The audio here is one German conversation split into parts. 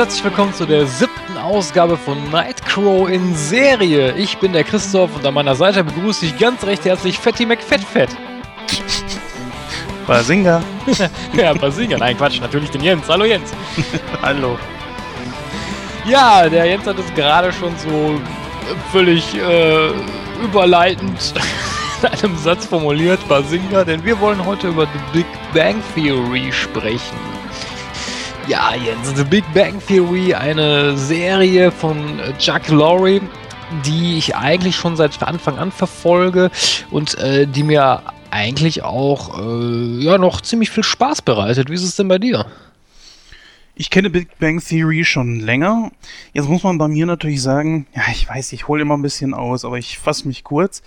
Herzlich willkommen zu der siebten Ausgabe von Nightcrow in Serie. Ich bin der Christoph und an meiner Seite begrüße ich ganz recht herzlich Fatty McFettfett. Basinga. ja, Basinga. Nein, Quatsch, natürlich den Jens. Hallo Jens. Hallo. Ja, der Jens hat es gerade schon so völlig äh, überleitend in einem Satz formuliert, Basinga, denn wir wollen heute über The Big Bang Theory sprechen. Ja, Jens, The Big Bang Theory, eine Serie von Chuck Lorre, die ich eigentlich schon seit Anfang an verfolge und äh, die mir eigentlich auch äh, ja noch ziemlich viel Spaß bereitet. Wie ist es denn bei dir? Ich kenne Big Bang Theory schon länger. Jetzt muss man bei mir natürlich sagen, ja, ich weiß, ich hole immer ein bisschen aus, aber ich fasse mich kurz.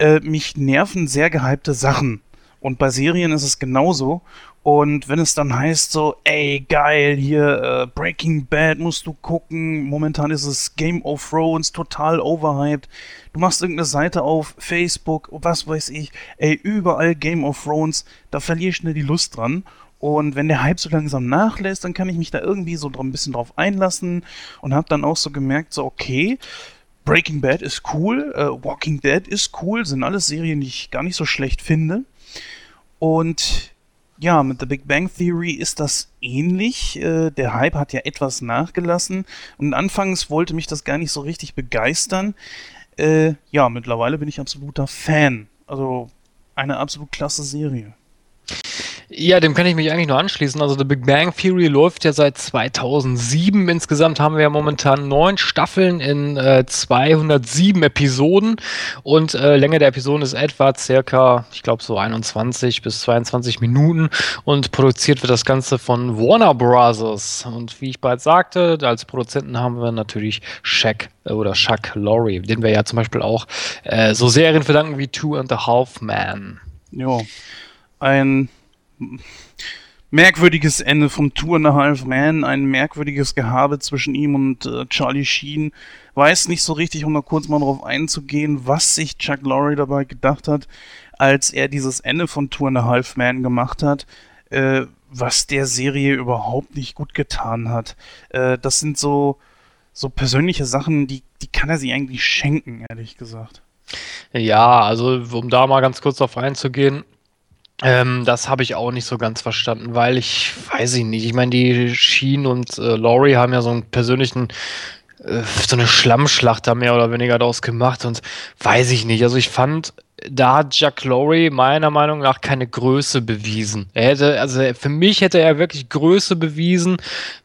Äh, mich nerven sehr gehypte Sachen. Und bei Serien ist es genauso. Und wenn es dann heißt so, ey, geil, hier äh, Breaking Bad musst du gucken, momentan ist es Game of Thrones total overhyped. Du machst irgendeine Seite auf Facebook, was weiß ich, ey, überall Game of Thrones, da verliere ich schnell die Lust dran. Und wenn der Hype so langsam nachlässt, dann kann ich mich da irgendwie so ein bisschen drauf einlassen und habe dann auch so gemerkt, so okay, Breaking Bad ist cool, äh, Walking Dead ist cool, sind alles Serien, die ich gar nicht so schlecht finde. Und ja, mit The Big Bang Theory ist das ähnlich. Äh, der Hype hat ja etwas nachgelassen und anfangs wollte mich das gar nicht so richtig begeistern. Äh, ja, mittlerweile bin ich absoluter Fan. Also eine absolut klasse Serie. Ja, dem kann ich mich eigentlich nur anschließen. Also The Big Bang Theory läuft ja seit 2007. Insgesamt haben wir ja momentan neun Staffeln in äh, 207 Episoden und äh, Länge der Episoden ist etwa circa, ich glaube so 21 bis 22 Minuten und produziert wird das Ganze von Warner Brothers. Und wie ich bereits sagte, als Produzenten haben wir natürlich Shaq äh, oder Chuck Lorre, den wir ja zum Beispiel auch äh, so Serien verdanken wie Two and a Half Men. Ja, ein merkwürdiges Ende vom Tour and a Half Man, ein merkwürdiges Gehabe zwischen ihm und äh, Charlie Sheen. Weiß nicht so richtig, um da kurz mal drauf einzugehen, was sich Chuck Lorre dabei gedacht hat, als er dieses Ende von Tour and a Half Man gemacht hat. Äh, was der Serie überhaupt nicht gut getan hat. Äh, das sind so, so persönliche Sachen, die, die kann er sich eigentlich schenken, ehrlich gesagt. Ja, also um da mal ganz kurz drauf einzugehen, ähm, das habe ich auch nicht so ganz verstanden, weil ich weiß ich nicht. Ich meine, die Sheen und äh, Laurie haben ja so einen persönlichen äh, so eine Schlammschlacht da mehr oder weniger daraus gemacht und weiß ich nicht. Also ich fand, da hat Jack Lowry meiner Meinung nach keine Größe bewiesen. Er hätte, also für mich hätte er wirklich Größe bewiesen,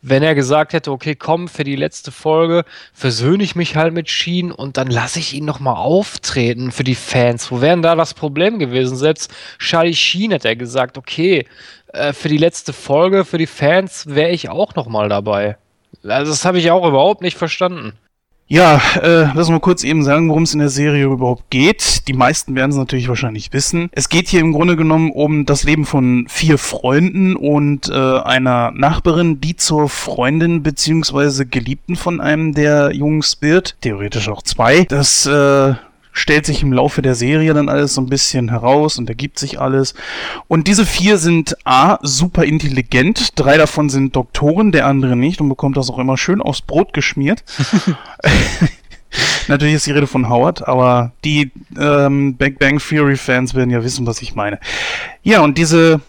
wenn er gesagt hätte, okay, komm, für die letzte Folge versöhne ich mich halt mit Sheen und dann lasse ich ihn nochmal auftreten für die Fans. Wo wäre denn da das Problem gewesen? Selbst Charlie Sheen hätte er gesagt, okay, äh, für die letzte Folge, für die Fans wäre ich auch nochmal dabei. Also das habe ich auch überhaupt nicht verstanden. Ja, äh, lass mal kurz eben sagen, worum es in der Serie überhaupt geht. Die meisten werden es natürlich wahrscheinlich wissen. Es geht hier im Grunde genommen um das Leben von vier Freunden und äh, einer Nachbarin, die zur Freundin bzw. Geliebten von einem der Jungs wird. Theoretisch auch zwei. Das äh, stellt sich im Laufe der Serie dann alles so ein bisschen heraus und ergibt sich alles. Und diese vier sind A, super intelligent, drei davon sind Doktoren, der andere nicht und bekommt das auch immer schön aufs Brot geschmiert. Natürlich ist die Rede von Howard, aber die ähm, Big Bang Theory Fans werden ja wissen, was ich meine. Ja, und diese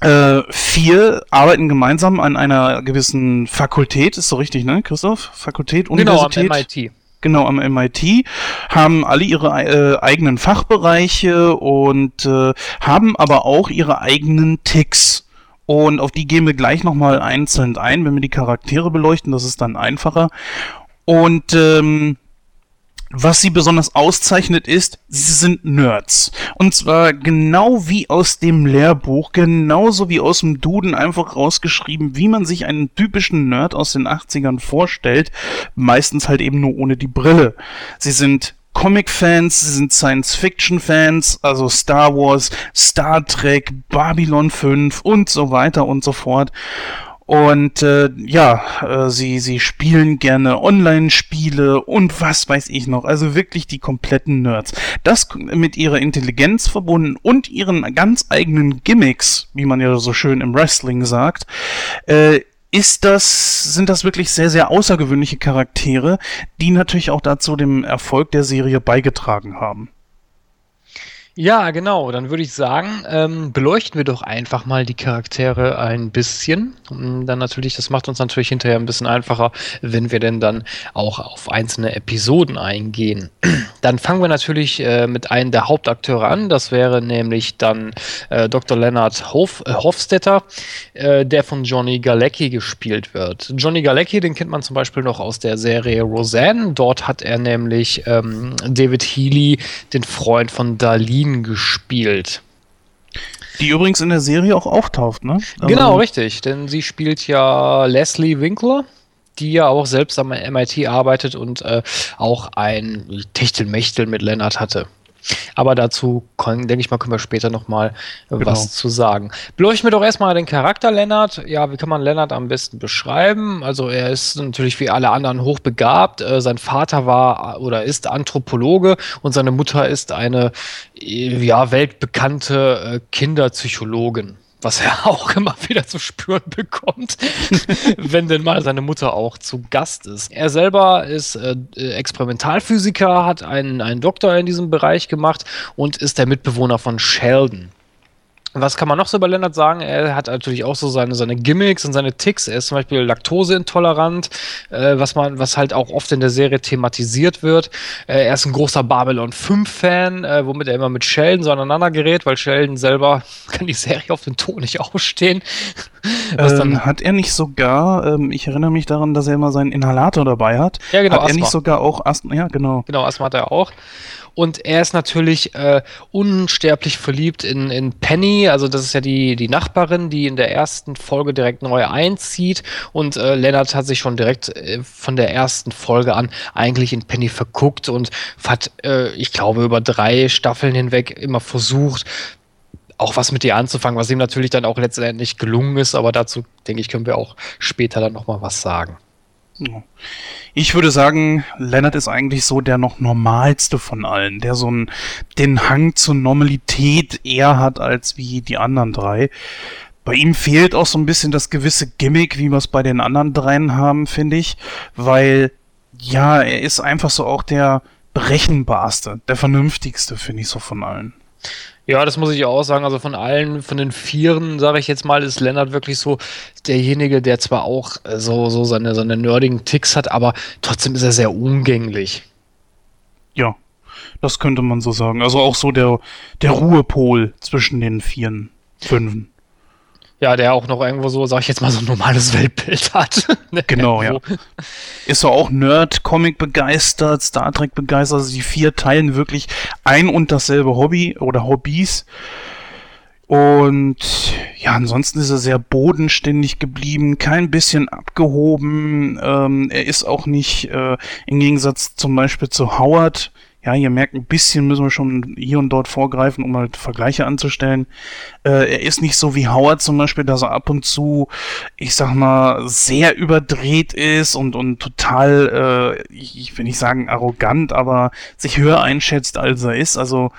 äh, vier arbeiten gemeinsam an einer gewissen Fakultät, ist so richtig, ne, Christoph? Fakultät, Universität? Genau, am MIT genau am MIT, haben alle ihre äh, eigenen Fachbereiche und äh, haben aber auch ihre eigenen Ticks. Und auf die gehen wir gleich nochmal einzeln ein, wenn wir die Charaktere beleuchten, das ist dann einfacher. Und ähm, was sie besonders auszeichnet ist, sie sind Nerds. Und zwar genau wie aus dem Lehrbuch, genauso wie aus dem Duden einfach rausgeschrieben, wie man sich einen typischen Nerd aus den 80ern vorstellt. Meistens halt eben nur ohne die Brille. Sie sind Comic-Fans, sie sind Science-Fiction-Fans, also Star Wars, Star Trek, Babylon 5 und so weiter und so fort. Und äh, ja, äh, sie, sie spielen gerne Online-Spiele und was weiß ich noch. Also wirklich die kompletten Nerds. Das mit ihrer Intelligenz verbunden und ihren ganz eigenen Gimmicks, wie man ja so schön im Wrestling sagt, äh, ist das, sind das wirklich sehr, sehr außergewöhnliche Charaktere, die natürlich auch dazu dem Erfolg der Serie beigetragen haben. Ja, genau. Dann würde ich sagen, ähm, beleuchten wir doch einfach mal die Charaktere ein bisschen. Und dann natürlich, das macht uns natürlich hinterher ein bisschen einfacher, wenn wir denn dann auch auf einzelne Episoden eingehen. Dann fangen wir natürlich äh, mit einem der Hauptakteure an. Das wäre nämlich dann äh, Dr. Leonard Hof, äh, Hofstetter, äh, der von Johnny Galecki gespielt wird. Johnny Galecki, den kennt man zum Beispiel noch aus der Serie Roseanne. Dort hat er nämlich ähm, David Healy, den Freund von Dali, Nadine gespielt. Die übrigens in der Serie auch auftaucht, ne? Also genau, richtig. Denn sie spielt ja Leslie Winkler, die ja auch selbst am MIT arbeitet und äh, auch ein Techtelmechtel mit Lennart hatte. Aber dazu, denke ich mal, können wir später nochmal genau. was zu sagen. Beleuchten wir doch erstmal den Charakter Lennart. Ja, wie kann man Lennart am besten beschreiben? Also er ist natürlich wie alle anderen hochbegabt. Äh, sein Vater war oder ist Anthropologe und seine Mutter ist eine äh, ja, weltbekannte äh, Kinderpsychologin was er auch immer wieder zu spüren bekommt, wenn denn mal seine Mutter auch zu Gast ist. Er selber ist äh, Experimentalphysiker, hat einen, einen Doktor in diesem Bereich gemacht und ist der Mitbewohner von Sheldon. Was kann man noch so über Leonard sagen? Er hat natürlich auch so seine, seine Gimmicks und seine Ticks. Er ist zum Beispiel laktoseintolerant, äh, was man, was halt auch oft in der Serie thematisiert wird. Äh, er ist ein großer Babylon 5-Fan, äh, womit er immer mit Sheldon so aneinander gerät, weil Sheldon selber kann die Serie auf den Ton nicht ausstehen. Ähm, hat er nicht sogar, ähm, ich erinnere mich daran, dass er immer seinen Inhalator dabei hat. Ja, genau. Hat Asthma. er nicht sogar auch Asthma? Ja, genau. Genau, Asthma hat er auch. Und er ist natürlich äh, unsterblich verliebt in, in Penny, also das ist ja die, die Nachbarin, die in der ersten Folge direkt neu einzieht. Und äh, Leonard hat sich schon direkt äh, von der ersten Folge an eigentlich in Penny verguckt und hat, äh, ich glaube, über drei Staffeln hinweg immer versucht, auch was mit ihr anzufangen, was ihm natürlich dann auch letztendlich gelungen ist, aber dazu, denke ich, können wir auch später dann nochmal was sagen. Ich würde sagen, Leonard ist eigentlich so der noch normalste von allen, der so einen, den Hang zur Normalität eher hat als wie die anderen drei. Bei ihm fehlt auch so ein bisschen das gewisse Gimmick, wie wir es bei den anderen dreien haben, finde ich, weil ja, er ist einfach so auch der berechenbarste, der vernünftigste, finde ich so von allen. Ja, das muss ich auch sagen. Also von allen, von den Vieren, sage ich jetzt mal, ist Lennart wirklich so derjenige, der zwar auch äh, so, so seine, seine nerdigen Ticks hat, aber trotzdem ist er sehr umgänglich. Ja, das könnte man so sagen. Also auch so der, der Ruhepol zwischen den Vieren, Fünfen. Ja, der auch noch irgendwo so, sag ich jetzt mal, so ein normales Weltbild hat. Ne, genau, ja. Ist so auch Nerd, Comic begeistert, Star Trek begeistert. Also die vier teilen wirklich ein und dasselbe Hobby oder Hobbys. Und ja, ansonsten ist er sehr bodenständig geblieben, kein bisschen abgehoben. Ähm, er ist auch nicht äh, im Gegensatz zum Beispiel zu Howard ja, ihr merkt, ein bisschen müssen wir schon hier und dort vorgreifen, um halt Vergleiche anzustellen. Äh, er ist nicht so wie Howard zum Beispiel, dass er ab und zu, ich sag mal, sehr überdreht ist und, und total, äh, ich will nicht sagen arrogant, aber sich höher einschätzt, als er ist. Also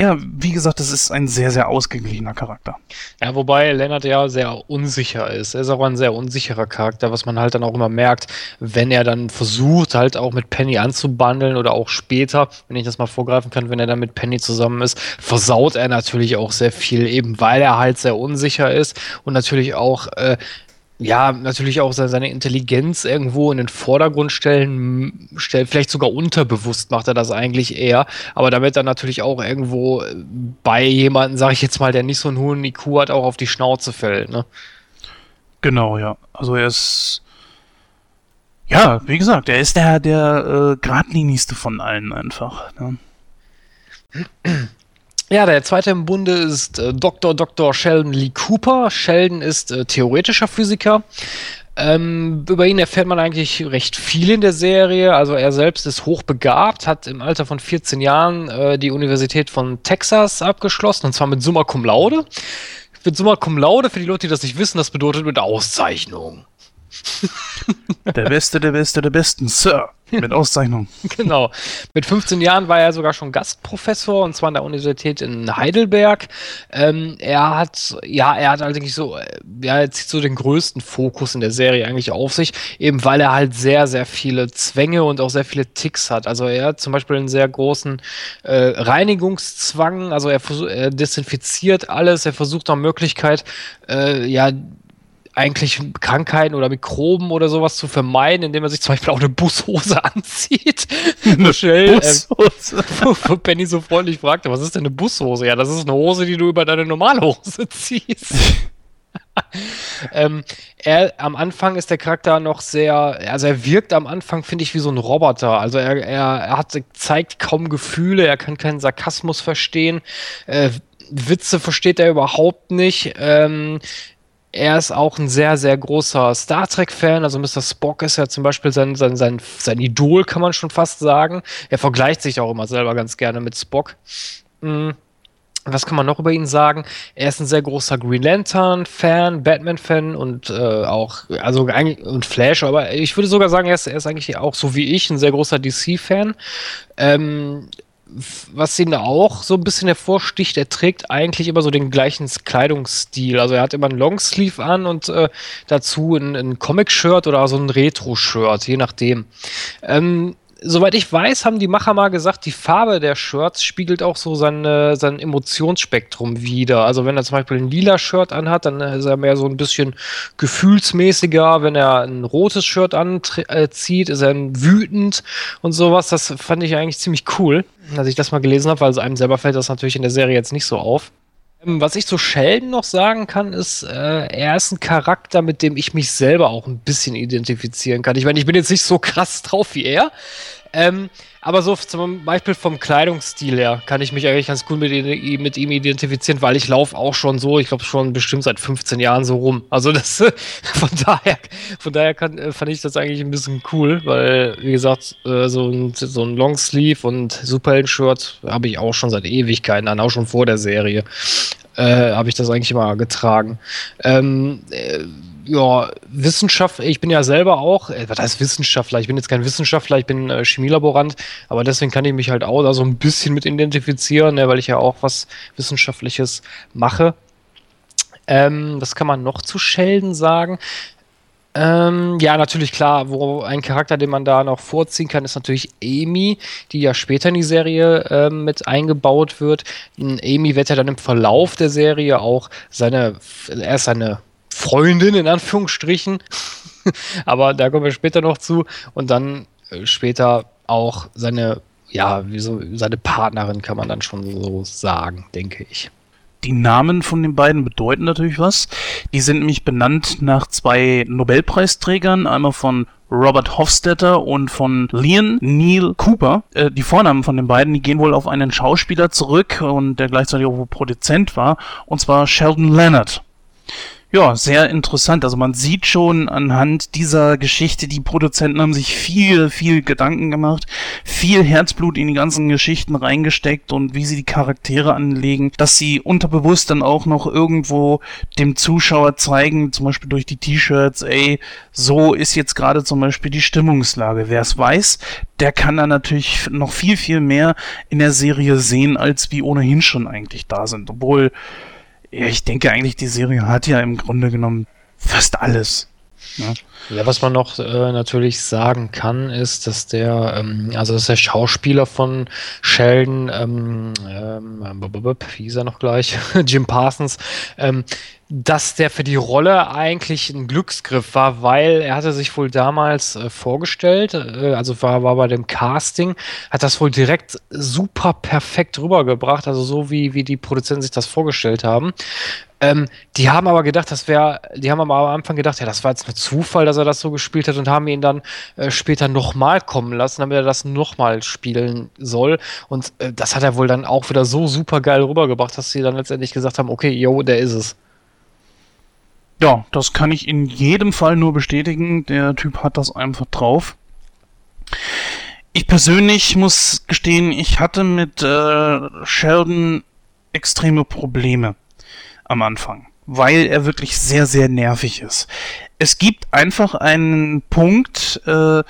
ja, wie gesagt, das ist ein sehr, sehr ausgeglichener Charakter. Ja, wobei Lennart ja sehr unsicher ist. Er ist auch ein sehr unsicherer Charakter, was man halt dann auch immer merkt, wenn er dann versucht, halt auch mit Penny anzubandeln oder auch später, wenn ich das mal vorgreifen kann, wenn er dann mit Penny zusammen ist, versaut er natürlich auch sehr viel, eben weil er halt sehr unsicher ist und natürlich auch äh, ja, natürlich auch seine Intelligenz irgendwo in den Vordergrund stellen, stellt, vielleicht sogar unterbewusst macht er das eigentlich eher, aber damit er natürlich auch irgendwo bei jemandem, sage ich jetzt mal, der nicht so einen hohen IQ hat, auch auf die Schnauze fällt, ne? Genau, ja. Also er ist, ja, wie gesagt, er ist der, der äh, geradlinigste von allen einfach. Ne? Ja, der zweite im Bunde ist äh, Dr. Dr. Sheldon Lee Cooper. Sheldon ist äh, theoretischer Physiker. Ähm, über ihn erfährt man eigentlich recht viel in der Serie. Also er selbst ist hochbegabt, hat im Alter von 14 Jahren äh, die Universität von Texas abgeschlossen, und zwar mit Summa Cum Laude. Mit Summa Cum Laude, für die Leute, die das nicht wissen, das bedeutet mit Auszeichnung. Der Beste, der Beste, der Besten, Sir. Mit Auszeichnung. genau. Mit 15 Jahren war er sogar schon Gastprofessor und zwar an der Universität in Heidelberg. Ähm, er hat, ja, er hat eigentlich so, äh, ja, er zieht so den größten Fokus in der Serie eigentlich auf sich, eben weil er halt sehr, sehr viele Zwänge und auch sehr viele Ticks hat. Also er hat zum Beispiel einen sehr großen äh, Reinigungszwang, also er, er desinfiziert alles, er versucht nach Möglichkeit, äh, ja, eigentlich Krankheiten oder Mikroben oder sowas zu vermeiden, indem er sich zum Beispiel auch eine Bushose anzieht. Eine schnell, Bushose. Ähm, wo Penny so freundlich fragte, was ist denn eine Bushose? Ja, das ist eine Hose, die du über deine normale Hose ziehst. ähm, er, am Anfang ist der Charakter noch sehr, also er wirkt am Anfang, finde ich, wie so ein Roboter. Also er, er, er hat, zeigt kaum Gefühle, er kann keinen Sarkasmus verstehen. Äh, Witze versteht er überhaupt nicht. Ähm, er ist auch ein sehr, sehr großer Star Trek-Fan. Also Mr. Spock ist ja zum Beispiel sein, sein, sein, sein Idol, kann man schon fast sagen. Er vergleicht sich auch immer selber ganz gerne mit Spock. Mhm. Was kann man noch über ihn sagen? Er ist ein sehr großer Green Lantern-Fan, Batman-Fan und äh, auch, also eigentlich, und Flash, aber ich würde sogar sagen, er ist, er ist eigentlich auch so wie ich ein sehr großer DC-Fan. Ähm, was ihn auch so ein bisschen hervorsticht, er trägt eigentlich immer so den gleichen Kleidungsstil. Also er hat immer ein Longsleeve an und äh, dazu ein, ein Comic-Shirt oder so ein Retro-Shirt, je nachdem. Ähm, soweit ich weiß, haben die Macher mal gesagt, die Farbe der Shirts spiegelt auch so sein, sein Emotionsspektrum wider. Also wenn er zum Beispiel ein lila Shirt anhat, dann ist er mehr so ein bisschen gefühlsmäßiger. Wenn er ein rotes Shirt anzieht, ist er wütend und sowas. Das fand ich eigentlich ziemlich cool, als ich das mal gelesen habe, weil also einem selber fällt das natürlich in der Serie jetzt nicht so auf. Ähm, was ich zu Sheldon noch sagen kann, ist, äh, er ist ein Charakter, mit dem ich mich selber auch ein bisschen identifizieren kann. Ich meine, ich bin jetzt nicht so krass drauf wie er, ähm, aber so zum Beispiel vom Kleidungsstil her kann ich mich eigentlich ganz gut mit, mit ihm identifizieren, weil ich laufe auch schon so, ich glaube schon bestimmt seit 15 Jahren so rum. Also das von daher, von daher kann, äh, fand ich das eigentlich ein bisschen cool, weil, wie gesagt, äh, so ein, so ein Longsleeve und Superhelden-Shirt habe ich auch schon seit Ewigkeiten an, auch schon vor der Serie. Äh, habe ich das eigentlich immer getragen. Ähm, äh, ja, Wissenschaft, ich bin ja selber auch, äh, was heißt Wissenschaftler? Ich bin jetzt kein Wissenschaftler, ich bin äh, Chemielaborant, aber deswegen kann ich mich halt auch da so ein bisschen mit identifizieren, ne, weil ich ja auch was Wissenschaftliches mache. Ähm, was kann man noch zu Sheldon sagen? Ähm, ja, natürlich klar, wo ein Charakter, den man da noch vorziehen kann, ist natürlich Amy, die ja später in die Serie ähm, mit eingebaut wird. Amy wird ja dann im Verlauf der Serie auch seine, er ist seine Freundin in Anführungsstrichen. Aber da kommen wir später noch zu. Und dann äh, später auch seine, ja, wie so, seine Partnerin kann man dann schon so sagen, denke ich. Die Namen von den beiden bedeuten natürlich was. Die sind nämlich benannt nach zwei Nobelpreisträgern, einmal von Robert Hofstetter und von Leon Neil Cooper. Äh, die Vornamen von den beiden, die gehen wohl auf einen Schauspieler zurück und der gleichzeitig auch Produzent war, und zwar Sheldon Leonard. Ja, sehr interessant. Also man sieht schon anhand dieser Geschichte, die Produzenten haben sich viel, viel Gedanken gemacht, viel Herzblut in die ganzen Geschichten reingesteckt und wie sie die Charaktere anlegen, dass sie unterbewusst dann auch noch irgendwo dem Zuschauer zeigen, zum Beispiel durch die T-Shirts, ey, so ist jetzt gerade zum Beispiel die Stimmungslage. Wer es weiß, der kann dann natürlich noch viel, viel mehr in der Serie sehen, als wie ohnehin schon eigentlich da sind. Obwohl ja, ich denke eigentlich, die Serie hat ja im Grunde genommen fast alles. Ja, was man noch äh, natürlich sagen kann, ist, dass der, ähm, also dass der Schauspieler von Sheldon, ähm, ähm, wie hieß er noch gleich, Jim Parsons, ähm, dass der für die Rolle eigentlich ein Glücksgriff war, weil er hatte sich wohl damals äh, vorgestellt, äh, also war, war bei dem Casting, hat das wohl direkt super perfekt rübergebracht, also so wie, wie die Produzenten sich das vorgestellt haben. Ähm, die haben aber gedacht, das wäre, die haben aber am Anfang gedacht, ja, das war jetzt ein Zufall, dass er das so gespielt hat und haben ihn dann äh, später nochmal kommen lassen, damit er das nochmal spielen soll. Und äh, das hat er wohl dann auch wieder so super geil rübergebracht, dass sie dann letztendlich gesagt haben, okay, yo, der ist es. Ja, das kann ich in jedem Fall nur bestätigen. Der Typ hat das einfach drauf. Ich persönlich muss gestehen, ich hatte mit äh, Sheldon extreme Probleme am Anfang, weil er wirklich sehr, sehr nervig ist. es gibt einfach einen Punkt, äh,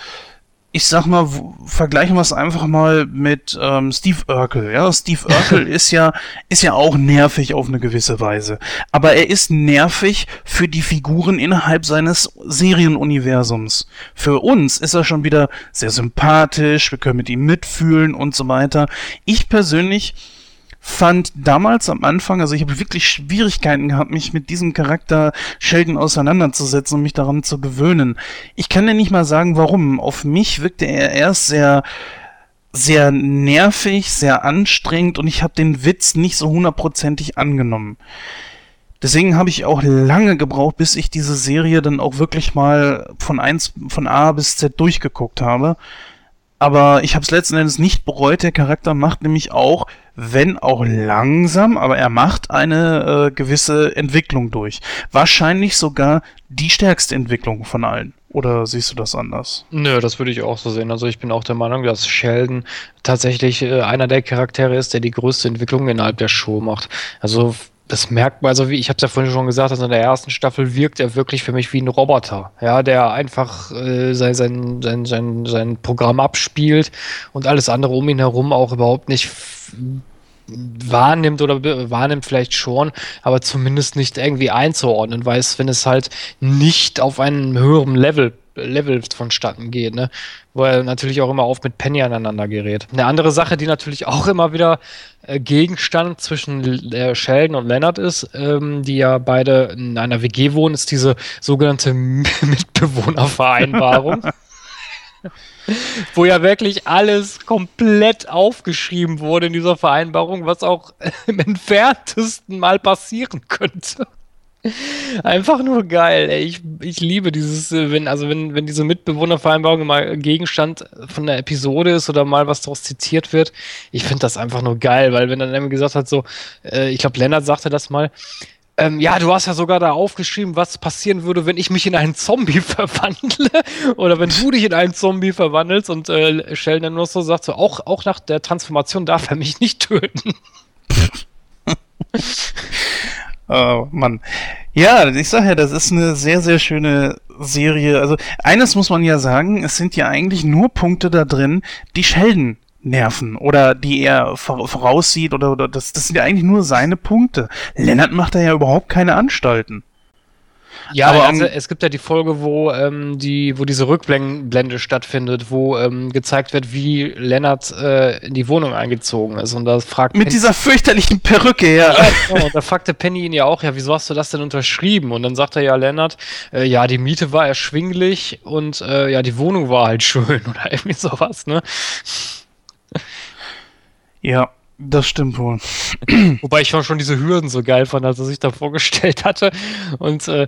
ich sag mal, vergleichen wir es einfach mal mit ähm, Steve Urkel. Ja, Steve Urkel ist ja ist ja auch nervig auf eine gewisse Weise, aber er ist nervig für die Figuren innerhalb seines Serienuniversums. Für uns ist er schon wieder sehr sympathisch, wir können mit ihm mitfühlen und so weiter. Ich persönlich fand damals am Anfang, also ich habe wirklich Schwierigkeiten gehabt, mich mit diesem Charakter Sheldon auseinanderzusetzen und mich daran zu gewöhnen. Ich kann dir nicht mal sagen, warum. Auf mich wirkte er erst sehr sehr nervig, sehr anstrengend und ich habe den Witz nicht so hundertprozentig angenommen. Deswegen habe ich auch lange gebraucht, bis ich diese Serie dann auch wirklich mal von eins von A bis Z durchgeguckt habe. Aber ich habe es letzten Endes nicht bereut. Der Charakter macht nämlich auch, wenn auch langsam, aber er macht eine äh, gewisse Entwicklung durch. Wahrscheinlich sogar die stärkste Entwicklung von allen. Oder siehst du das anders? Nö, das würde ich auch so sehen. Also ich bin auch der Meinung, dass Sheldon tatsächlich äh, einer der Charaktere ist, der die größte Entwicklung innerhalb der Show macht. Also das merkt man, also wie ich habe es ja vorhin schon gesagt, also in der ersten Staffel wirkt er wirklich für mich wie ein Roboter, ja, der einfach äh, sein, sein, sein, sein, sein Programm abspielt und alles andere um ihn herum auch überhaupt nicht wahrnimmt oder wahrnimmt vielleicht schon, aber zumindest nicht irgendwie einzuordnen weiß, wenn es halt nicht auf einem höheren Level Level vonstatten geht, ne? Wo er natürlich auch immer auf mit Penny aneinander gerät. Eine andere Sache, die natürlich auch immer wieder äh, Gegenstand zwischen äh, Sheldon und Leonard ist, ähm, die ja beide in einer WG wohnen, ist diese sogenannte Mitbewohnervereinbarung. wo ja wirklich alles komplett aufgeschrieben wurde in dieser Vereinbarung, was auch im entferntesten mal passieren könnte. Einfach nur geil, ey. Ich, ich liebe dieses, äh, wenn, also wenn, wenn diese Mitbewohnervereinbarung mal Gegenstand von der Episode ist oder mal was daraus zitiert wird, ich finde das einfach nur geil, weil wenn dann irgendwie gesagt hat, so, äh, ich glaube, Lennart sagte das mal, ähm, ja, du hast ja sogar da aufgeschrieben, was passieren würde, wenn ich mich in einen Zombie verwandle. Oder wenn du dich in einen Zombie verwandelst und äh, Sheldon dann nur so sagt, so, auch, auch nach der Transformation darf er mich nicht töten. oh Mann. Ja, ich sag ja, das ist eine sehr, sehr schöne Serie. Also, eines muss man ja sagen, es sind ja eigentlich nur Punkte da drin, die Sheldon nerven oder die er voraussieht oder, oder das, das sind ja eigentlich nur seine Punkte. Lennart macht da ja überhaupt keine Anstalten. Ja, aber also, es gibt ja die Folge, wo ähm, die, wo diese Rückblende stattfindet, wo ähm, gezeigt wird, wie Lennart äh, in die Wohnung eingezogen ist. Und da fragt Mit Penny, dieser fürchterlichen Perücke, ja. ja genau. und da fragte Penny ihn ja auch, ja, wieso hast du das denn unterschrieben? Und dann sagt er ja, Lennart, äh, ja, die Miete war erschwinglich und äh, ja, die Wohnung war halt schön oder irgendwie sowas, ne? Ja, das stimmt wohl. Wobei ich schon diese Hürden so geil fand, als er sich da vorgestellt hatte. Und äh,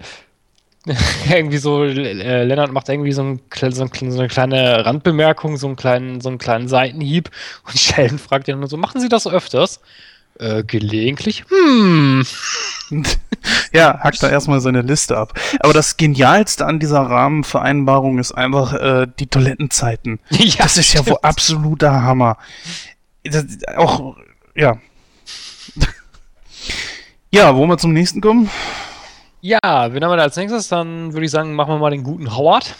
irgendwie so, äh, Lennart macht irgendwie so, ein, so, ein, so, eine kleine Randbemerkung, so einen kleinen, so einen kleinen Seitenhieb. Und Sheldon fragt ihn nur so: Machen Sie das öfters? Äh, gelegentlich? Hm. ja, hackt da erstmal seine Liste ab. Aber das Genialste an dieser Rahmenvereinbarung ist einfach äh, die Toilettenzeiten. Ja, das ist stimmt. ja wohl absoluter Hammer. Das, auch, ja. ja, wollen wir zum nächsten kommen? Ja, wen haben wir da als nächstes? Dann würde ich sagen, machen wir mal den guten Howard.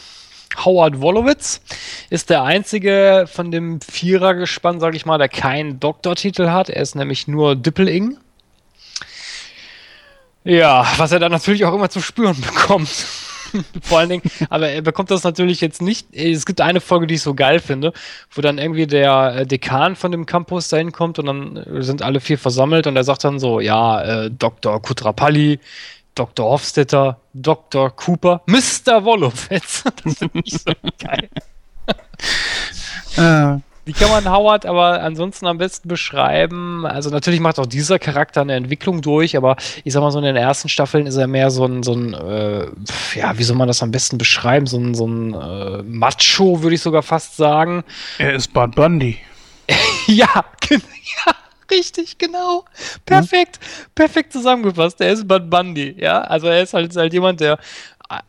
Howard Wolowitz ist der einzige von dem Vierergespann, sage ich mal, der keinen Doktortitel hat. Er ist nämlich nur Dippeling. Ja, was er dann natürlich auch immer zu spüren bekommt. Vor allen Dingen, aber er bekommt das natürlich jetzt nicht. Es gibt eine Folge, die ich so geil finde, wo dann irgendwie der äh, Dekan von dem Campus dahin kommt und dann sind alle vier versammelt und er sagt dann so: Ja, äh, Dr. Kutrapalli, Dr. Hofstetter, Dr. Cooper, Mr. Wolowitz. Das finde ich so geil. Äh. Wie kann man Howard aber ansonsten am besten beschreiben? Also natürlich macht auch dieser Charakter eine Entwicklung durch, aber ich sag mal so in den ersten Staffeln ist er mehr so ein, so ein äh, ja, wie soll man das am besten beschreiben? So ein, so ein äh, Macho, würde ich sogar fast sagen. Er ist Bud Bundy. ja, ja, richtig, genau. Perfekt, perfekt zusammengefasst. Er ist Bud Bundy, ja. Also er ist halt, halt jemand, der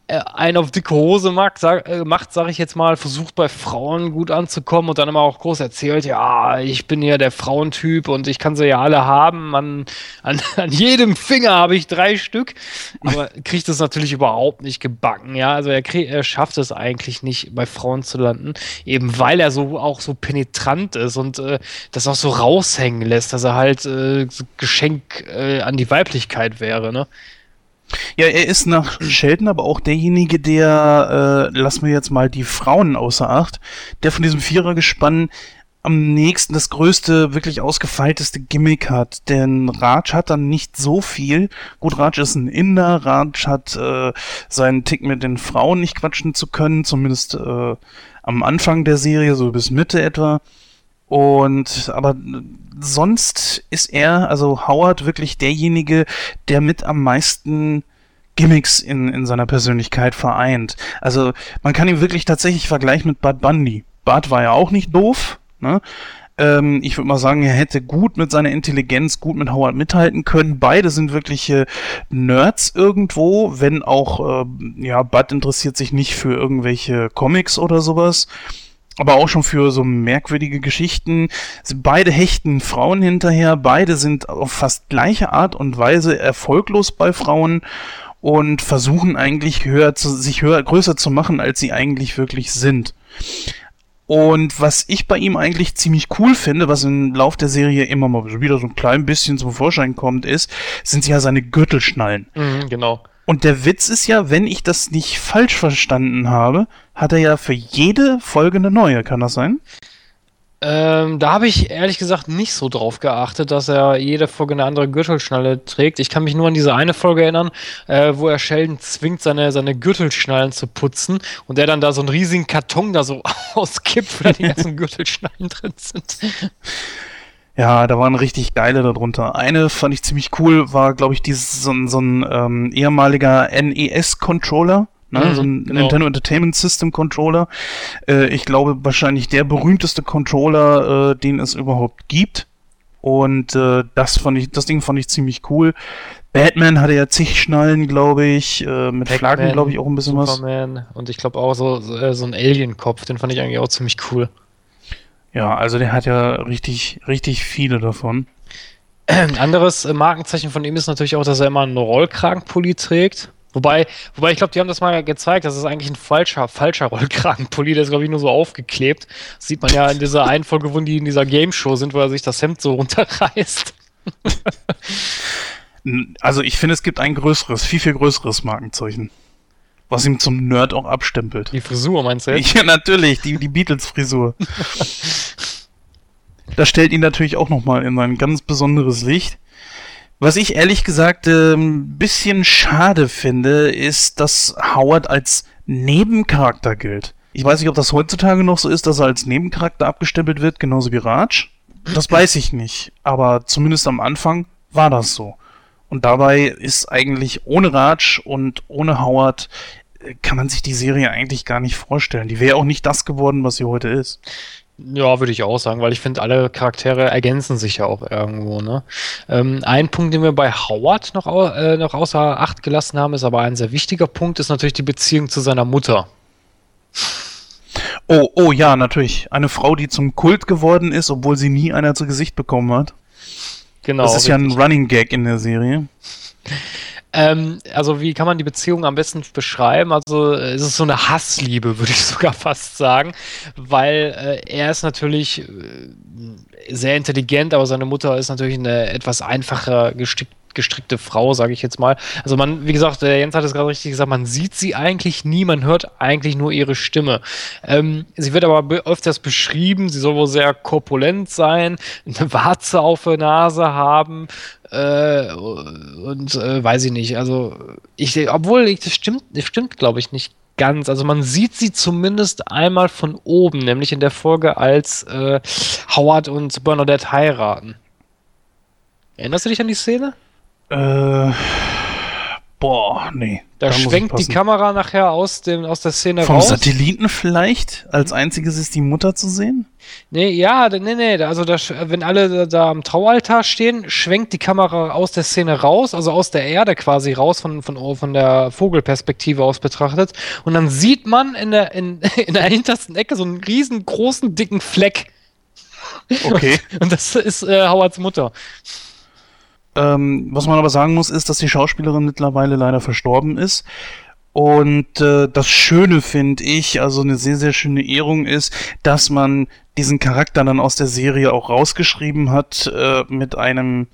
einen auf dicke Hose macht, sag, äh, macht, sag ich jetzt mal, versucht bei Frauen gut anzukommen und dann immer auch groß erzählt, ja, ich bin ja der Frauentyp und ich kann sie ja alle haben. An, an, an jedem Finger habe ich drei Stück. Aber kriegt es natürlich überhaupt nicht gebacken, ja. Also er, krieg, er schafft es eigentlich nicht, bei Frauen zu landen, eben weil er so auch so penetrant ist und äh, das auch so raushängen lässt, dass er halt äh, Geschenk äh, an die Weiblichkeit wäre, ne? Ja, er ist nach Sheldon aber auch derjenige, der, äh, lassen wir jetzt mal die Frauen außer Acht, der von diesem Vierergespann am nächsten das größte, wirklich ausgefeilteste Gimmick hat. Denn Raj hat dann nicht so viel. Gut, Raj ist ein Inder, Raj hat äh, seinen Tick mit den Frauen nicht quatschen zu können, zumindest äh, am Anfang der Serie, so bis Mitte etwa. Und aber sonst ist er, also Howard, wirklich derjenige, der mit am meisten Gimmicks in, in seiner Persönlichkeit vereint. Also man kann ihn wirklich tatsächlich vergleichen mit Bud Bundy. Bud war ja auch nicht doof, ne? Ähm, ich würde mal sagen, er hätte gut mit seiner Intelligenz, gut mit Howard mithalten können. Beide sind wirkliche Nerds irgendwo, wenn auch, äh, ja, Bud interessiert sich nicht für irgendwelche Comics oder sowas aber auch schon für so merkwürdige Geschichten. Beide hechten Frauen hinterher, beide sind auf fast gleiche Art und Weise erfolglos bei Frauen und versuchen eigentlich höher zu, sich höher, größer zu machen, als sie eigentlich wirklich sind. Und was ich bei ihm eigentlich ziemlich cool finde, was im Lauf der Serie immer mal wieder so ein klein bisschen zum Vorschein kommt, ist, sind ja seine Gürtelschnallen. Mhm, genau. Und der Witz ist ja, wenn ich das nicht falsch verstanden habe, hat er ja für jede Folge eine neue. Kann das sein? Ähm, da habe ich ehrlich gesagt nicht so drauf geachtet, dass er jede Folge eine andere Gürtelschnalle trägt. Ich kann mich nur an diese eine Folge erinnern, äh, wo er Sheldon zwingt, seine, seine Gürtelschnallen zu putzen und der dann da so einen riesigen Karton da so auskippt, wo da die ganzen Gürtelschnallen drin sind. Ja, da waren richtig geile darunter. Eine fand ich ziemlich cool, war, glaube ich, dieses, so, so ein ähm, ehemaliger NES-Controller. Ne, mhm, so ein genau. Nintendo Entertainment System Controller. Äh, ich glaube wahrscheinlich der berühmteste Controller, äh, den es überhaupt gibt. Und äh, das fand ich, das Ding fand ich ziemlich cool. Batman hatte ja zig Schnallen, glaube ich. Äh, mit Flaggen, glaube ich, auch ein bisschen Superman. was. Und ich glaube auch so, so, äh, so ein Alien-Kopf, den fand ich eigentlich auch ziemlich cool. Ja, also der hat ja richtig, richtig viele davon. Ein anderes äh, Markenzeichen von ihm ist natürlich auch, dass er immer einen Rollkragenpulli trägt. Wobei, wobei ich glaube, die haben das mal gezeigt, das ist eigentlich ein falscher, falscher Rollkragenpulli, der ist, glaube ich, nur so aufgeklebt. Das sieht man ja in dieser einen Folge, wo die in dieser Game Show sind, wo er sich das Hemd so runterreißt. also ich finde, es gibt ein größeres, viel, viel größeres Markenzeichen was ihm zum Nerd auch abstempelt. Die Frisur meinst du jetzt? Ja, natürlich, die, die Beatles-Frisur. das stellt ihn natürlich auch nochmal in ein ganz besonderes Licht. Was ich ehrlich gesagt ein ähm, bisschen schade finde, ist, dass Howard als Nebencharakter gilt. Ich weiß nicht, ob das heutzutage noch so ist, dass er als Nebencharakter abgestempelt wird, genauso wie Raj. Das weiß ich nicht, aber zumindest am Anfang war das so. Und dabei ist eigentlich ohne Raj und ohne Howard kann man sich die Serie eigentlich gar nicht vorstellen. Die wäre auch nicht das geworden, was sie heute ist. Ja, würde ich auch sagen, weil ich finde, alle Charaktere ergänzen sich ja auch irgendwo. Ne? Ähm, ein Punkt, den wir bei Howard noch, äh, noch außer Acht gelassen haben, ist aber ein sehr wichtiger Punkt, ist natürlich die Beziehung zu seiner Mutter. Oh, oh ja, natürlich. Eine Frau, die zum Kult geworden ist, obwohl sie nie einer zu Gesicht bekommen hat. Genau. Das ist richtig. ja ein Running Gag in der Serie. Ähm, also wie kann man die Beziehung am besten beschreiben? Also es ist so eine Hassliebe, würde ich sogar fast sagen, weil äh, er ist natürlich äh, sehr intelligent, aber seine Mutter ist natürlich eine etwas einfacher gestickt gestrickte Frau, sage ich jetzt mal. Also man, wie gesagt, der Jens hat es gerade richtig gesagt, man sieht sie eigentlich nie, man hört eigentlich nur ihre Stimme. Ähm, sie wird aber be öfters beschrieben, sie soll wohl sehr korpulent sein, eine Warze auf der Nase haben äh, und äh, weiß ich nicht. Also ich, obwohl ich, das stimmt, das stimmt, glaube ich nicht ganz. Also man sieht sie zumindest einmal von oben, nämlich in der Folge, als äh, Howard und Bernadette heiraten. Erinnerst du dich an die Szene? Äh, Boah, nee. Da schwenkt die Kamera nachher aus, dem, aus der Szene Vom raus. Vom Satelliten vielleicht? Als einziges ist die Mutter zu sehen? Nee, ja, nee, nee. Also, da, wenn alle da, da am Traualtar stehen, schwenkt die Kamera aus der Szene raus, also aus der Erde quasi raus, von, von, von der Vogelperspektive aus betrachtet. Und dann sieht man in der, in, in der hintersten Ecke so einen riesengroßen, dicken Fleck. Okay. Und das ist äh, Howards Mutter. Ähm, was man aber sagen muss, ist, dass die Schauspielerin mittlerweile leider verstorben ist. Und äh, das Schöne finde ich, also eine sehr, sehr schöne Ehrung ist, dass man diesen Charakter dann aus der Serie auch rausgeschrieben hat äh, mit einem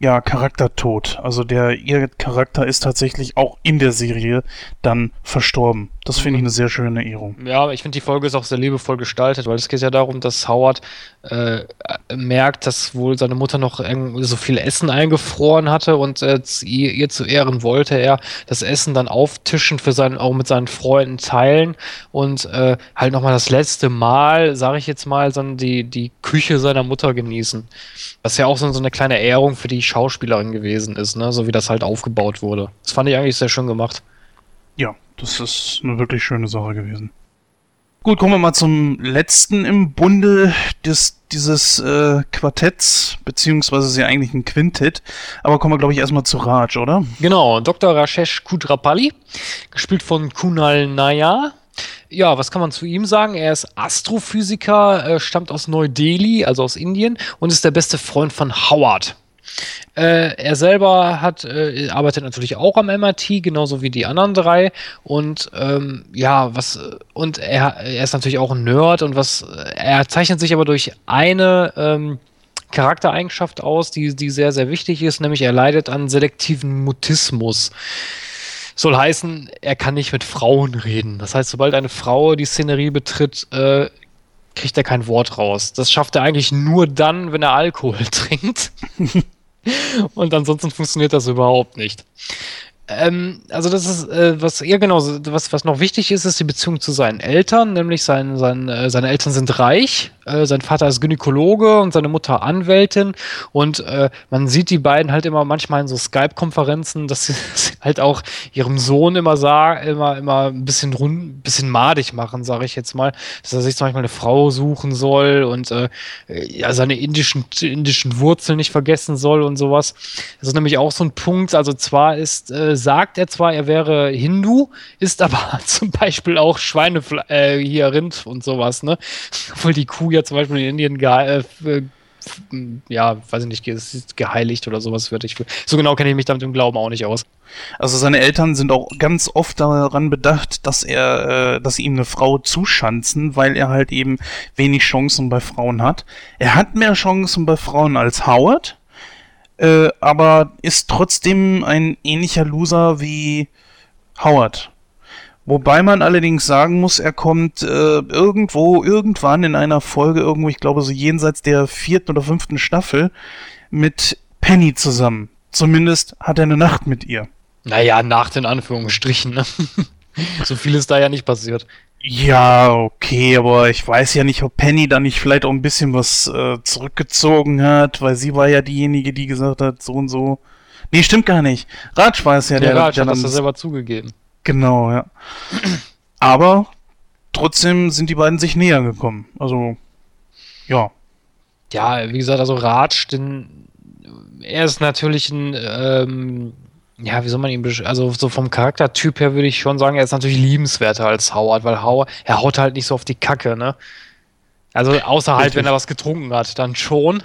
ja, Charaktertod. Also der, ihr Charakter ist tatsächlich auch in der Serie dann verstorben. Das finde ich eine sehr schöne Ehrung. Ja, ich finde die Folge ist auch sehr liebevoll gestaltet, weil es geht ja darum, dass Howard äh, merkt, dass wohl seine Mutter noch so viel Essen eingefroren hatte und äh, ihr, ihr, zu Ehren wollte er das Essen dann auftischen für seinen, auch mit seinen Freunden teilen und äh, halt nochmal das letzte Mal, sage ich jetzt mal, dann die, die Küche seiner Mutter genießen. Was ja auch so, so eine kleine Ehrung für die Schauspielerin gewesen ist, ne? so wie das halt aufgebaut wurde. Das fand ich eigentlich sehr schön gemacht. Ja, das ist eine wirklich schöne Sache gewesen. Gut, kommen wir mal zum letzten im Bunde des, dieses äh, Quartetts, beziehungsweise ist ja eigentlich ein Quintett. Aber kommen wir, glaube ich, erstmal zu Raj, oder? Genau, Dr. Rashesh Kudrapalli, gespielt von Kunal Nayar. Ja, was kann man zu ihm sagen? Er ist Astrophysiker, äh, stammt aus Neu-Delhi, also aus Indien, und ist der beste Freund von Howard. Äh, er selber hat, äh, arbeitet natürlich auch am MIT, genauso wie die anderen drei. Und ähm, ja, was, und er, er ist natürlich auch ein Nerd und was, er zeichnet sich aber durch eine ähm, Charaktereigenschaft aus, die, die sehr, sehr wichtig ist, nämlich er leidet an selektiven Mutismus. Soll heißen, er kann nicht mit Frauen reden. Das heißt, sobald eine Frau die Szenerie betritt, äh, kriegt er kein Wort raus. Das schafft er eigentlich nur dann, wenn er Alkohol trinkt. Und ansonsten funktioniert das überhaupt nicht. Ähm, also das ist, äh, was eher genau, was, was noch wichtig ist, ist die Beziehung zu seinen Eltern, nämlich sein, sein, äh, seine Eltern sind reich, äh, sein Vater ist Gynäkologe und seine Mutter Anwältin und äh, man sieht die beiden halt immer manchmal in so Skype-Konferenzen, dass sie, halt auch ihrem Sohn immer sagen, immer, immer ein bisschen rund, bisschen madig machen, sage ich jetzt mal, dass er sich zum Beispiel eine Frau suchen soll und äh, ja, seine indischen, indischen Wurzeln nicht vergessen soll und sowas. Das ist nämlich auch so ein Punkt, also zwar ist äh, sagt er zwar, er wäre Hindu, ist aber zum Beispiel auch Schweinefleisch, äh, hier Rind und sowas, ne? Obwohl die Kuh ja zum Beispiel in Indien äh, ja, weiß ich nicht, ist geheiligt oder sowas wird. Ich, so genau kenne ich mich damit im Glauben auch nicht aus. Also seine Eltern sind auch ganz oft daran bedacht, dass er, äh, dass sie ihm eine Frau zuschanzen, weil er halt eben wenig Chancen bei Frauen hat. Er hat mehr Chancen bei Frauen als Howard, äh, aber ist trotzdem ein ähnlicher Loser wie Howard. Wobei man allerdings sagen muss, er kommt äh, irgendwo, irgendwann in einer Folge, irgendwo, ich glaube so jenseits der vierten oder fünften Staffel, mit Penny zusammen. Zumindest hat er eine Nacht mit ihr. Naja, Nacht in Anführungsstrichen. Ne? so viel ist da ja nicht passiert. Ja, okay, aber ich weiß ja nicht, ob Penny da nicht vielleicht auch ein bisschen was äh, zurückgezogen hat, weil sie war ja diejenige, die gesagt hat, so und so. Nee, stimmt gar nicht. Ratsch war es ja, der, der Ratsch der hat das ja selber zugegeben. Genau, ja. Aber trotzdem sind die beiden sich näher gekommen. Also, ja. Ja, wie gesagt, also Ratsch, denn er ist natürlich ein ähm, ja, wie soll man ihn beschreiben? Also so vom Charaktertyp her würde ich schon sagen, er ist natürlich liebenswerter als Howard, weil Howard, er haut halt nicht so auf die Kacke, ne? Also außer halt, wenn er was getrunken hat, dann schon.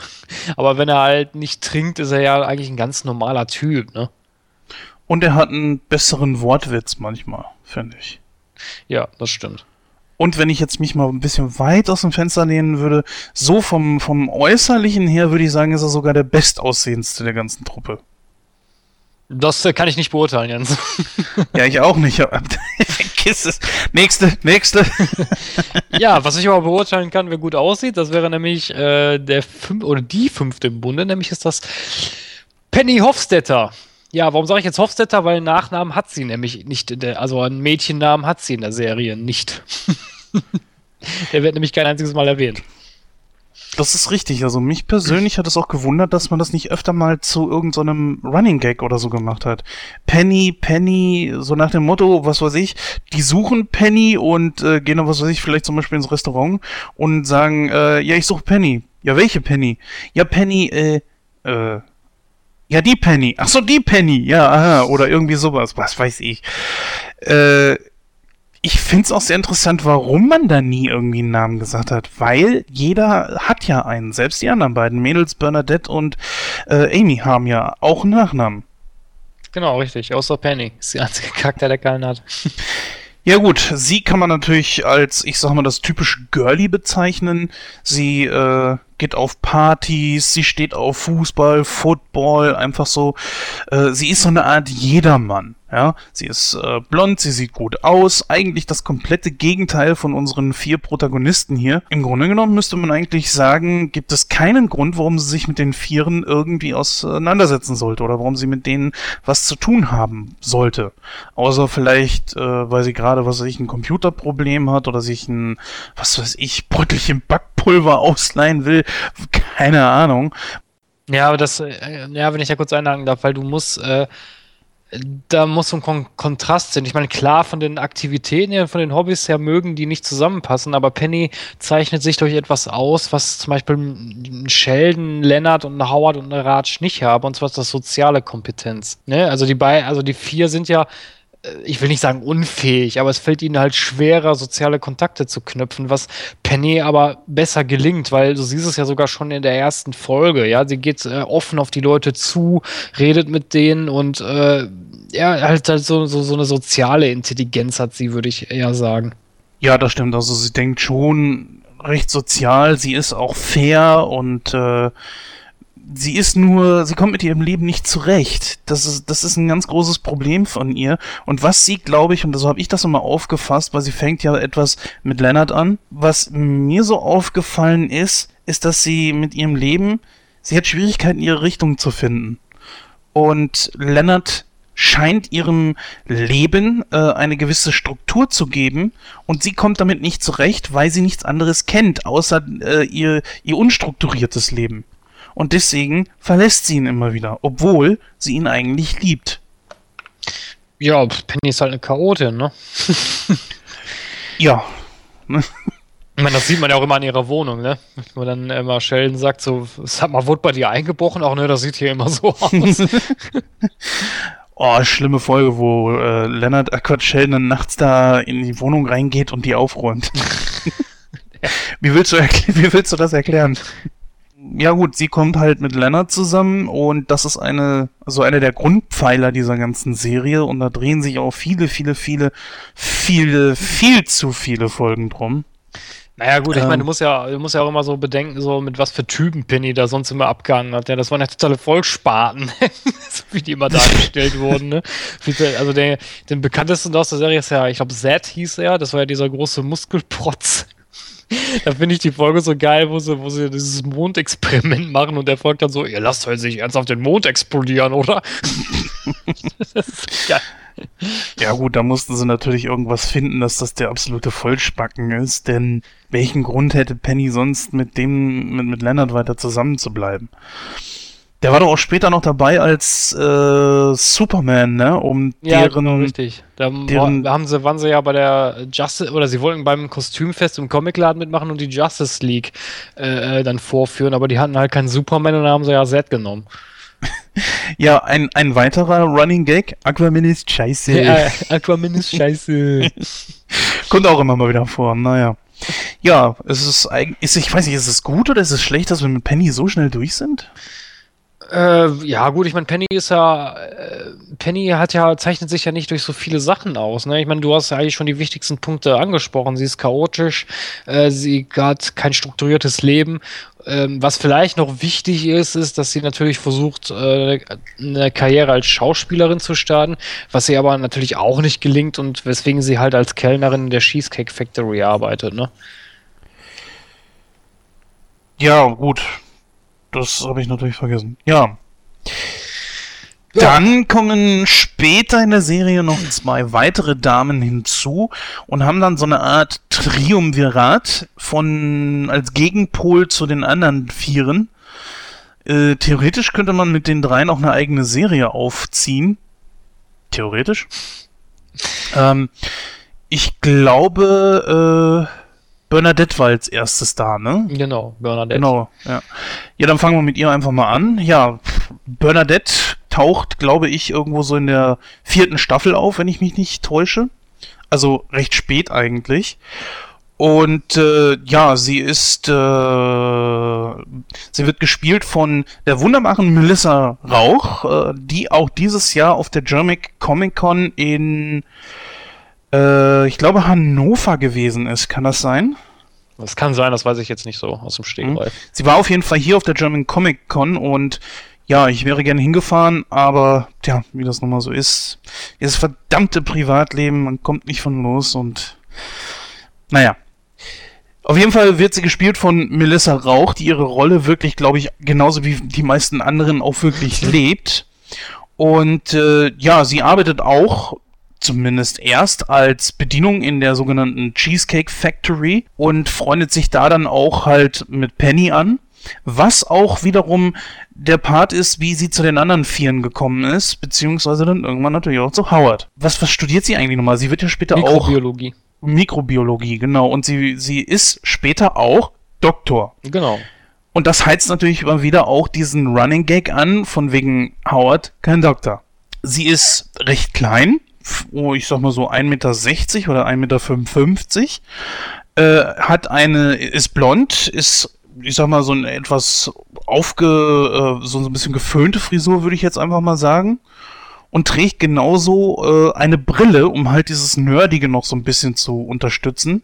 Aber wenn er halt nicht trinkt, ist er ja eigentlich ein ganz normaler Typ, ne? Und er hat einen besseren Wortwitz manchmal, finde ich. Ja, das stimmt. Und wenn ich jetzt mich mal ein bisschen weit aus dem Fenster lehnen würde, so vom, vom Äußerlichen her würde ich sagen, ist er sogar der bestaussehendste der ganzen Truppe. Das äh, kann ich nicht beurteilen, Jens. ja, ich auch nicht. Vergiss es. Nächste, nächste. ja, was ich aber beurteilen kann, wer gut aussieht, das wäre nämlich äh, der fünf oder die fünfte im Bunde, nämlich ist das Penny Hofstetter. Ja, warum sage ich jetzt Hofstetter? Weil einen Nachnamen hat sie nämlich nicht, der, also einen Mädchennamen hat sie in der Serie nicht. der wird nämlich kein einziges Mal erwähnt. Das ist richtig. Also mich persönlich hat es auch gewundert, dass man das nicht öfter mal zu irgendeinem so Running Gag oder so gemacht hat. Penny, Penny, so nach dem Motto, was weiß ich, die suchen Penny und äh, gehen dann, was weiß ich, vielleicht zum Beispiel ins Restaurant und sagen, äh, ja, ich suche Penny. Ja, welche Penny? Ja, Penny, äh, äh, ja, die Penny. Ach so, die Penny. Ja, aha. Oder irgendwie sowas. Was weiß ich. Äh, ich finde es auch sehr interessant, warum man da nie irgendwie einen Namen gesagt hat. Weil jeder hat ja einen. Selbst die anderen beiden Mädels, Bernadette und äh, Amy, haben ja auch einen Nachnamen. Genau, richtig. Außer Penny. Ist die einzige Charakter, der keinen hat. Ja gut, sie kann man natürlich als, ich sag mal, das typische Girly bezeichnen. Sie äh, geht auf Partys, sie steht auf Fußball, Football, einfach so. Äh, sie ist so eine Art Jedermann. Ja, sie ist äh, blond, sie sieht gut aus. Eigentlich das komplette Gegenteil von unseren vier Protagonisten hier. Im Grunde genommen müsste man eigentlich sagen, gibt es keinen Grund, warum sie sich mit den Vieren irgendwie auseinandersetzen sollte oder warum sie mit denen was zu tun haben sollte. Außer vielleicht, äh, weil sie gerade, was weiß ich, ein Computerproblem hat oder sich ein, was weiß ich, Bröttelchen Backpulver ausleihen will. Keine Ahnung. Ja, aber das, äh, ja, wenn ich da kurz einhaken darf, weil du musst, äh, da muss so ein Kon Kontrast sein. Ich meine, klar, von den Aktivitäten her, von den Hobbys her mögen die nicht zusammenpassen, aber Penny zeichnet sich durch etwas aus, was zum Beispiel ein Sheldon, Leonard und eine Howard und eine Ratsch nicht haben, und zwar ist das soziale Kompetenz. Ne? Also die also die vier sind ja ich will nicht sagen unfähig, aber es fällt ihnen halt schwerer, soziale Kontakte zu knüpfen, was Penny aber besser gelingt, weil du siehst es ja sogar schon in der ersten Folge, ja, sie geht äh, offen auf die Leute zu, redet mit denen und äh, ja, halt, halt so, so, so eine soziale Intelligenz hat sie, würde ich eher sagen. Ja, das stimmt. Also sie denkt schon recht sozial, sie ist auch fair und äh, sie ist nur, sie kommt mit ihrem Leben nicht zurecht. Das ist, das ist ein ganz großes Problem von ihr. Und was sie, glaube ich, und so habe ich das immer aufgefasst, weil sie fängt ja etwas mit Leonard an. Was mir so aufgefallen ist, ist, dass sie mit ihrem Leben, sie hat Schwierigkeiten, ihre Richtung zu finden. Und Leonard scheint ihrem Leben äh, eine gewisse Struktur zu geben und sie kommt damit nicht zurecht, weil sie nichts anderes kennt, außer äh, ihr, ihr unstrukturiertes Leben und deswegen verlässt sie ihn immer wieder, obwohl sie ihn eigentlich liebt. Ja, Penny ist halt eine Chaotin, ne? ja. Ich meine, das sieht man ja auch immer an ihrer Wohnung, ne? Wenn dann immer Sheldon sagt, so, sag mal, wurde bei dir eingebrochen? Auch ne, das sieht hier immer so aus. oh, schlimme Folge, wo äh, Leonard, äh, Quatsch, Sheldon dann nachts da in die Wohnung reingeht und die aufräumt. wie, willst du wie willst du das erklären? Ja gut, sie kommt halt mit Leonard zusammen und das ist eine, also einer der Grundpfeiler dieser ganzen Serie und da drehen sich auch viele, viele, viele, viele, viel zu viele Folgen drum. Naja, gut, ich ähm, meine, du musst ja, du musst ja auch immer so bedenken, so mit was für Typen Penny da sonst immer abgehangen hat. Ja, das waren ja totale Vollspaten, wie die immer dargestellt wurden. Ne? Also der, den bekanntesten aus der Serie ist ja, ich glaube, Zed hieß er, das war ja dieser große Muskelprotz da finde ich die Folge so geil, wo sie, wo sie dieses Mondexperiment machen und der folgt dann so, ihr lasst heute nicht ernsthaft den Mond explodieren, oder? das ist geil. Ja gut, da mussten sie natürlich irgendwas finden, dass das der absolute Vollspacken ist, denn welchen Grund hätte Penny sonst mit dem, mit, mit Leonard weiter zusammenzubleiben? Der war doch auch später noch dabei als äh, Superman, ne? Um ja, deren. Genau, richtig. Da deren, haben sie, waren sie ja bei der Justice, oder sie wollten beim Kostümfest im Comicladen mitmachen und die Justice League äh, äh dann vorführen, aber die hatten halt keinen Superman und da haben sie ja Zed genommen. ja, ein, ein weiterer Running Gag. Aquaman ist scheiße. Ja, Aquaman ist scheiße. Kommt auch immer mal wieder vor, naja. Ja, es ist eigentlich, ich weiß nicht, ist es gut oder ist es schlecht, dass wir mit Penny so schnell durch sind? Äh, ja, gut, ich meine, Penny ist ja, äh, Penny hat ja, zeichnet sich ja nicht durch so viele Sachen aus. Ne? Ich meine, du hast ja eigentlich schon die wichtigsten Punkte angesprochen. Sie ist chaotisch, äh, sie hat kein strukturiertes Leben. Ähm, was vielleicht noch wichtig ist, ist, dass sie natürlich versucht, äh, eine Karriere als Schauspielerin zu starten, was ihr aber natürlich auch nicht gelingt und weswegen sie halt als Kellnerin in der Cheesecake Factory arbeitet, ne? Ja, gut. Das habe ich natürlich vergessen. Ja. Dann kommen später in der Serie noch zwei weitere Damen hinzu und haben dann so eine Art Triumvirat von als Gegenpol zu den anderen Vieren. Äh, theoretisch könnte man mit den dreien auch eine eigene Serie aufziehen. Theoretisch. Ähm, ich glaube, äh, Bernadette war als erstes da, ne? Genau, Bernadette. Genau, ja. Ja, dann fangen wir mit ihr einfach mal an. Ja, Bernadette taucht, glaube ich, irgendwo so in der vierten Staffel auf, wenn ich mich nicht täusche. Also recht spät eigentlich. Und äh, ja, sie ist, äh, sie wird gespielt von der wunderbaren Melissa Rauch, äh, die auch dieses Jahr auf der German Comic Con in, äh, ich glaube, Hannover gewesen ist. Kann das sein? Das kann sein, das weiß ich jetzt nicht so aus dem Stegreif. Mhm. Sie war auf jeden Fall hier auf der German Comic Con und ja, ich wäre gerne hingefahren, aber tja, wie das nun mal so ist, dieses verdammte Privatleben, man kommt nicht von los und naja. Auf jeden Fall wird sie gespielt von Melissa Rauch, die ihre Rolle wirklich, glaube ich, genauso wie die meisten anderen auch wirklich lebt. Und äh, ja, sie arbeitet auch zumindest erst als Bedienung in der sogenannten Cheesecake Factory und freundet sich da dann auch halt mit Penny an. Was auch wiederum der Part ist, wie sie zu den anderen Vieren gekommen ist, beziehungsweise dann irgendwann natürlich auch zu Howard. Was, was studiert sie eigentlich nochmal? Sie wird ja später Mikrobiologie. auch. Mikrobiologie, genau. Und sie, sie ist später auch Doktor. Genau. Und das heizt natürlich immer wieder auch diesen Running Gag an, von wegen Howard, kein Doktor. Sie ist recht klein, oh, ich sag mal so 1,60 Meter oder 1,55 Meter, äh, hat eine, ist blond, ist, ich sag mal, so ein etwas aufge, äh, so ein bisschen geföhnte Frisur, würde ich jetzt einfach mal sagen. Und trägt genauso äh, eine Brille, um halt dieses Nerdige noch so ein bisschen zu unterstützen.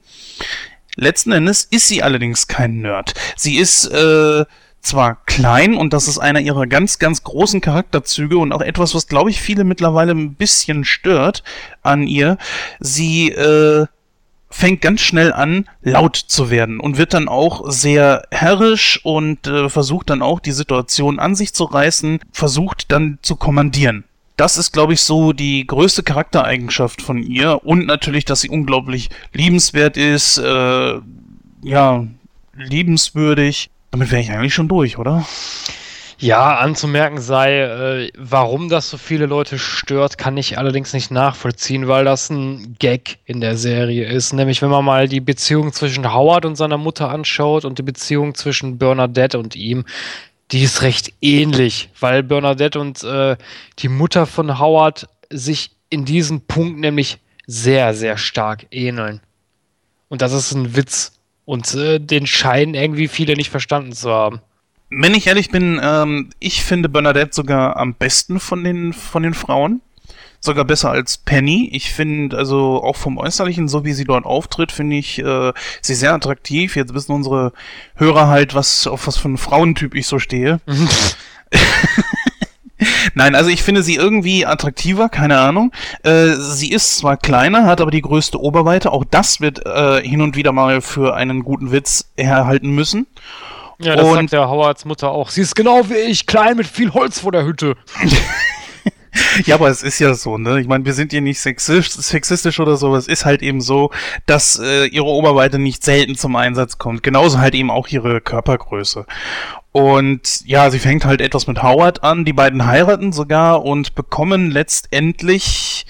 Letzten Endes ist sie allerdings kein Nerd. Sie ist, äh, zwar klein und das ist einer ihrer ganz, ganz großen Charakterzüge und auch etwas, was glaube ich viele mittlerweile ein bisschen stört an ihr. Sie äh, fängt ganz schnell an, laut zu werden und wird dann auch sehr herrisch und äh, versucht dann auch die Situation an sich zu reißen, versucht dann zu kommandieren. Das ist, glaube ich, so die größte Charaktereigenschaft von ihr und natürlich, dass sie unglaublich liebenswert ist, äh, ja, liebenswürdig damit wäre ich eigentlich schon durch, oder? Ja, anzumerken sei, äh, warum das so viele Leute stört, kann ich allerdings nicht nachvollziehen, weil das ein Gag in der Serie ist. Nämlich, wenn man mal die Beziehung zwischen Howard und seiner Mutter anschaut und die Beziehung zwischen Bernadette und ihm, die ist recht ähnlich, weil Bernadette und äh, die Mutter von Howard sich in diesem Punkt nämlich sehr, sehr stark ähneln. Und das ist ein Witz. Und äh, den scheinen irgendwie viele nicht verstanden zu haben. Wenn ich ehrlich bin, ähm, ich finde Bernadette sogar am besten von den, von den Frauen. Sogar besser als Penny. Ich finde, also auch vom Äußerlichen, so wie sie dort auftritt, finde ich äh, sie sehr attraktiv. Jetzt wissen unsere Hörer halt, was auf was für einen Frauentyp ich so stehe. Nein, also ich finde sie irgendwie attraktiver, keine Ahnung. Äh, sie ist zwar kleiner, hat aber die größte Oberweite. Auch das wird äh, hin und wieder mal für einen guten Witz erhalten müssen. Ja, das und sagt der Howards Mutter auch. Sie ist genau wie ich, klein mit viel Holz vor der Hütte. ja, aber es ist ja so, ne? Ich meine, wir sind hier nicht sexistisch, sexistisch oder so. Es ist halt eben so, dass äh, ihre Oberweite nicht selten zum Einsatz kommt. Genauso halt eben auch ihre Körpergröße. Und ja, sie fängt halt etwas mit Howard an. Die beiden heiraten sogar und bekommen letztendlich,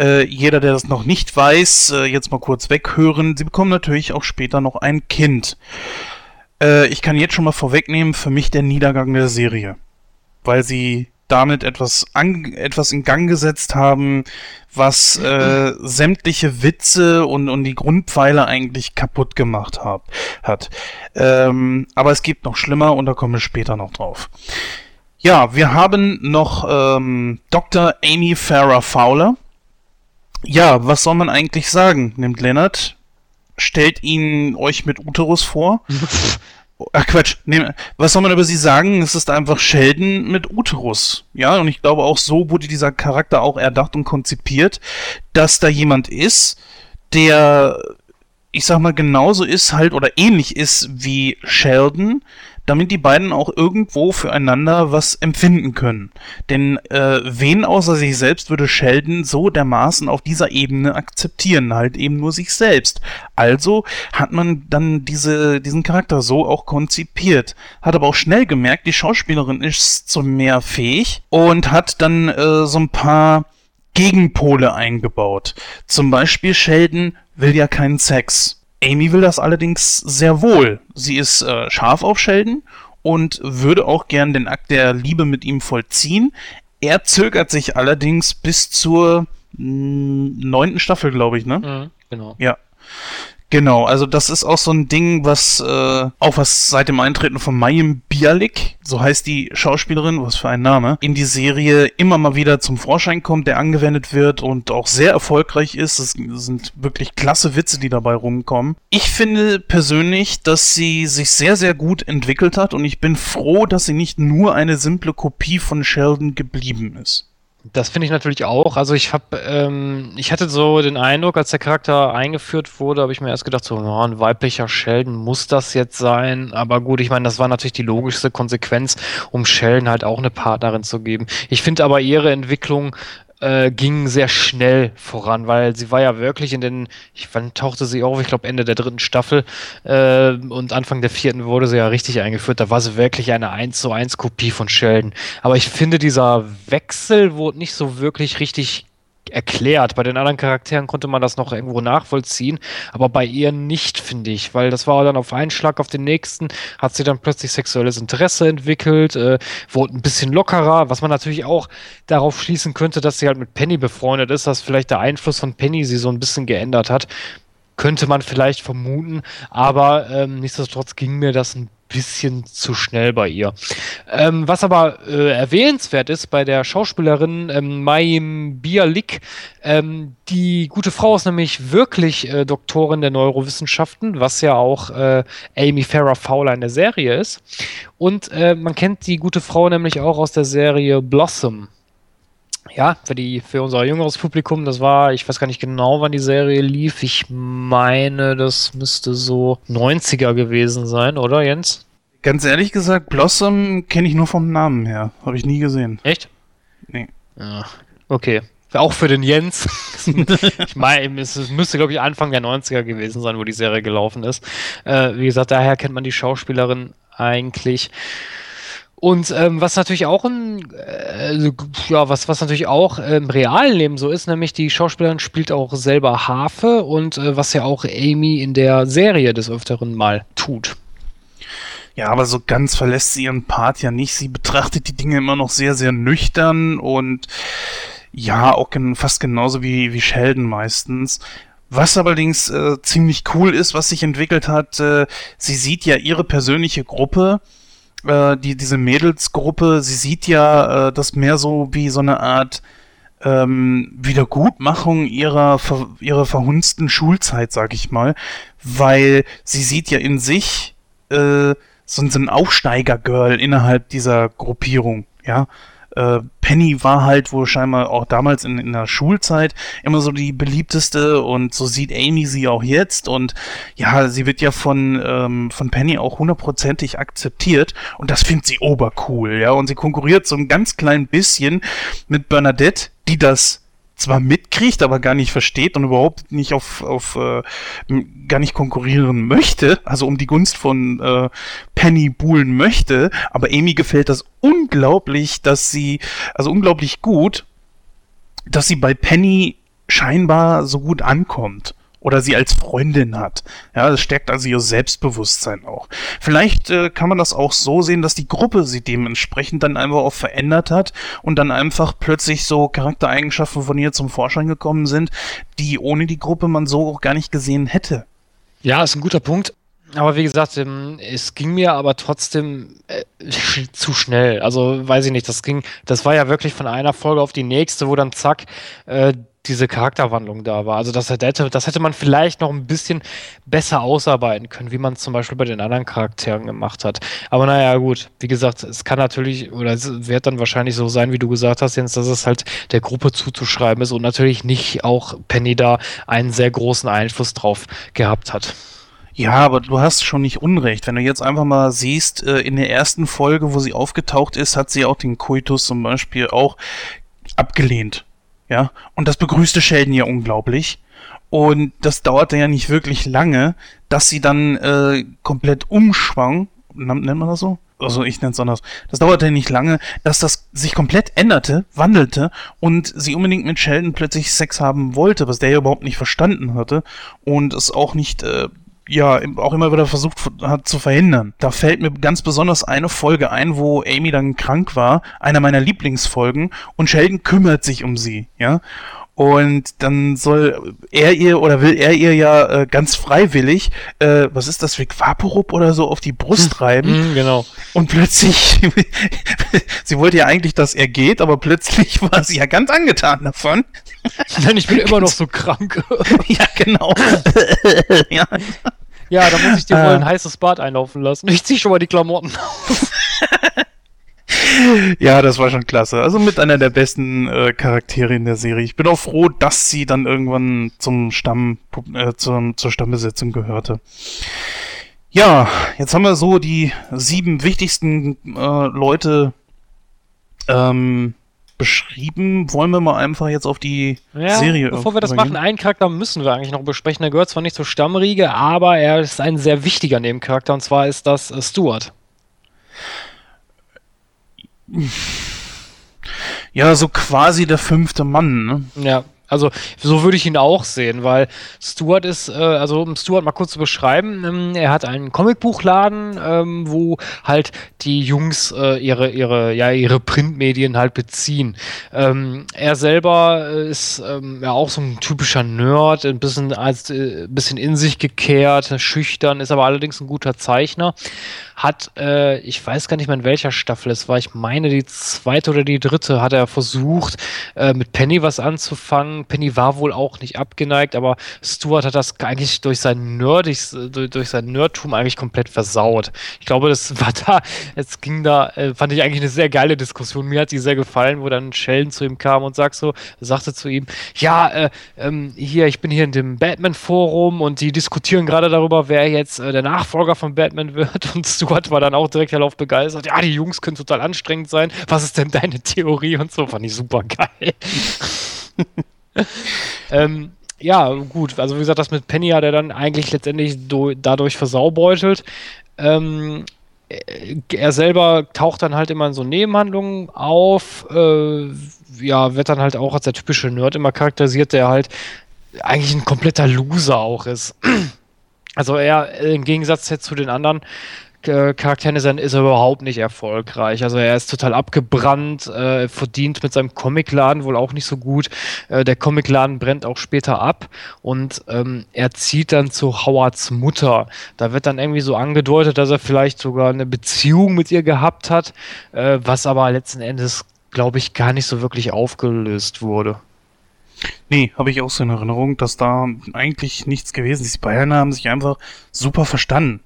äh, jeder, der das noch nicht weiß, äh, jetzt mal kurz weghören, sie bekommen natürlich auch später noch ein Kind. Äh, ich kann jetzt schon mal vorwegnehmen, für mich der Niedergang der Serie. Weil sie damit etwas, an, etwas in Gang gesetzt haben, was äh, sämtliche Witze und, und die Grundpfeiler eigentlich kaputt gemacht hab, hat. Ähm, aber es gibt noch schlimmer und da kommen wir später noch drauf. Ja, wir haben noch ähm, Dr. Amy Farrah Fowler. Ja, was soll man eigentlich sagen? Nimmt Leonard, stellt ihn euch mit Uterus vor Ach Quatsch, nee, was soll man über sie sagen? Es ist einfach Sheldon mit Uterus. Ja, und ich glaube auch so wurde dieser Charakter auch erdacht und konzipiert, dass da jemand ist, der, ich sag mal, genauso ist halt oder ähnlich ist wie Sheldon, damit die beiden auch irgendwo füreinander was empfinden können. Denn äh, wen außer sich selbst würde Sheldon so dermaßen auf dieser Ebene akzeptieren? Halt eben nur sich selbst. Also hat man dann diese, diesen Charakter so auch konzipiert. Hat aber auch schnell gemerkt, die Schauspielerin ist zu mehr fähig und hat dann äh, so ein paar Gegenpole eingebaut. Zum Beispiel Sheldon will ja keinen Sex. Amy will das allerdings sehr wohl. Sie ist äh, scharf auf Sheldon und würde auch gern den Akt der Liebe mit ihm vollziehen. Er zögert sich allerdings bis zur hm, neunten Staffel, glaube ich, ne? Mhm, genau. Ja. Genau, also das ist auch so ein Ding, was äh, auch was seit dem Eintreten von Mayim Bialik, so heißt die Schauspielerin, was für ein Name, in die Serie immer mal wieder zum Vorschein kommt, der angewendet wird und auch sehr erfolgreich ist. Es sind wirklich klasse Witze, die dabei rumkommen. Ich finde persönlich, dass sie sich sehr, sehr gut entwickelt hat und ich bin froh, dass sie nicht nur eine simple Kopie von Sheldon geblieben ist. Das finde ich natürlich auch. Also ich habe, ähm, ich hatte so den Eindruck, als der Charakter eingeführt wurde, habe ich mir erst gedacht, so oh, ein weiblicher Sheldon muss das jetzt sein. Aber gut, ich meine, das war natürlich die logischste Konsequenz, um Sheldon halt auch eine Partnerin zu geben. Ich finde aber ihre Entwicklung äh, ging sehr schnell voran, weil sie war ja wirklich in den, ich, wann tauchte sie auf? Ich glaube Ende der dritten Staffel äh, und Anfang der vierten wurde sie ja richtig eingeführt. Da war sie wirklich eine 1 zu 1 Kopie von Sheldon. Aber ich finde, dieser Wechsel wurde nicht so wirklich richtig erklärt. Bei den anderen Charakteren konnte man das noch irgendwo nachvollziehen, aber bei ihr nicht, finde ich, weil das war dann auf einen Schlag auf den nächsten, hat sie dann plötzlich sexuelles Interesse entwickelt, äh, wurde ein bisschen lockerer, was man natürlich auch darauf schließen könnte, dass sie halt mit Penny befreundet ist, dass vielleicht der Einfluss von Penny sie so ein bisschen geändert hat. Könnte man vielleicht vermuten, aber ähm, nichtsdestotrotz ging mir das ein bisschen zu schnell bei ihr. Ähm, was aber äh, erwähnenswert ist bei der Schauspielerin ähm, Mayim Bialik, ähm, die gute Frau ist nämlich wirklich äh, Doktorin der Neurowissenschaften, was ja auch äh, Amy Farrah Fowler in der Serie ist. Und äh, man kennt die gute Frau nämlich auch aus der Serie Blossom ja, für die, für unser jüngeres Publikum, das war, ich weiß gar nicht genau, wann die Serie lief. Ich meine, das müsste so 90er gewesen sein, oder Jens? Ganz ehrlich gesagt, Blossom kenne ich nur vom Namen her. Habe ich nie gesehen. Echt? Nee. Ja, okay. Auch für den Jens. ich meine, es müsste, glaube ich, Anfang der 90er gewesen sein, wo die Serie gelaufen ist. Äh, wie gesagt, daher kennt man die Schauspielerin eigentlich. Und ähm, was natürlich auch ein, äh, ja, was, was natürlich auch im realen Leben so ist, nämlich die Schauspielerin spielt auch selber Harfe und äh, was ja auch Amy in der Serie des Öfteren mal tut. Ja, aber so ganz verlässt sie ihren Part ja nicht. Sie betrachtet die Dinge immer noch sehr, sehr nüchtern und ja, auch fast genauso wie, wie Sheldon meistens. Was allerdings äh, ziemlich cool ist, was sich entwickelt hat, äh, sie sieht ja ihre persönliche Gruppe äh, die, diese Mädelsgruppe, sie sieht ja äh, das mehr so wie so eine Art ähm, Wiedergutmachung ihrer, ver ihrer verhunzten Schulzeit, sag ich mal, weil sie sieht ja in sich äh, so, ein Aufsteiger-Girl innerhalb dieser Gruppierung, ja äh, Penny war halt wohl scheinbar auch damals in, in der Schulzeit immer so die beliebteste und so sieht Amy sie auch jetzt und ja, sie wird ja von, ähm, von Penny auch hundertprozentig akzeptiert und das findet sie obercool, ja, und sie konkurriert so ein ganz klein bisschen mit Bernadette, die das zwar mitkriegt, aber gar nicht versteht und überhaupt nicht auf, auf äh, gar nicht konkurrieren möchte, also um die Gunst von äh, Penny buhlen möchte, aber Amy gefällt das unglaublich, dass sie, also unglaublich gut, dass sie bei Penny scheinbar so gut ankommt oder sie als Freundin hat. Ja, das stärkt also ihr Selbstbewusstsein auch. Vielleicht äh, kann man das auch so sehen, dass die Gruppe sie dementsprechend dann einfach auch verändert hat und dann einfach plötzlich so Charaktereigenschaften von ihr zum Vorschein gekommen sind, die ohne die Gruppe man so auch gar nicht gesehen hätte. Ja, ist ein guter Punkt. Aber wie gesagt, ähm, es ging mir aber trotzdem äh, zu schnell. Also weiß ich nicht, das ging, das war ja wirklich von einer Folge auf die nächste, wo dann zack, äh, diese Charakterwandlung da war. Also das hätte, das hätte man vielleicht noch ein bisschen besser ausarbeiten können, wie man es zum Beispiel bei den anderen Charakteren gemacht hat. Aber naja, gut, wie gesagt, es kann natürlich, oder es wird dann wahrscheinlich so sein, wie du gesagt hast, Jens, dass es halt der Gruppe zuzuschreiben ist und natürlich nicht auch Penny da einen sehr großen Einfluss drauf gehabt hat. Ja, aber du hast schon nicht Unrecht. Wenn du jetzt einfach mal siehst, äh, in der ersten Folge, wo sie aufgetaucht ist, hat sie auch den Koitus zum Beispiel auch abgelehnt. Ja, und das begrüßte Sheldon ja unglaublich. Und das dauerte ja nicht wirklich lange, dass sie dann äh, komplett umschwang. Nennt man das so? Also ich nenne es anders. Das dauerte nicht lange, dass das sich komplett änderte, wandelte und sie unbedingt mit Sheldon plötzlich Sex haben wollte, was der ja überhaupt nicht verstanden hatte und es auch nicht äh, ja auch immer wieder versucht hat zu verhindern. Da fällt mir ganz besonders eine Folge ein, wo Amy dann krank war, einer meiner Lieblingsfolgen, und Sheldon kümmert sich um sie, ja. Und dann soll er ihr oder will er ihr ja äh, ganz freiwillig, äh, was ist das, Vic Vaporub oder so, auf die Brust hm. reiben. Hm, genau. Und plötzlich, sie wollte ja eigentlich, dass er geht, aber plötzlich war sie ja ganz angetan davon. Nein, ich bin immer noch so krank. ja, genau. ja. ja, da muss ich dir wohl ein äh. heißes Bad einlaufen lassen. Ich zieh schon mal die Klamotten auf. Ja, das war schon klasse. Also mit einer der besten äh, Charaktere in der Serie. Ich bin auch froh, dass sie dann irgendwann zum Stamm, äh, zum, zur Stammbesetzung gehörte. Ja, jetzt haben wir so die sieben wichtigsten äh, Leute ähm, beschrieben. Wollen wir mal einfach jetzt auf die ja, Serie. Bevor wir das machen, einen Charakter müssen wir eigentlich noch besprechen. Der gehört zwar nicht zur Stammriege, aber er ist ein sehr wichtiger Nebencharakter und zwar ist das äh, Stuart. Ja, so quasi der fünfte Mann, ne? Ja, also so würde ich ihn auch sehen, weil Stuart ist, äh, also um Stuart mal kurz zu beschreiben, ähm, er hat einen Comicbuchladen, ähm, wo halt die Jungs äh, ihre, ihre, ja, ihre Printmedien halt beziehen. Ähm, er selber ist ähm, ja auch so ein typischer Nerd, ein bisschen, als, äh, bisschen in sich gekehrt, schüchtern, ist aber allerdings ein guter Zeichner hat, äh, ich weiß gar nicht mehr in welcher Staffel es war, ich meine die zweite oder die dritte, hat er versucht, äh, mit Penny was anzufangen. Penny war wohl auch nicht abgeneigt, aber Stuart hat das eigentlich durch sein Nerdig, durch, durch sein Nerdtum eigentlich komplett versaut. Ich glaube, das war da, es ging da, äh, fand ich eigentlich eine sehr geile Diskussion. Mir hat die sehr gefallen, wo dann Sheldon zu ihm kam und sagt so, sagte zu ihm, ja, äh, ähm, hier, ich bin hier in dem Batman-Forum und die diskutieren gerade darüber, wer jetzt äh, der Nachfolger von Batman wird und Stuart Stuart war dann auch direkt darauf begeistert. Ja, die Jungs können total anstrengend sein. Was ist denn deine Theorie und so? Fand ich super geil. ähm, ja, gut. Also, wie gesagt, das mit Penny hat er dann eigentlich letztendlich dadurch versaubeutelt. Ähm, er selber taucht dann halt immer in so Nebenhandlungen auf. Äh, ja, wird dann halt auch als der typische Nerd immer charakterisiert, der halt eigentlich ein kompletter Loser auch ist. Also er im Gegensatz jetzt zu den anderen äh, ist er, ist er überhaupt nicht erfolgreich. Also er ist total abgebrannt, äh, verdient mit seinem Comicladen wohl auch nicht so gut. Äh, der Comicladen brennt auch später ab und ähm, er zieht dann zu Howards Mutter. Da wird dann irgendwie so angedeutet, dass er vielleicht sogar eine Beziehung mit ihr gehabt hat, äh, was aber letzten Endes, glaube ich, gar nicht so wirklich aufgelöst wurde. Nee, habe ich auch so in Erinnerung, dass da eigentlich nichts gewesen ist. Die Bayern haben sich einfach super verstanden.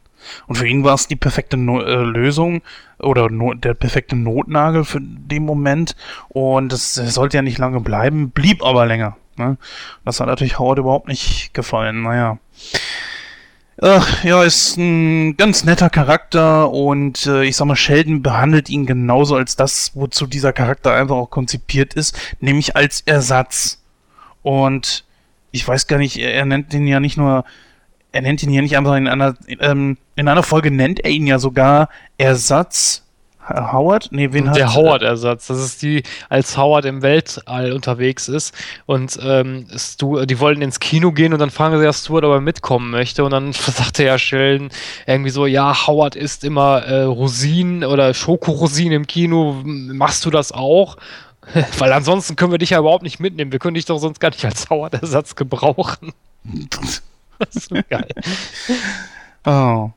Und für ihn war es die perfekte no äh, Lösung oder no der perfekte Notnagel für den Moment. Und es sollte ja nicht lange bleiben, blieb aber länger. Ne? Das hat natürlich Howard überhaupt nicht gefallen. Naja. Ach, ja, ist ein ganz netter Charakter und äh, ich sag mal, Sheldon behandelt ihn genauso als das, wozu dieser Charakter einfach auch konzipiert ist, nämlich als Ersatz. Und ich weiß gar nicht, er, er nennt ihn ja nicht nur er nennt ihn hier nicht einfach in einer, ähm, in einer Folge nennt er ihn ja sogar Ersatz Howard? Nee, wen hat Der Howard-Ersatz. Das ist die, als Howard im Weltall unterwegs ist und ähm, Stu, die wollen ins Kino gehen und dann fragen sie ja Stuart, ob er mitkommen möchte und dann sagte ja Sheldon irgendwie so, ja, Howard isst immer äh, Rosinen oder Schokorosinen im Kino, machst du das auch? Weil ansonsten können wir dich ja überhaupt nicht mitnehmen. Wir können dich doch sonst gar nicht als Howard-Ersatz gebrauchen. so geil. Oh.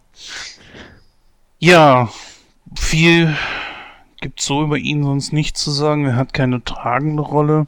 Ja, viel gibt so über ihn sonst nicht zu sagen. Er hat keine tragende Rolle.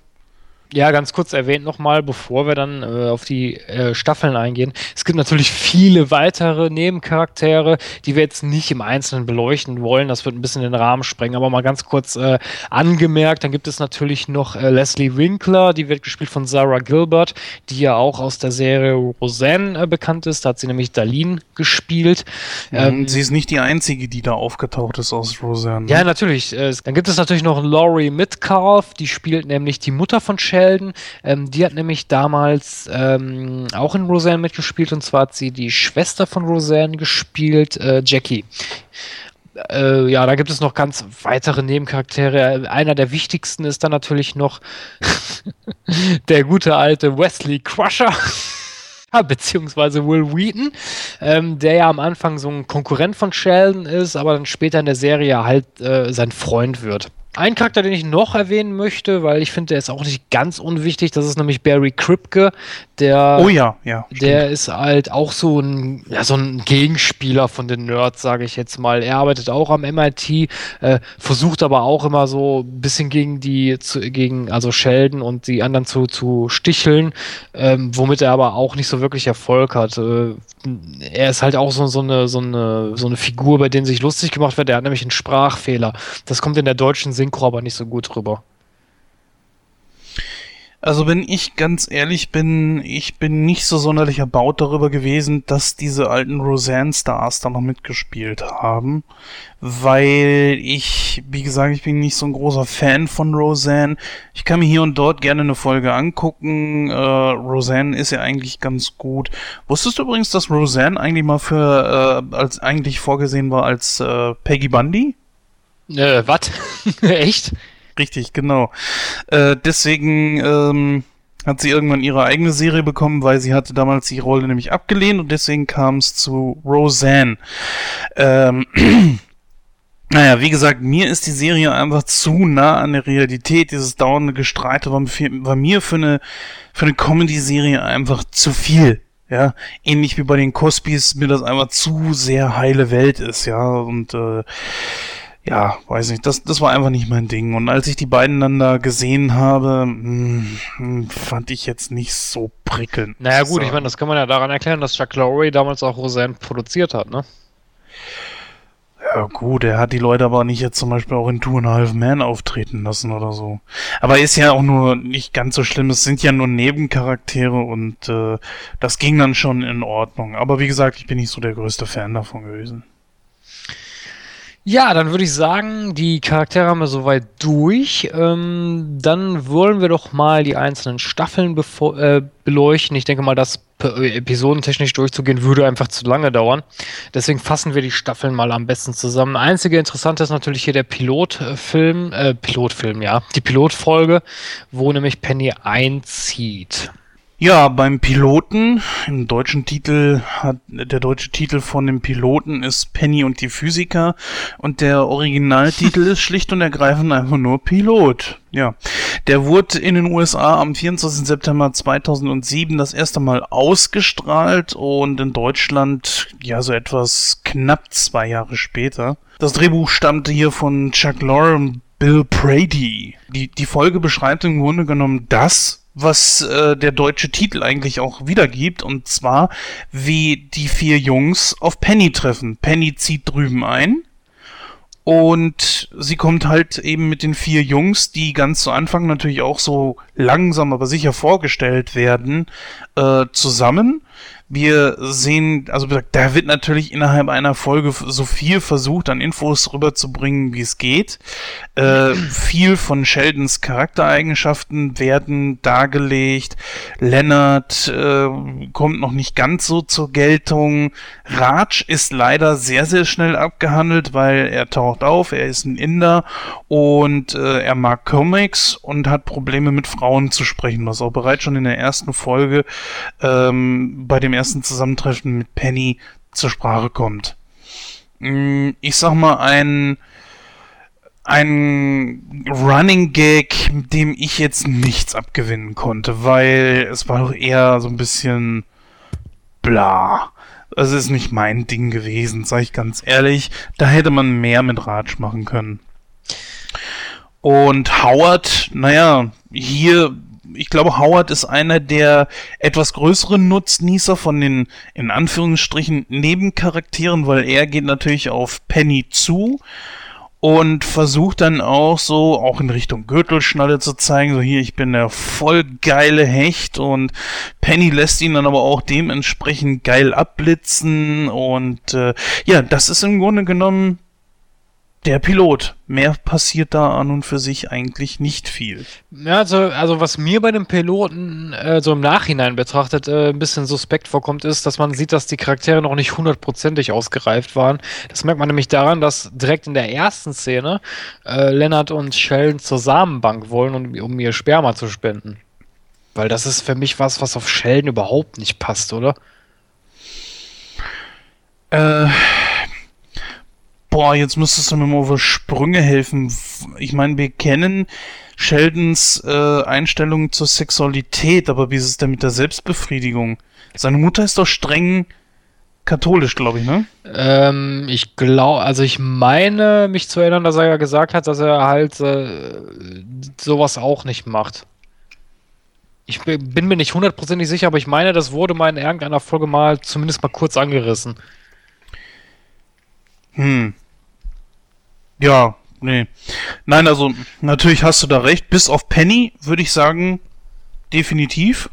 Ja, ganz kurz erwähnt nochmal, bevor wir dann äh, auf die äh, Staffeln eingehen. Es gibt natürlich viele weitere Nebencharaktere, die wir jetzt nicht im Einzelnen beleuchten wollen. Das wird ein bisschen den Rahmen sprengen, aber mal ganz kurz äh, angemerkt. Dann gibt es natürlich noch äh, Leslie Winkler, die wird gespielt von Sarah Gilbert, die ja auch aus der Serie Roseanne äh, bekannt ist. Da hat sie nämlich Darlene gespielt. Ähm, sie ist nicht die einzige, die da aufgetaucht ist aus Roseanne. Ja, natürlich. Äh, dann gibt es natürlich noch Laurie Metcalf, die spielt nämlich die Mutter von Sheldon Sheldon. Ähm, die hat nämlich damals ähm, auch in Roseanne mitgespielt und zwar hat sie die Schwester von Roseanne gespielt, äh, Jackie. Äh, ja, da gibt es noch ganz weitere Nebencharaktere. Einer der wichtigsten ist dann natürlich noch der gute alte Wesley Crusher. beziehungsweise Will Wheaton, ähm, der ja am Anfang so ein Konkurrent von Sheldon ist, aber dann später in der Serie halt äh, sein Freund wird. Ein Charakter, den ich noch erwähnen möchte, weil ich finde, der ist auch nicht ganz unwichtig, das ist nämlich Barry Kripke, der, oh ja, ja. Der stimmt. ist halt auch so ein, ja, so ein Gegenspieler von den Nerds, sage ich jetzt mal. Er arbeitet auch am MIT, äh, versucht aber auch immer so ein bisschen gegen die, zu, gegen, also Sheldon und die anderen zu, zu sticheln, ähm, womit er aber auch nicht so wirklich Erfolg hat. Äh, er ist halt auch so, so, eine, so, eine, so eine Figur, bei der sich lustig gemacht wird. Er hat nämlich einen Sprachfehler. Das kommt in der deutschen Synchro nicht so gut rüber. Also wenn ich ganz ehrlich bin, ich bin nicht so sonderlich erbaut darüber gewesen, dass diese alten Roseanne-Stars da noch mitgespielt haben, weil ich, wie gesagt, ich bin nicht so ein großer Fan von Roseanne. Ich kann mir hier und dort gerne eine Folge angucken. Äh, Roseanne ist ja eigentlich ganz gut. Wusstest du übrigens, dass Roseanne eigentlich mal für, äh, als eigentlich vorgesehen war als äh, Peggy Bundy? Äh, was? Echt? Richtig, genau. Äh, deswegen ähm, hat sie irgendwann ihre eigene Serie bekommen, weil sie hatte damals die Rolle nämlich abgelehnt und deswegen kam es zu Roseanne. Ähm, naja, wie gesagt, mir ist die Serie einfach zu nah an der Realität. Dieses dauernde Gestreite war, war mir für eine, für eine Comedy-Serie einfach zu viel. Ja, ähnlich wie bei den Cosbys mir das einfach zu sehr heile Welt ist, ja, und äh, ja, weiß nicht, das, das war einfach nicht mein Ding. Und als ich die beiden dann da gesehen habe, mh, hm, fand ich jetzt nicht so prickelnd. Naja gut, so. ich meine, das kann man ja daran erklären, dass Chuck Lorre damals auch Roseanne produziert hat, ne? Ja gut, er hat die Leute aber nicht jetzt zum Beispiel auch in Two and a Half Man auftreten lassen oder so. Aber ist ja auch nur nicht ganz so schlimm. Es sind ja nur Nebencharaktere und äh, das ging dann schon in Ordnung. Aber wie gesagt, ich bin nicht so der größte Fan davon gewesen. Ja, dann würde ich sagen, die Charaktere haben wir soweit durch. Ähm, dann wollen wir doch mal die einzelnen Staffeln äh, beleuchten. Ich denke mal, das äh, episodentechnisch durchzugehen würde einfach zu lange dauern. Deswegen fassen wir die Staffeln mal am besten zusammen. Einzige Interessante ist natürlich hier der Pilotfilm, äh, Pilotfilm, ja, die Pilotfolge, wo nämlich Penny einzieht. Ja, beim Piloten, im deutschen Titel hat der deutsche Titel von dem Piloten ist Penny und die Physiker und der Originaltitel ist schlicht und ergreifend einfach nur Pilot. Ja, der wurde in den USA am 24. September 2007 das erste Mal ausgestrahlt und in Deutschland ja so etwas knapp zwei Jahre später. Das Drehbuch stammte hier von Chuck Lorre und Bill Brady. Die, die Folge beschreibt im Grunde genommen das, was äh, der deutsche Titel eigentlich auch wiedergibt, und zwar wie die vier Jungs auf Penny treffen. Penny zieht drüben ein und sie kommt halt eben mit den vier Jungs, die ganz zu Anfang natürlich auch so langsam aber sicher vorgestellt werden, äh, zusammen wir sehen, also da wird natürlich innerhalb einer Folge so viel versucht, an Infos rüberzubringen, wie es geht. Äh, viel von Sheldons Charaktereigenschaften werden dargelegt. Leonard äh, kommt noch nicht ganz so zur Geltung. Raj ist leider sehr, sehr schnell abgehandelt, weil er taucht auf, er ist ein Inder und äh, er mag Comics und hat Probleme mit Frauen zu sprechen, was auch bereits schon in der ersten Folge ähm, bei dem ersten Zusammentreffen mit Penny zur Sprache kommt. Mm, ich sag mal, ein, ein Running Gag, dem ich jetzt nichts abgewinnen konnte, weil es war doch eher so ein bisschen bla. Es ist nicht mein Ding gewesen, sag ich ganz ehrlich. Da hätte man mehr mit Ratsch machen können. Und Howard, naja, hier ich glaube, Howard ist einer der etwas größeren Nutznießer von den, in Anführungsstrichen, Nebencharakteren, weil er geht natürlich auf Penny zu und versucht dann auch so, auch in Richtung Gürtelschnalle zu zeigen, so hier, ich bin der voll geile Hecht und Penny lässt ihn dann aber auch dementsprechend geil abblitzen und äh, ja, das ist im Grunde genommen der Pilot. Mehr passiert da an und für sich eigentlich nicht viel. Ja, also, also was mir bei dem Piloten äh, so im Nachhinein betrachtet äh, ein bisschen suspekt vorkommt, ist, dass man sieht, dass die Charaktere noch nicht hundertprozentig ausgereift waren. Das merkt man nämlich daran, dass direkt in der ersten Szene äh, Lennart und Sheldon zur Samenbank wollen, um, um ihr Sperma zu spenden. Weil das ist für mich was, was auf Sheldon überhaupt nicht passt, oder? Äh Boah, jetzt müsstest du mir mal über Sprünge helfen. Ich meine, wir kennen Sheldons äh, Einstellung zur Sexualität, aber wie ist es denn mit der Selbstbefriedigung? Seine Mutter ist doch streng katholisch, glaube ich, ne? Ähm, ich glaube, also ich meine, mich zu erinnern, dass er ja gesagt hat, dass er halt äh, sowas auch nicht macht. Ich bin mir nicht hundertprozentig sicher, aber ich meine, das wurde mal in irgendeiner Folge mal zumindest mal kurz angerissen. Hm. Ja, nee. Nein, also natürlich hast du da recht. Bis auf Penny würde ich sagen, definitiv.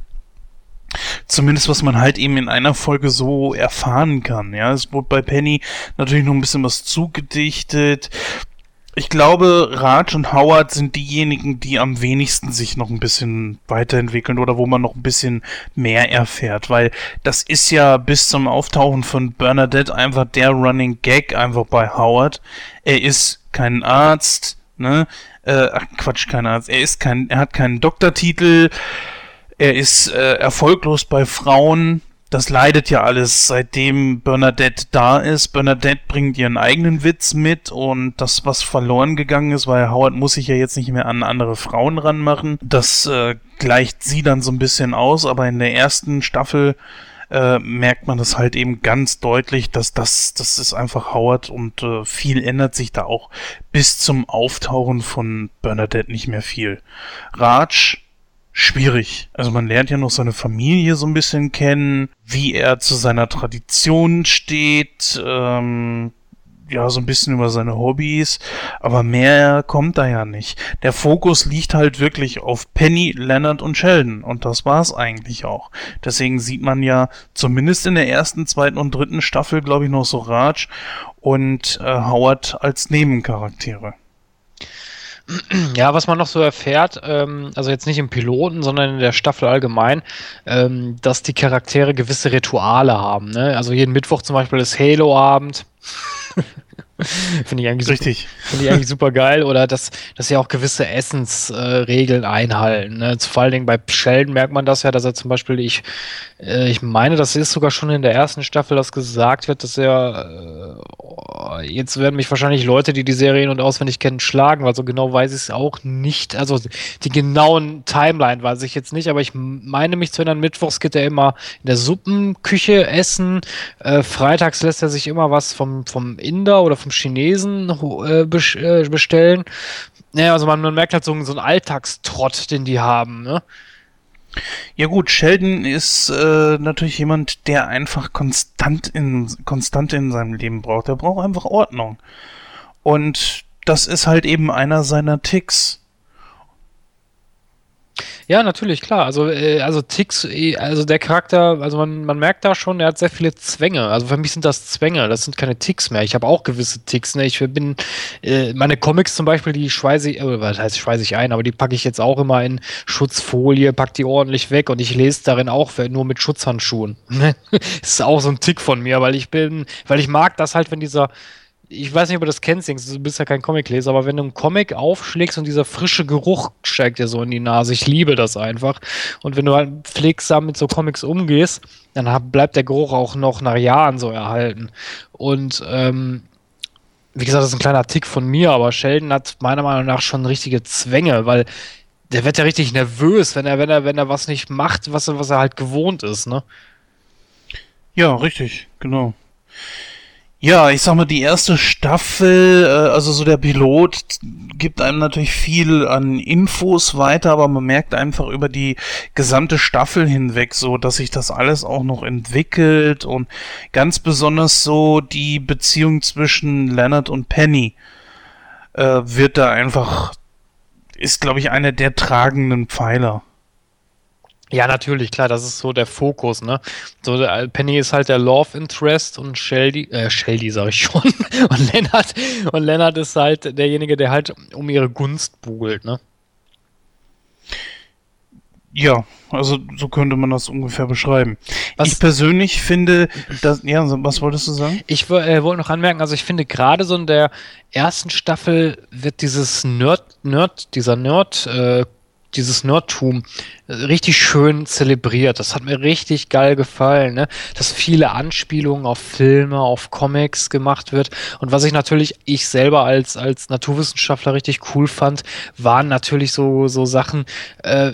Zumindest was man halt eben in einer Folge so erfahren kann. Ja, es wurde bei Penny natürlich noch ein bisschen was zugedichtet ich glaube, Raj und Howard sind diejenigen, die am wenigsten sich noch ein bisschen weiterentwickeln oder wo man noch ein bisschen mehr erfährt, weil das ist ja bis zum Auftauchen von Bernadette einfach der Running Gag einfach bei Howard. Er ist kein Arzt, ne? Äh, ach Quatsch, kein Arzt. Er ist kein, er hat keinen Doktortitel. Er ist äh, erfolglos bei Frauen das leidet ja alles, seitdem Bernadette da ist. Bernadette bringt ihren eigenen Witz mit und das, was verloren gegangen ist, weil Howard muss sich ja jetzt nicht mehr an andere Frauen ranmachen. Das äh, gleicht sie dann so ein bisschen aus, aber in der ersten Staffel äh, merkt man das halt eben ganz deutlich, dass das, das ist einfach Howard und äh, viel ändert sich da auch bis zum Auftauchen von Bernadette nicht mehr viel. Raj schwierig. Also man lernt ja noch seine Familie so ein bisschen kennen, wie er zu seiner Tradition steht, ähm, ja, so ein bisschen über seine Hobbys, aber mehr kommt da ja nicht. Der Fokus liegt halt wirklich auf Penny, Leonard und Sheldon und das war's eigentlich auch. Deswegen sieht man ja zumindest in der ersten, zweiten und dritten Staffel, glaube ich, noch so Raj und äh, Howard als Nebencharaktere. Ja, was man noch so erfährt, ähm, also jetzt nicht im Piloten, sondern in der Staffel allgemein, ähm, dass die Charaktere gewisse Rituale haben. Ne? Also jeden Mittwoch zum Beispiel ist Halo-Abend. Finde ich eigentlich Richtig. Finde ich eigentlich super geil. Oder dass, dass sie auch gewisse Essensregeln äh, einhalten. Ne? Vor allen Dingen bei Sheldon merkt man das ja, dass er zum Beispiel, ich, äh, ich meine, das ist sogar schon in der ersten Staffel, dass gesagt wird, dass er, äh, jetzt werden mich wahrscheinlich Leute, die die Serien und auswendig kennen, schlagen, weil so genau weiß ich es auch nicht. Also die genauen Timeline weiß ich jetzt nicht, aber ich meine mich zu erinnern, mittwochs geht er immer in der Suppenküche essen. Äh, freitags lässt er sich immer was vom, vom Inder oder vom Chinesen äh, äh, bestellen. Naja, also man, man, merkt halt so, so einen Alltagstrott, den die haben, ne? Ja gut, Sheldon ist äh, natürlich jemand, der einfach konstant in, konstant in seinem Leben braucht. Er braucht einfach Ordnung. Und das ist halt eben einer seiner Ticks. Ja, natürlich, klar. Also, äh, also Ticks, äh, also der Charakter, also man, man merkt da schon, er hat sehr viele Zwänge. Also für mich sind das Zwänge, das sind keine Ticks mehr. Ich habe auch gewisse Ticks. Ne? Ich bin, äh, meine Comics zum Beispiel, die schweiße ich, äh, was heißt schweiße ich ein, aber die packe ich jetzt auch immer in Schutzfolie, pack die ordentlich weg und ich lese darin auch nur mit Schutzhandschuhen. das ist auch so ein Tick von mir, weil ich bin, weil ich mag das halt, wenn dieser ich weiß nicht, ob du das kennst, du bist ja kein Comicleser, aber wenn du einen Comic aufschlägst und dieser frische Geruch steigt dir so in die Nase, ich liebe das einfach. Und wenn du halt pflegsam mit so Comics umgehst, dann bleibt der Geruch auch noch nach Jahren so erhalten. Und ähm, wie gesagt, das ist ein kleiner Tick von mir, aber Sheldon hat meiner Meinung nach schon richtige Zwänge, weil der wird ja richtig nervös, wenn er, wenn er, wenn er was nicht macht, was, er, was er halt gewohnt ist, ne? Ja, richtig, genau. Ja, ich sag mal, die erste Staffel, äh, also so der Pilot, gibt einem natürlich viel an Infos weiter, aber man merkt einfach über die gesamte Staffel hinweg so, dass sich das alles auch noch entwickelt und ganz besonders so die Beziehung zwischen Leonard und Penny äh, wird da einfach, ist glaube ich einer der tragenden Pfeiler. Ja, natürlich, klar, das ist so der Fokus, ne? So, der, Penny ist halt der Love Interest und Sheldy, äh, Sheldy sag ich schon, und Lennart, und Lennart ist halt derjenige, der halt um ihre Gunst buhlt, ne? Ja, also so könnte man das ungefähr beschreiben. Was, ich persönlich finde, dass, ja, was wolltest du sagen? Ich äh, wollte noch anmerken, also ich finde gerade so in der ersten Staffel wird dieses Nerd, Nerd, dieser Nerd, äh, dieses Nerdtum richtig schön zelebriert. Das hat mir richtig geil gefallen, ne? dass viele Anspielungen auf Filme, auf Comics gemacht wird. Und was ich natürlich, ich selber als, als Naturwissenschaftler richtig cool fand, waren natürlich so, so Sachen, äh,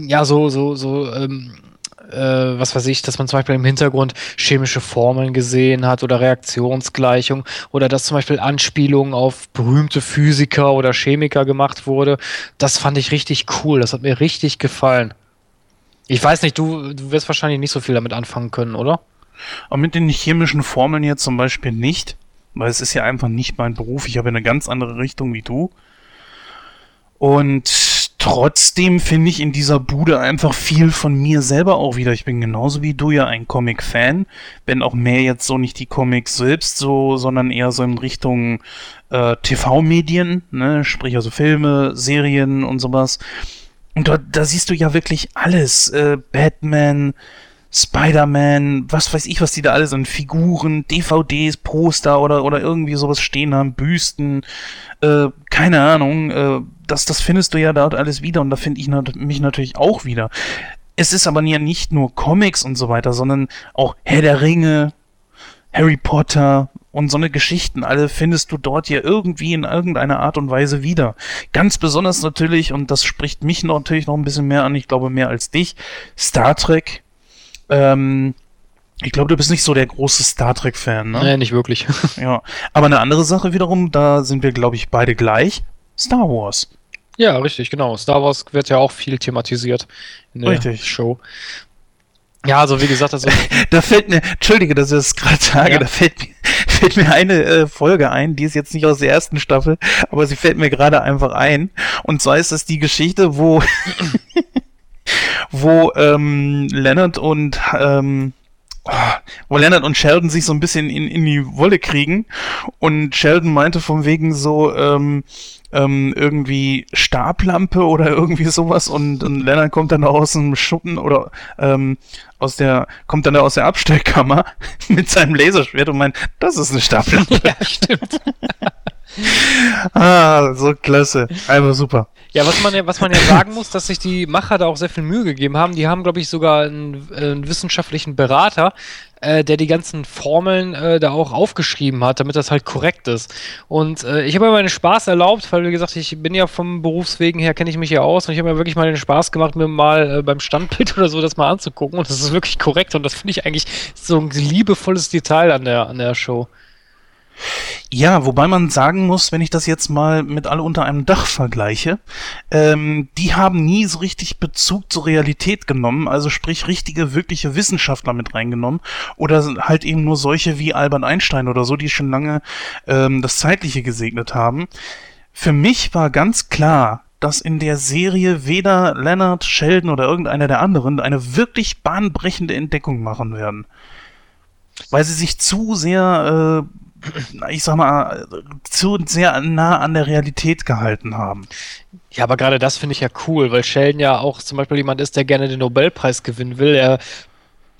ja, so, so, so, ähm, äh, was weiß ich, dass man zum Beispiel im Hintergrund chemische Formeln gesehen hat oder Reaktionsgleichung oder dass zum Beispiel Anspielungen auf berühmte Physiker oder Chemiker gemacht wurde. Das fand ich richtig cool. Das hat mir richtig gefallen. Ich weiß nicht, du, du wirst wahrscheinlich nicht so viel damit anfangen können, oder? Aber mit den chemischen Formeln jetzt zum Beispiel nicht, weil es ist ja einfach nicht mein Beruf. Ich habe eine ganz andere Richtung wie du. Und Trotzdem finde ich in dieser Bude einfach viel von mir selber auch wieder. Ich bin genauso wie du ja ein Comic-Fan, wenn auch mehr jetzt so nicht die Comics selbst so, sondern eher so in Richtung äh, TV-Medien, ne, sprich also Filme, Serien und sowas. Und da, da siehst du ja wirklich alles. Äh, Batman, Spider-Man, was weiß ich, was die da alles an Figuren, DVDs, Poster oder, oder irgendwie sowas stehen haben, Büsten, äh, keine Ahnung, äh, das, das findest du ja dort alles wieder und da finde ich nat mich natürlich auch wieder. Es ist aber ja nicht nur Comics und so weiter, sondern auch Herr der Ringe, Harry Potter und so eine Geschichten, alle findest du dort ja irgendwie in irgendeiner Art und Weise wieder. Ganz besonders natürlich, und das spricht mich natürlich noch ein bisschen mehr an, ich glaube mehr als dich, Star Trek, ähm, ich glaube, du bist nicht so der große Star Trek-Fan, ne? Nee, nicht wirklich. ja. Aber eine andere Sache wiederum, da sind wir, glaube ich, beide gleich. Star Wars. Ja, richtig, genau. Star Wars wird ja auch viel thematisiert in der richtig. Show. Ja, also wie gesagt, also da fällt mir, entschuldige, dass ich das gerade sage, ja. da fällt mir, fällt mir eine äh, Folge ein, die ist jetzt nicht aus der ersten Staffel, aber sie fällt mir gerade einfach ein. Und zwar ist das die Geschichte, wo wo ähm, Leonard und ähm, wo Leonard und Sheldon sich so ein bisschen in, in die Wolle kriegen und Sheldon meinte von wegen so ähm, ähm, irgendwie Stablampe oder irgendwie sowas und, und Leonard kommt dann aus dem Schuppen oder ähm, aus der kommt dann aus der Abstellkammer mit seinem Laserschwert und meint, das ist eine Stablampe. Ja, stimmt. ah, so klasse. Einfach super. Ja, was man ja, was man ja sagen muss, dass sich die Macher da auch sehr viel Mühe gegeben haben. Die haben, glaube ich, sogar einen, äh, einen wissenschaftlichen Berater, äh, der die ganzen Formeln äh, da auch aufgeschrieben hat, damit das halt korrekt ist. Und äh, ich habe mir meinen Spaß erlaubt, weil wie gesagt, ich bin ja vom Berufswegen her, kenne ich mich ja aus und ich habe mir wirklich mal den Spaß gemacht, mir mal äh, beim Standbild oder so das mal anzugucken und das ist wirklich korrekt und das finde ich eigentlich so ein liebevolles Detail an der, an der Show. Ja, wobei man sagen muss, wenn ich das jetzt mal mit alle unter einem Dach vergleiche, ähm, die haben nie so richtig Bezug zur Realität genommen, also sprich richtige, wirkliche Wissenschaftler mit reingenommen oder halt eben nur solche wie Albert Einstein oder so, die schon lange ähm, das Zeitliche gesegnet haben. Für mich war ganz klar, dass in der Serie weder Leonard, Sheldon oder irgendeiner der anderen eine wirklich bahnbrechende Entdeckung machen werden. Weil sie sich zu sehr äh, ich sag mal, zu sehr nah an der Realität gehalten haben. Ja, aber gerade das finde ich ja cool, weil Sheldon ja auch zum Beispiel jemand ist, der gerne den Nobelpreis gewinnen will. Er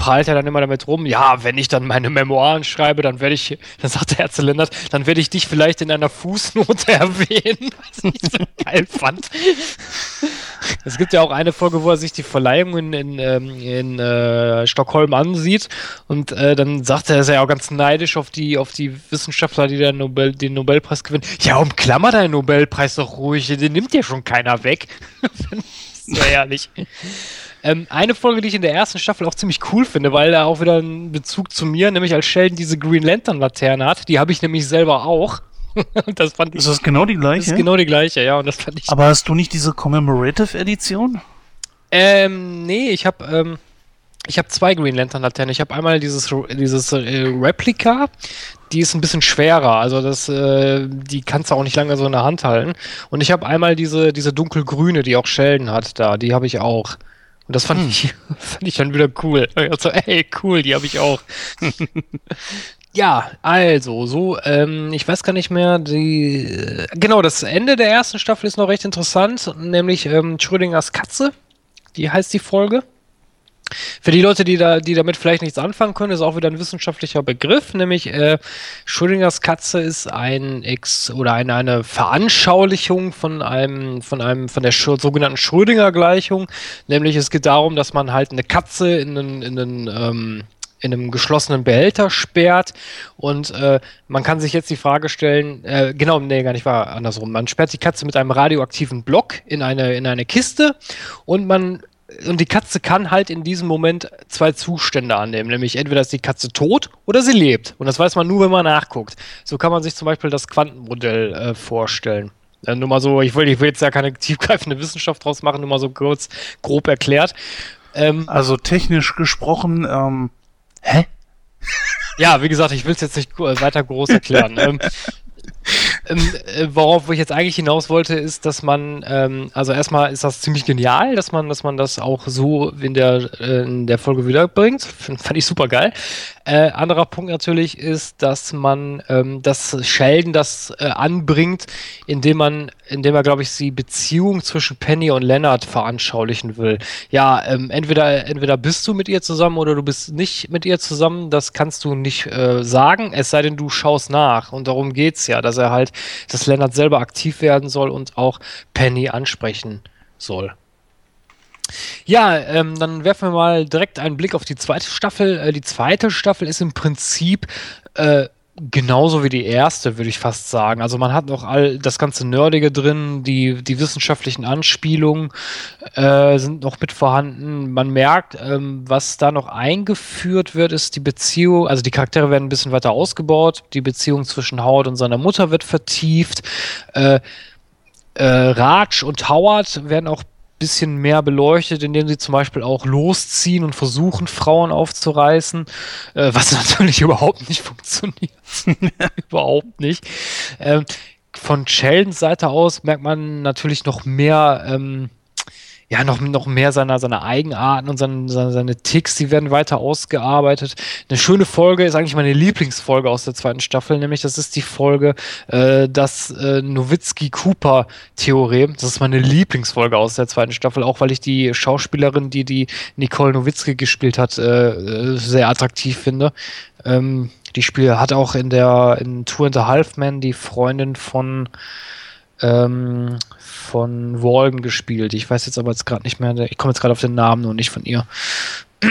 prahlt er dann immer damit rum, ja, wenn ich dann meine Memoiren schreibe, dann werde ich, dann sagt der Herr Lennart, dann werde ich dich vielleicht in einer Fußnote erwähnen, was ich so geil fand. Es gibt ja auch eine Folge, wo er sich die Verleihung in, in, ähm, in äh, Stockholm ansieht und äh, dann sagt er, er ist ja auch ganz neidisch auf die, auf die Wissenschaftler, die den, Nobel, den Nobelpreis gewinnen. Ja, umklammer deinen Nobelpreis doch ruhig, den nimmt dir schon keiner weg. wäre herrlich. Ähm, eine Folge, die ich in der ersten Staffel auch ziemlich cool finde, weil er auch wieder einen Bezug zu mir, nämlich als Sheldon diese Green Lantern Laterne hat. Die habe ich nämlich selber auch. das fand ich. Ist das genau die gleiche? Das ist genau die gleiche, ja. Und das fand ich. Aber hast du nicht diese Commemorative Edition? Ähm, nee, ich habe ähm, ich habe zwei Green Lantern Laternen. Ich habe einmal dieses dieses äh, Replika, die ist ein bisschen schwerer, also das äh, die kannst du auch nicht lange so in der Hand halten. Und ich habe einmal diese diese dunkelgrüne, die auch Sheldon hat, da, die habe ich auch. Und das fand hm. ich fand ich dann wieder cool. Also ey, cool, die habe ich auch. Ja, also, so, ähm, ich weiß gar nicht mehr, die, äh, genau, das Ende der ersten Staffel ist noch recht interessant, nämlich ähm, Schrödingers Katze, die heißt die Folge. Für die Leute, die, da, die damit vielleicht nichts anfangen können, ist auch wieder ein wissenschaftlicher Begriff, nämlich äh, Schrödingers Katze ist ein Ex oder eine, eine Veranschaulichung von einem, von einem, von der Sch sogenannten Schrödinger-Gleichung. Nämlich es geht darum, dass man halt eine Katze in einen, in einen ähm, in einem geschlossenen Behälter sperrt und äh, man kann sich jetzt die Frage stellen, äh, genau, nee, gar nicht war andersrum. Man sperrt die Katze mit einem radioaktiven Block in eine, in eine Kiste und man und die Katze kann halt in diesem Moment zwei Zustände annehmen, nämlich entweder ist die Katze tot oder sie lebt. Und das weiß man nur, wenn man nachguckt. So kann man sich zum Beispiel das Quantenmodell äh, vorstellen. Äh, nur mal so, ich will, ich will jetzt ja keine tiefgreifende Wissenschaft draus machen, nur mal so kurz grob erklärt. Ähm, also technisch gesprochen ähm, Hä? Ja, wie gesagt, ich will es jetzt nicht weiter groß erklären. ähm, ähm, äh, worauf ich jetzt eigentlich hinaus wollte, ist, dass man, ähm, also erstmal ist das ziemlich genial, dass man, dass man das auch so in der, äh, in der Folge wiederbringt. Fand ich super geil. Äh, anderer Punkt natürlich ist, dass man ähm, das Sheldon das äh, anbringt, indem man, indem er, glaube ich, die Beziehung zwischen Penny und Leonard veranschaulichen will. Ja, ähm, entweder, entweder bist du mit ihr zusammen oder du bist nicht mit ihr zusammen. Das kannst du nicht sagen, es sei denn, du schaust nach. Und darum geht es ja, dass er halt, dass Leonard selber aktiv werden soll und auch Penny ansprechen soll. Ja, ähm, dann werfen wir mal direkt einen Blick auf die zweite Staffel. Äh, die zweite Staffel ist im Prinzip äh, genauso wie die erste, würde ich fast sagen. Also man hat noch all das ganze Nerdige drin, die, die wissenschaftlichen Anspielungen äh, sind noch mit vorhanden. Man merkt, ähm, was da noch eingeführt wird, ist die Beziehung, also die Charaktere werden ein bisschen weiter ausgebaut, die Beziehung zwischen Howard und seiner Mutter wird vertieft. Äh, äh, Raj und Howard werden auch bisschen mehr beleuchtet, indem sie zum Beispiel auch losziehen und versuchen, Frauen aufzureißen, äh, was natürlich überhaupt nicht funktioniert. überhaupt nicht. Ähm, von Sheldons Seite aus merkt man natürlich noch mehr ähm, ja, noch, noch mehr seiner, seiner Eigenarten und seine, seine, seine Ticks, die werden weiter ausgearbeitet. Eine schöne Folge ist eigentlich meine Lieblingsfolge aus der zweiten Staffel, nämlich das ist die Folge äh, das äh, Nowitzki-Cooper-Theorem. Das ist meine Lieblingsfolge aus der zweiten Staffel, auch weil ich die Schauspielerin, die die Nicole Nowitzki gespielt hat, äh, äh sehr attraktiv finde. Ähm, die Spiel hat auch in der in Tour and a Half Man die Freundin von ähm, von Walden gespielt. Ich weiß jetzt aber jetzt gerade nicht mehr, ich komme jetzt gerade auf den Namen nur nicht von ihr.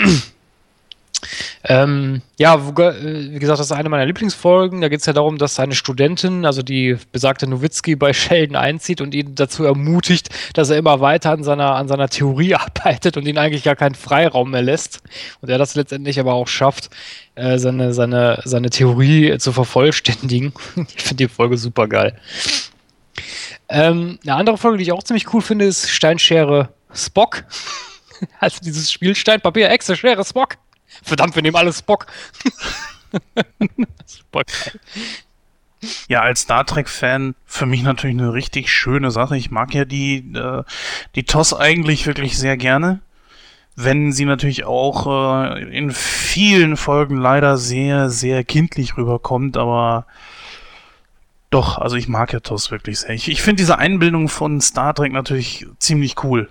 ähm, ja, äh, wie gesagt, das ist eine meiner Lieblingsfolgen. Da geht es ja darum, dass eine Studentin, also die besagte Nowitzki, bei Sheldon einzieht und ihn dazu ermutigt, dass er immer weiter an seiner, an seiner Theorie arbeitet und ihn eigentlich gar keinen Freiraum mehr lässt. Und er das letztendlich aber auch schafft, äh, seine, seine, seine Theorie zu vervollständigen. ich finde die Folge super geil. Ähm, eine andere Folge, die ich auch ziemlich cool finde, ist Steinschere Spock. also dieses Spiel Stein, Papier, Echse, Schere, Spock. Verdammt, wir nehmen alles Spock. Geil. Ja, als Star Trek-Fan für mich natürlich eine richtig schöne Sache. Ich mag ja die, äh, die TOS eigentlich wirklich sehr gerne. Wenn sie natürlich auch äh, in vielen Folgen leider sehr, sehr kindlich rüberkommt, aber doch, also ich mag ja TOS wirklich sehr. Ich, ich finde diese Einbildung von Star Trek natürlich ziemlich cool.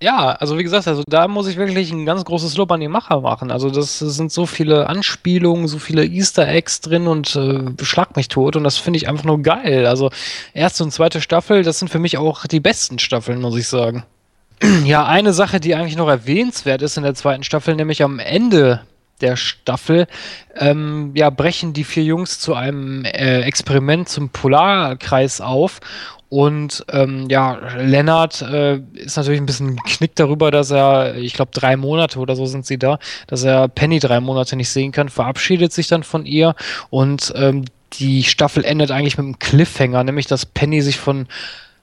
Ja, also wie gesagt, also da muss ich wirklich ein ganz großes Lob an die Macher machen. Also das sind so viele Anspielungen, so viele Easter Eggs drin und äh, schlag mich tot und das finde ich einfach nur geil. Also erste und zweite Staffel, das sind für mich auch die besten Staffeln, muss ich sagen. Ja, eine Sache, die eigentlich noch erwähnenswert ist in der zweiten Staffel, nämlich am Ende der Staffel, ähm, ja, brechen die vier Jungs zu einem äh, Experiment zum Polarkreis auf. Und ähm, ja, Lennart äh, ist natürlich ein bisschen knickt darüber, dass er, ich glaube, drei Monate oder so sind sie da, dass er Penny drei Monate nicht sehen kann, verabschiedet sich dann von ihr. Und ähm, die Staffel endet eigentlich mit einem Cliffhanger, nämlich dass Penny sich von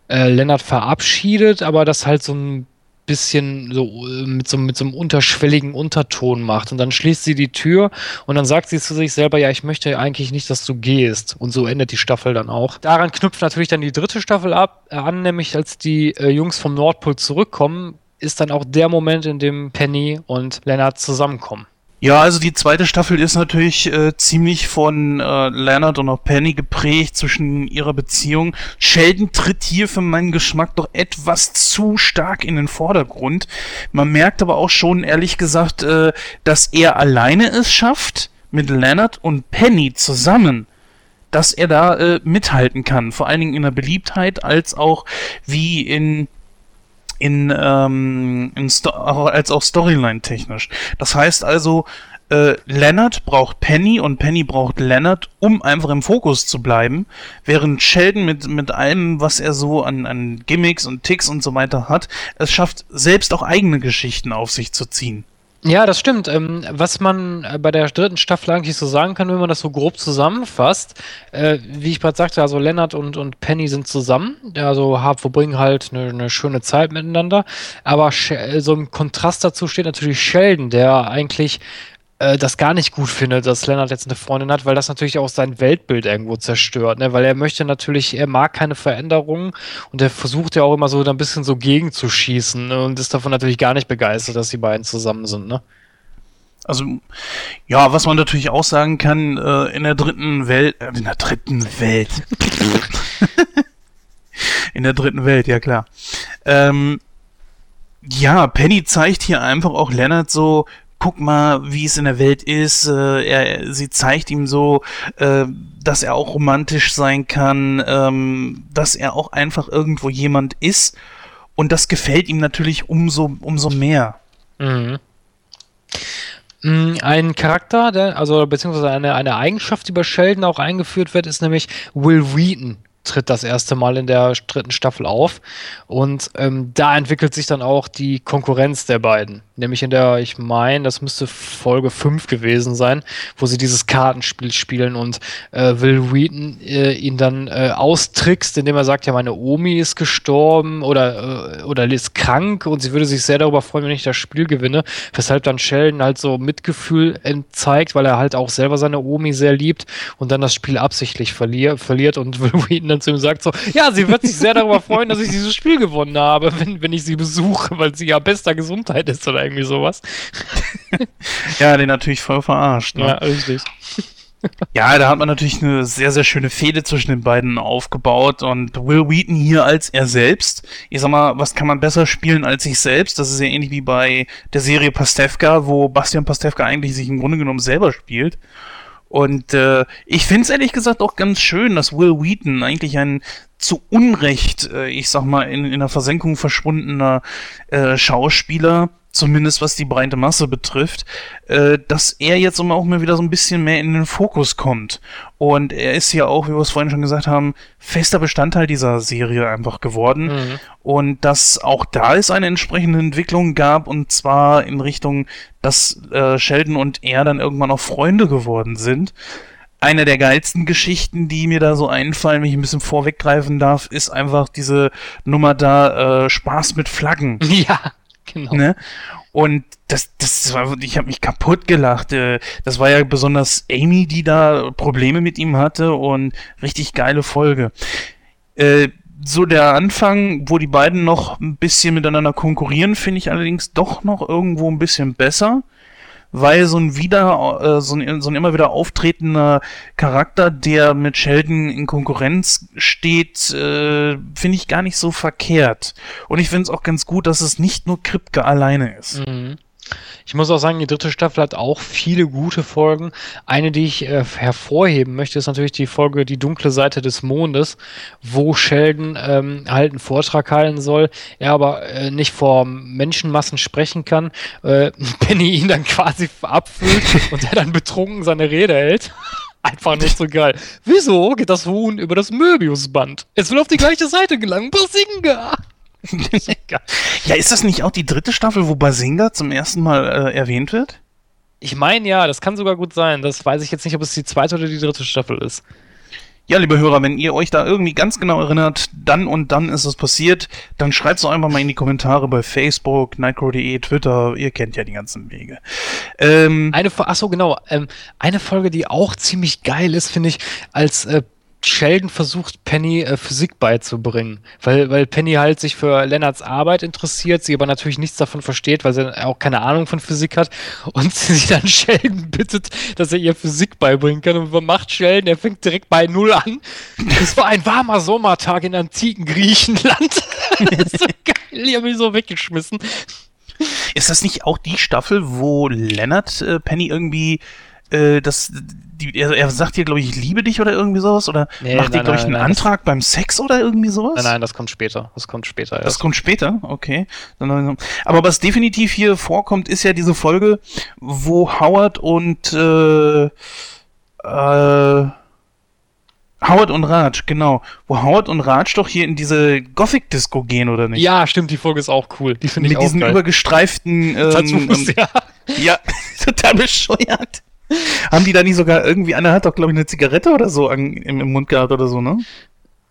äh, Lennart verabschiedet, aber das halt so ein bisschen so äh, mit so, mit so einem unterschwelligen Unterton macht. Und dann schließt sie die Tür und dann sagt sie zu sich selber, ja, ich möchte eigentlich nicht, dass du gehst. Und so endet die Staffel dann auch. Daran knüpft natürlich dann die dritte Staffel ab, äh, an, nämlich als die äh, Jungs vom Nordpol zurückkommen, ist dann auch der Moment, in dem Penny und Leonard zusammenkommen. Ja, also die zweite Staffel ist natürlich äh, ziemlich von äh, Leonard und auch Penny geprägt zwischen ihrer Beziehung. Sheldon tritt hier für meinen Geschmack doch etwas zu stark in den Vordergrund. Man merkt aber auch schon, ehrlich gesagt, äh, dass er alleine es schafft, mit Leonard und Penny zusammen dass er da äh, mithalten kann. Vor allen Dingen in der Beliebtheit als auch wie in in, ähm, in als auch Storyline technisch. Das heißt also, äh, Leonard braucht Penny und Penny braucht Leonard, um einfach im Fokus zu bleiben, während Sheldon mit, mit allem, was er so an, an Gimmicks und Ticks und so weiter hat, es schafft, selbst auch eigene Geschichten auf sich zu ziehen. Ja, das stimmt. Ähm, was man äh, bei der dritten Staffel eigentlich so sagen kann, wenn man das so grob zusammenfasst, äh, wie ich gerade sagte, also Lennart und, und Penny sind zusammen, also verbringen halt eine, eine schöne Zeit miteinander, aber äh, so im Kontrast dazu steht natürlich Sheldon, der eigentlich äh, das gar nicht gut findet, dass Lennart jetzt eine Freundin hat, weil das natürlich auch sein Weltbild irgendwo zerstört, ne? Weil er möchte natürlich, er mag keine Veränderungen und er versucht ja auch immer so ein bisschen so gegenzuschießen ne? und ist davon natürlich gar nicht begeistert, dass die beiden zusammen sind, ne? Also, ja, was man natürlich auch sagen kann, äh, in der dritten Welt, äh, in der dritten Welt. in der dritten Welt, ja klar. Ähm, ja, Penny zeigt hier einfach auch Leonard so, guck mal, wie es in der Welt ist. Äh, er, sie zeigt ihm so, äh, dass er auch romantisch sein kann, ähm, dass er auch einfach irgendwo jemand ist. Und das gefällt ihm natürlich umso, umso mehr. Mhm. Mm, ein Charakter, der, also beziehungsweise eine, eine Eigenschaft, die bei Sheldon auch eingeführt wird, ist nämlich Will Wheaton tritt das erste Mal in der dritten Staffel auf. Und ähm, da entwickelt sich dann auch die Konkurrenz der beiden. Nämlich in der, ich meine, das müsste Folge 5 gewesen sein, wo sie dieses Kartenspiel spielen und äh, Will Wheaton äh, ihn dann äh, austrickst, indem er sagt, ja, meine Omi ist gestorben oder, äh, oder ist krank und sie würde sich sehr darüber freuen, wenn ich das Spiel gewinne. Weshalb dann Sheldon halt so Mitgefühl zeigt, weil er halt auch selber seine Omi sehr liebt und dann das Spiel absichtlich verlier verliert und Will Wheaton dann zu ihm sagt so, ja, sie wird sich sehr darüber freuen, dass ich dieses Spiel gewonnen habe, wenn, wenn ich sie besuche, weil sie ja bester Gesundheit ist oder irgendwie sowas. ja, den natürlich voll verarscht. Ne? Ja, richtig. Ja, da hat man natürlich eine sehr, sehr schöne Fehde zwischen den beiden aufgebaut und Will Wheaton hier als er selbst. Ich sag mal, was kann man besser spielen als sich selbst? Das ist ja ähnlich wie bei der Serie Pastewka, wo Bastian Pastewka eigentlich sich im Grunde genommen selber spielt. Und äh, ich finde es ehrlich gesagt auch ganz schön, dass Will Wheaton eigentlich ein zu Unrecht, äh, ich sag mal, in, in der Versenkung verschwundener äh, Schauspieler zumindest was die breite Masse betrifft, äh, dass er jetzt auch mal wieder so ein bisschen mehr in den Fokus kommt. Und er ist ja auch, wie wir es vorhin schon gesagt haben, fester Bestandteil dieser Serie einfach geworden. Mhm. Und dass auch da es eine entsprechende Entwicklung gab, und zwar in Richtung, dass äh, Sheldon und er dann irgendwann auch Freunde geworden sind eine der geilsten Geschichten, die mir da so einfallen, wenn ich ein bisschen vorweggreifen darf, ist einfach diese Nummer da, äh, Spaß mit Flaggen. Ja. Genau. Ne? Und das, das war, ich habe mich kaputt gelacht. Äh, das war ja besonders Amy, die da Probleme mit ihm hatte und richtig geile Folge. Äh, so der Anfang, wo die beiden noch ein bisschen miteinander konkurrieren, finde ich allerdings doch noch irgendwo ein bisschen besser weil so ein wieder, äh, so, ein, so ein immer wieder auftretender Charakter, der mit Sheldon in Konkurrenz steht, äh, finde ich gar nicht so verkehrt. Und ich finde es auch ganz gut, dass es nicht nur Kripke alleine ist. Mhm. Ich muss auch sagen, die dritte Staffel hat auch viele gute Folgen. Eine, die ich äh, hervorheben möchte, ist natürlich die Folge Die dunkle Seite des Mondes, wo Sheldon ähm, halt einen Vortrag halten soll, er aber äh, nicht vor Menschenmassen sprechen kann. Äh, Penny ihn dann quasi abfüllt und er dann betrunken seine Rede hält. Einfach nicht so geil. Wieso geht das Huhn über das Möbiusband? Es will auf die gleiche Seite gelangen. Basinga! ja, ist das nicht auch die dritte Staffel, wo Basinga zum ersten Mal äh, erwähnt wird? Ich meine ja, das kann sogar gut sein. Das weiß ich jetzt nicht, ob es die zweite oder die dritte Staffel ist. Ja, liebe Hörer, wenn ihr euch da irgendwie ganz genau erinnert, dann und dann ist es passiert, dann schreibt es doch einfach mal in die Kommentare bei Facebook, nightcrow.de, Twitter, ihr kennt ja die ganzen Wege. Ähm, eine, achso, genau, ähm, eine Folge, die auch ziemlich geil ist, finde ich, als äh, Sheldon versucht, Penny äh, Physik beizubringen, weil, weil Penny halt sich für Lennarts Arbeit interessiert, sie aber natürlich nichts davon versteht, weil sie auch keine Ahnung von Physik hat und sie dann Sheldon bittet, dass er ihr Physik beibringen kann. Und was macht Sheldon? Er fängt direkt bei Null an. Es war ein warmer Sommertag in antiken Griechenland. so geil, ich habe mich so weggeschmissen. Ist das nicht auch die Staffel, wo Lennart äh, Penny irgendwie äh, das, die, er, er, sagt dir, glaube ich, ich liebe dich oder irgendwie sowas? Oder nee, macht dir, glaube ich, einen nein, Antrag beim Sex oder irgendwie sowas? Nein, nein, das kommt später. Das kommt später erst. Das kommt später, okay. Aber was definitiv hier vorkommt, ist ja diese Folge, wo Howard und äh, äh, Howard und Raj, genau. Wo Howard und Raj doch hier in diese Gothic-Disco gehen, oder nicht? Ja, stimmt, die Folge ist auch cool. Die finde ich Mit diesen geil. übergestreiften ähm, ja. ja, total bescheuert. Haben die da nicht sogar irgendwie, einer hat doch, glaube ich, eine Zigarette oder so an, im, im, Mund gehabt oder so, ne?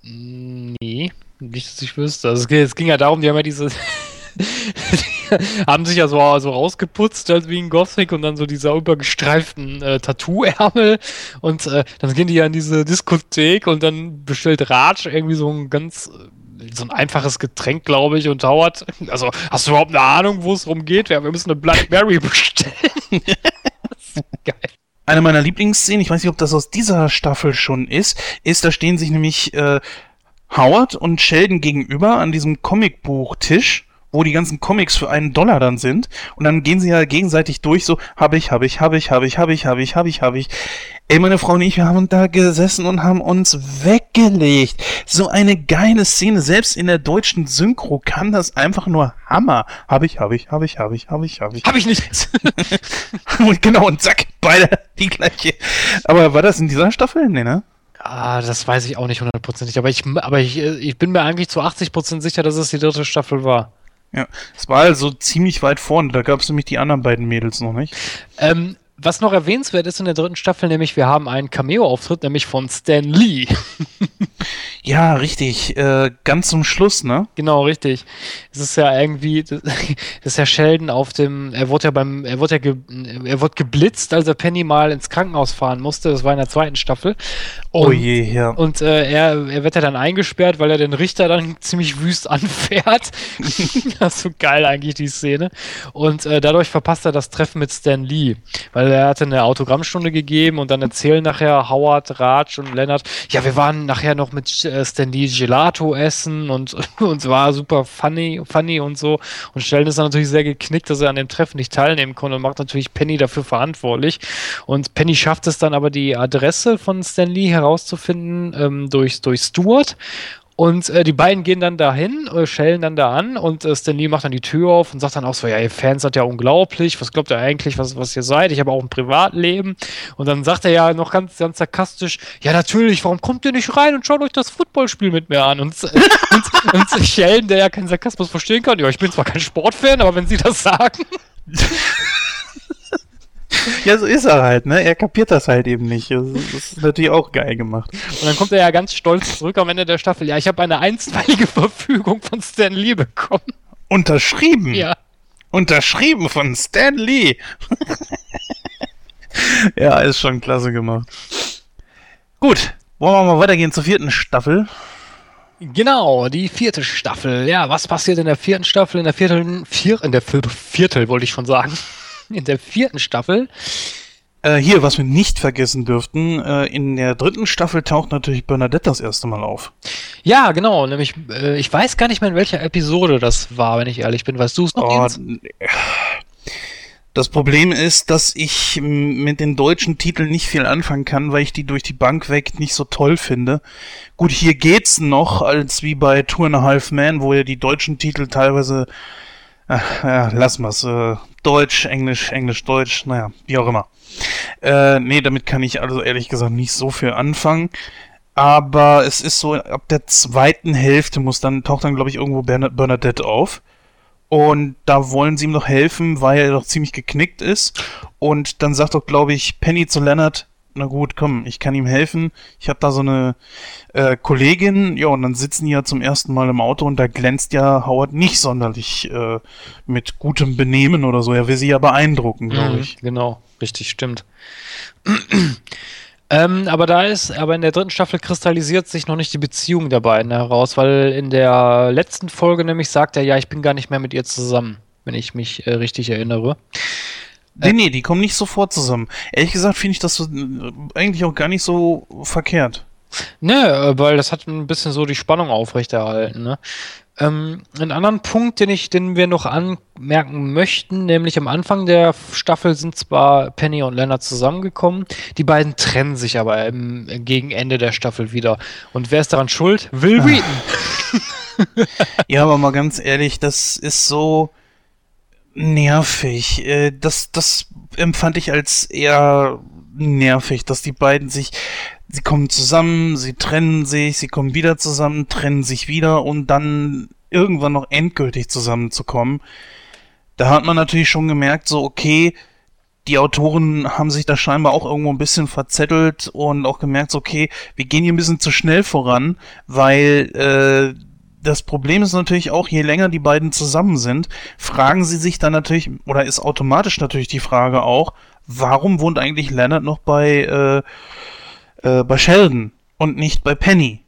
Nee, nicht, dass ich wüsste. Also es, es ging ja darum, die haben ja diese. haben sich ja so, so rausgeputzt als wie ein Gothic und dann so dieser übergestreiften äh, Tattoo-Ärmel und äh, dann gehen die ja in diese Diskothek und dann bestellt Raj irgendwie so ein ganz so ein einfaches Getränk, glaube ich, und dauert. Also, hast du überhaupt eine Ahnung, wo es rumgeht? Ja, wir müssen eine Bloody Mary bestellen. Geil. Eine meiner Lieblingsszenen, ich weiß nicht, ob das aus dieser Staffel schon ist, ist, da stehen sich nämlich äh, Howard und Sheldon gegenüber an diesem Comicbuchtisch wo die ganzen Comics für einen Dollar dann sind. Und dann gehen sie ja gegenseitig durch, so, hab ich, hab ich, hab ich, hab ich, hab ich, hab ich, hab ich, hab ich. Ey, meine Frau und ich, wir haben da gesessen und haben uns weggelegt. So eine geile Szene. Selbst in der deutschen Synchro kann das einfach nur Hammer. Hab ich, hab ich, hab ich, hab ich, hab ich, hab ich. Hab ich nicht. und genau, und zack, beide die gleiche. Aber war das in dieser Staffel? Nee, ne? Ah, das weiß ich auch nicht hundertprozentig, aber ich, aber ich, ich bin mir eigentlich zu 80% sicher, dass es die dritte Staffel war. Ja, es war also ziemlich weit vorne. Da gab es nämlich die anderen beiden Mädels noch nicht. Ähm, was noch erwähnenswert ist in der dritten Staffel, nämlich wir haben einen Cameo-Auftritt, nämlich von Stan Lee. ja, richtig. Äh, ganz zum Schluss, ne? Genau, richtig. Es ist ja irgendwie, das ist ja Sheldon auf dem, er wurde ja beim, er wurde ja, ge, er wurde geblitzt, als er Penny mal ins Krankenhaus fahren musste. Das war in der zweiten Staffel. Oh und, oh je, ja. Und äh, er, er wird ja dann eingesperrt, weil er den Richter dann ziemlich wüst anfährt. das ist so geil eigentlich, die Szene. Und äh, dadurch verpasst er das Treffen mit Stan Lee, weil er hatte eine Autogrammstunde gegeben und dann erzählen nachher Howard, Raj und Leonard, ja, wir waren nachher noch mit äh, Stan Lee Gelato essen und uns war super funny, funny und so. Und Sheldon ist dann natürlich sehr geknickt, dass er an dem Treffen nicht teilnehmen konnte und macht natürlich Penny dafür verantwortlich. Und Penny schafft es dann aber die Adresse von Stan Lee heraus herauszufinden ähm, durch, durch Stuart. Und äh, die beiden gehen dann dahin, äh, schellen dann da an und äh, Stan macht dann die Tür auf und sagt dann auch so, ja, ihr Fans seid ja unglaublich, was glaubt ihr eigentlich, was, was ihr seid? Ich habe auch ein Privatleben. Und dann sagt er ja noch ganz, ganz sarkastisch, ja natürlich, warum kommt ihr nicht rein und schaut euch das Footballspiel mit mir an? Und, und, und Sheldon, der ja keinen Sarkasmus verstehen kann, ja, ich bin zwar kein Sportfan, aber wenn sie das sagen... Ja, so ist er halt, ne? Er kapiert das halt eben nicht. Das ist natürlich auch geil gemacht. Und dann kommt er ja ganz stolz zurück am Ende der Staffel. Ja, ich habe eine einstweilige Verfügung von Stan Lee bekommen. Unterschrieben? Ja. Unterschrieben von Stan Lee. ja, ist schon klasse gemacht. Gut, wollen wir mal weitergehen zur vierten Staffel? Genau, die vierte Staffel. Ja, was passiert in der vierten Staffel? In der vierten, vier, in der Viertel wollte ich schon sagen in der vierten Staffel. Äh, hier, was wir nicht vergessen dürften, äh, in der dritten Staffel taucht natürlich Bernadette das erste Mal auf. Ja, genau, nämlich, äh, ich weiß gar nicht mehr, in welcher Episode das war, wenn ich ehrlich bin. Weißt du es noch? Oh, Das Problem ist, dass ich mit den deutschen Titeln nicht viel anfangen kann, weil ich die durch die Bank weg nicht so toll finde. Gut, hier geht's noch, als wie bei Two and a Half Man, wo ja die deutschen Titel teilweise, ach, ja, lass mal's, äh, Deutsch, Englisch, Englisch, Deutsch, naja, wie auch immer. Äh, nee, damit kann ich also ehrlich gesagt nicht so viel anfangen. Aber es ist so, ab der zweiten Hälfte muss dann, taucht dann, glaube ich, irgendwo Bernadette auf. Und da wollen sie ihm noch helfen, weil er doch ziemlich geknickt ist. Und dann sagt doch, glaube ich, Penny zu Leonard, na gut, komm, ich kann ihm helfen. Ich habe da so eine äh, Kollegin, ja, und dann sitzen die ja zum ersten Mal im Auto und da glänzt ja Howard nicht sonderlich äh, mit gutem Benehmen oder so. Er will sie ja beeindrucken, glaube mhm, ich. Genau, richtig, stimmt. Ähm, aber da ist, aber in der dritten Staffel kristallisiert sich noch nicht die Beziehung der beiden heraus, weil in der letzten Folge nämlich sagt er, ja, ich bin gar nicht mehr mit ihr zusammen, wenn ich mich äh, richtig erinnere. Nee, nee, die kommen nicht sofort zusammen. Ehrlich gesagt finde ich das so, äh, eigentlich auch gar nicht so verkehrt. Ne, weil das hat ein bisschen so die Spannung aufrechterhalten, ne? Ähm, einen anderen Punkt, den ich, den wir noch anmerken möchten, nämlich am Anfang der Staffel sind zwar Penny und Leonard zusammengekommen, die beiden trennen sich aber im, gegen Ende der Staffel wieder. Und wer ist daran schuld? Will ah. Wheaton. ja, aber mal ganz ehrlich, das ist so nervig. Äh, das, das empfand ich als eher nervig, dass die beiden sich sie kommen zusammen, sie trennen sich, sie kommen wieder zusammen, trennen sich wieder und dann irgendwann noch endgültig zusammenzukommen. Da hat man natürlich schon gemerkt, so okay, die Autoren haben sich da scheinbar auch irgendwo ein bisschen verzettelt und auch gemerkt, so, okay, wir gehen hier ein bisschen zu schnell voran, weil äh, das Problem ist natürlich auch, je länger die beiden zusammen sind, fragen sie sich dann natürlich, oder ist automatisch natürlich die Frage auch, warum wohnt eigentlich Leonard noch bei äh, äh, bei Sheldon und nicht bei Penny.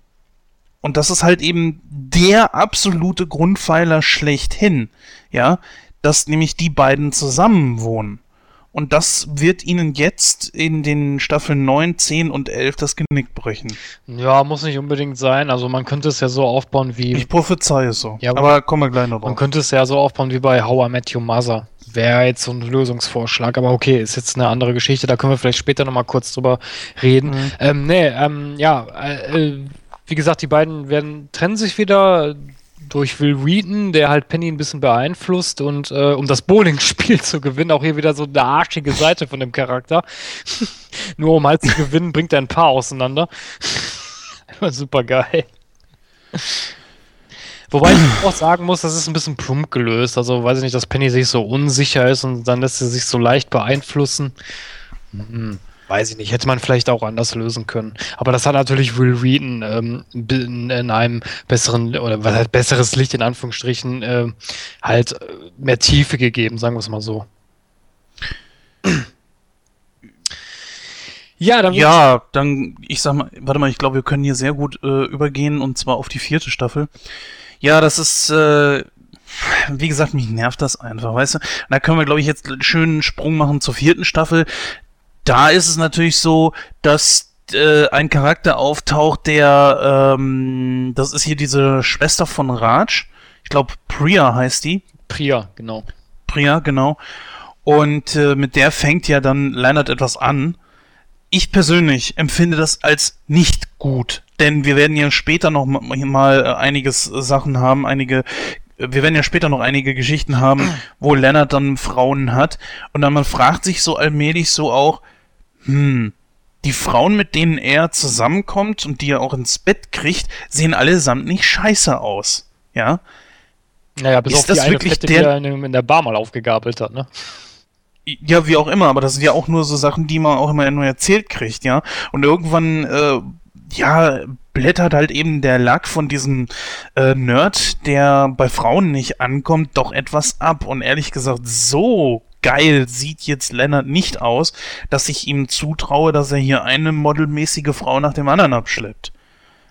Und das ist halt eben der absolute Grundpfeiler schlechthin, ja, dass nämlich die beiden zusammen wohnen. Und das wird ihnen jetzt in den Staffeln 9, 10 und 11 das Genick brechen. Ja, muss nicht unbedingt sein. Also man könnte es ja so aufbauen wie... Ich prophezeie es so. Ja, aber kommen wir gleich noch drauf. Man könnte es ja so aufbauen wie bei How I Met Your Mother wäre jetzt so ein Lösungsvorschlag, aber okay, ist jetzt eine andere Geschichte, da können wir vielleicht später nochmal kurz drüber reden. Mhm. Ähm, nee, ähm, ja, äh, äh, wie gesagt, die beiden werden, trennen sich wieder durch Will Wheaton, der halt Penny ein bisschen beeinflusst und äh, um das Bowling-Spiel zu gewinnen, auch hier wieder so eine arschige Seite von dem Charakter. Nur um halt zu gewinnen, bringt er ein paar auseinander. Super geil. Wobei ich auch sagen muss, das ist ein bisschen plump gelöst. Also weiß ich nicht, dass Penny sich so unsicher ist und dann lässt sie sich so leicht beeinflussen. Hm, weiß ich nicht, hätte man vielleicht auch anders lösen können. Aber das hat natürlich Will Wheaton ähm, in, in, einem besseren, oder was heißt besseres Licht in Anführungsstrichen, äh, halt äh, mehr Tiefe gegeben, sagen wir es mal so. Ja, dann, ja, dann, ich sag mal, warte mal, ich glaube, wir können hier sehr gut äh, übergehen und zwar auf die vierte Staffel. Ja, das ist, äh, wie gesagt, mich nervt das einfach, weißt du? da können wir, glaube ich, jetzt einen schönen Sprung machen zur vierten Staffel. Da ist es natürlich so, dass äh, ein Charakter auftaucht, der, ähm, das ist hier diese Schwester von Raj. Ich glaube, Priya heißt die. Priya, genau. Priya, genau. Und äh, mit der fängt ja dann Leonard etwas an. Ich persönlich empfinde das als nicht gut. Denn wir werden ja später noch mal äh, einiges Sachen haben, einige wir werden ja später noch einige Geschichten haben, wo Leonard dann Frauen hat. Und dann man fragt sich so allmählich so auch, hm, die Frauen, mit denen er zusammenkommt und die er auch ins Bett kriegt, sehen allesamt nicht scheiße aus. Ja. Naja, bis ist auf das die wirklich Fette, der, die er in der Bar mal aufgegabelt hat, ne? Ja, wie auch immer, aber das sind ja auch nur so Sachen, die man auch immer nur erzählt kriegt, ja. Und irgendwann äh, ja, blättert halt eben der Lack von diesem äh, Nerd, der bei Frauen nicht ankommt, doch etwas ab. Und ehrlich gesagt, so geil sieht jetzt Leonard nicht aus, dass ich ihm zutraue, dass er hier eine modelmäßige Frau nach dem anderen abschleppt.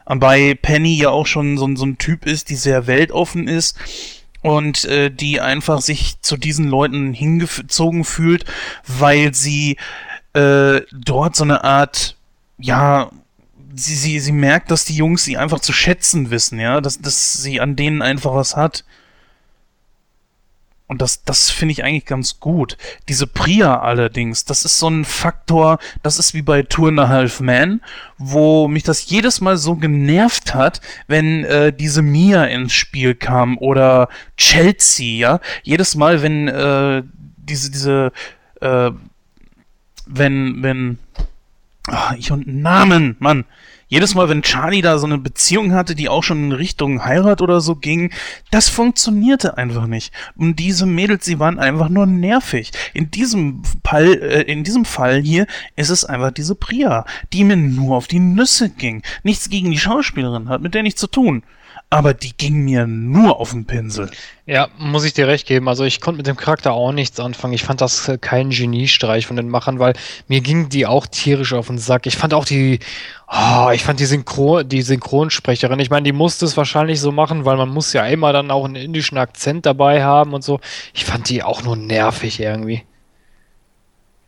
Bei Penny ja auch schon so, so ein Typ ist, die sehr weltoffen ist und äh, die einfach sich zu diesen Leuten hingezogen fühlt, weil sie äh, dort so eine Art, ja, sie, sie, sie merkt, dass die Jungs sie einfach zu schätzen wissen, ja, dass, dass sie an denen einfach was hat. Und das, das finde ich eigentlich ganz gut. Diese Priya allerdings, das ist so ein Faktor, das ist wie bei Tour and a Half Man, wo mich das jedes Mal so genervt hat, wenn äh, diese Mia ins Spiel kam oder Chelsea, ja. Jedes Mal, wenn äh, diese, diese, äh, wenn, wenn, ach, ich und Namen, Mann, jedes Mal, wenn Charlie da so eine Beziehung hatte, die auch schon in Richtung Heirat oder so ging, das funktionierte einfach nicht. Und diese Mädels, sie waren einfach nur nervig. In diesem Fall, äh, in diesem Fall hier ist es einfach diese Priya, die mir nur auf die Nüsse ging. Nichts gegen die Schauspielerin, hat mit der nichts zu tun aber die ging mir nur auf den Pinsel. Ja, muss ich dir recht geben. Also ich konnte mit dem Charakter auch nichts anfangen. Ich fand das äh, kein Geniestreich von den Machern, weil mir ging die auch tierisch auf den Sack. Ich fand auch die, oh, ich fand die, Synchron, die Synchronsprecherin, ich meine, die musste es wahrscheinlich so machen, weil man muss ja immer dann auch einen indischen Akzent dabei haben und so. Ich fand die auch nur nervig irgendwie.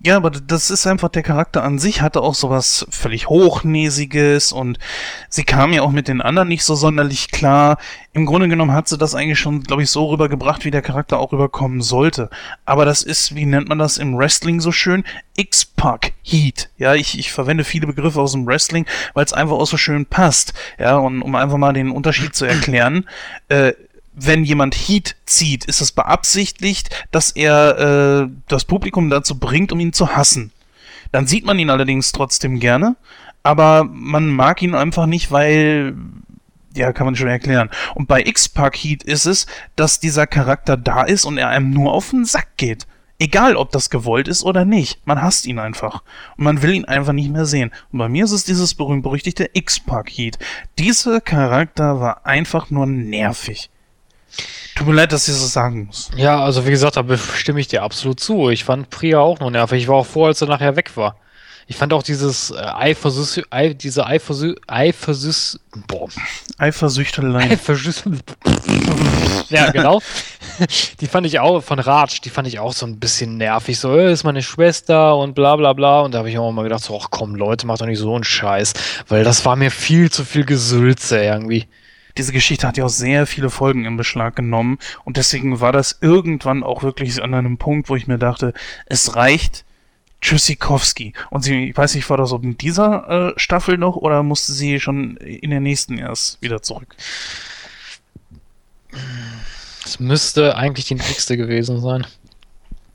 Ja, aber das ist einfach der Charakter an sich, hatte auch sowas völlig Hochnäsiges und sie kam ja auch mit den anderen nicht so sonderlich klar. Im Grunde genommen hat sie das eigentlich schon, glaube ich, so rübergebracht, wie der Charakter auch rüberkommen sollte. Aber das ist, wie nennt man das im Wrestling so schön? X-Pack Heat. Ja, ich, ich verwende viele Begriffe aus dem Wrestling, weil es einfach auch so schön passt. Ja, und um einfach mal den Unterschied zu erklären, äh, wenn jemand Heat zieht, ist es beabsichtigt, dass er äh, das Publikum dazu bringt, um ihn zu hassen. Dann sieht man ihn allerdings trotzdem gerne, aber man mag ihn einfach nicht, weil ja, kann man schon erklären. Und bei X-Pac Heat ist es, dass dieser Charakter da ist und er einem nur auf den Sack geht. Egal, ob das gewollt ist oder nicht. Man hasst ihn einfach. Und man will ihn einfach nicht mehr sehen. Und bei mir ist es dieses berühmt-berüchtigte X-Pac Heat. Dieser Charakter war einfach nur nervig. Tut mir leid, dass ich das sagen muss. Ja, also wie gesagt, da stimme ich dir absolut zu. Ich fand Priya auch nur nervig. Ich war auch froh, als er nachher weg war. Ich fand auch dieses äh, Eifersüß, Ei, diese Eifersüß, Eifersüß, boah. Eifersüchtelei. Eifersüß, ja, genau. Die fand ich auch, von Ratsch, die fand ich auch so ein bisschen nervig. So, ist meine Schwester und bla bla bla. Und da habe ich auch mal gedacht, so, ach komm, Leute, macht doch nicht so einen Scheiß. Weil das war mir viel zu viel Gesülze irgendwie diese Geschichte hat ja auch sehr viele Folgen in Beschlag genommen und deswegen war das irgendwann auch wirklich an einem Punkt, wo ich mir dachte, es reicht. Tschüssikowski. Und sie, ich weiß nicht, war das in dieser äh, Staffel noch oder musste sie schon in der nächsten erst wieder zurück? Es müsste eigentlich die nächste gewesen sein.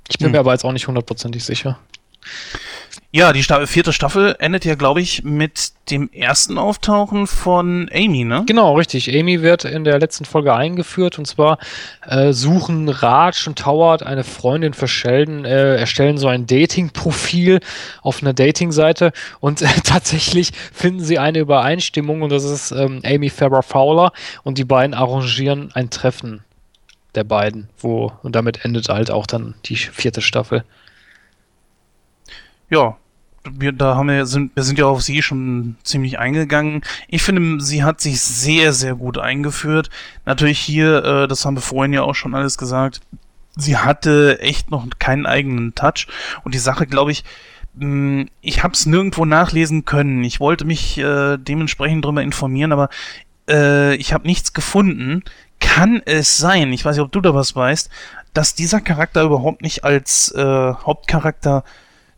Ich bin hm. mir aber jetzt auch nicht hundertprozentig sicher. Ja, die Sta vierte Staffel endet ja, glaube ich, mit dem ersten Auftauchen von Amy, ne? Genau, richtig. Amy wird in der letzten Folge eingeführt und zwar äh, suchen Raj und Howard eine Freundin für Sheldon, äh, erstellen so ein Dating-Profil auf einer Dating-Seite und äh, tatsächlich finden sie eine Übereinstimmung und das ist ähm, Amy Farrah Fowler und die beiden arrangieren ein Treffen der beiden, wo und damit endet halt auch dann die vierte Staffel. Ja, wir, da haben wir, sind, wir sind ja auf sie schon ziemlich eingegangen. Ich finde, sie hat sich sehr, sehr gut eingeführt. Natürlich hier, äh, das haben wir vorhin ja auch schon alles gesagt, sie hatte echt noch keinen eigenen Touch. Und die Sache, glaube ich, mh, hm, ich habe es nirgendwo nachlesen können. Ich wollte mich äh, dementsprechend darüber informieren, aber äh, ich habe nichts gefunden. Kann es sein, ich weiß nicht, ob du da was weißt, dass dieser Charakter überhaupt nicht als äh, Hauptcharakter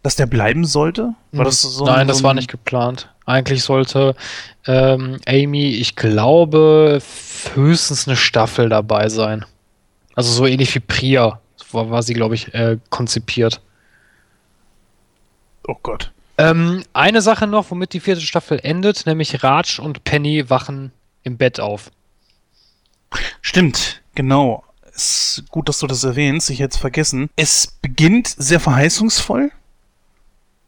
dass der bleiben sollte? War das so Nein, ein, das war nicht geplant. Eigentlich sollte ähm, Amy, ich glaube, höchstens eine Staffel dabei sein. Also so ähnlich wie Priya war, war sie, glaube ich, äh, konzipiert. Oh Gott. Ähm, eine Sache noch, womit die vierte Staffel endet, nämlich Raj und Penny wachen im Bett auf. Stimmt, genau. Ist gut, dass du das erwähnst. Ich hätte es vergessen. Es beginnt sehr verheißungsvoll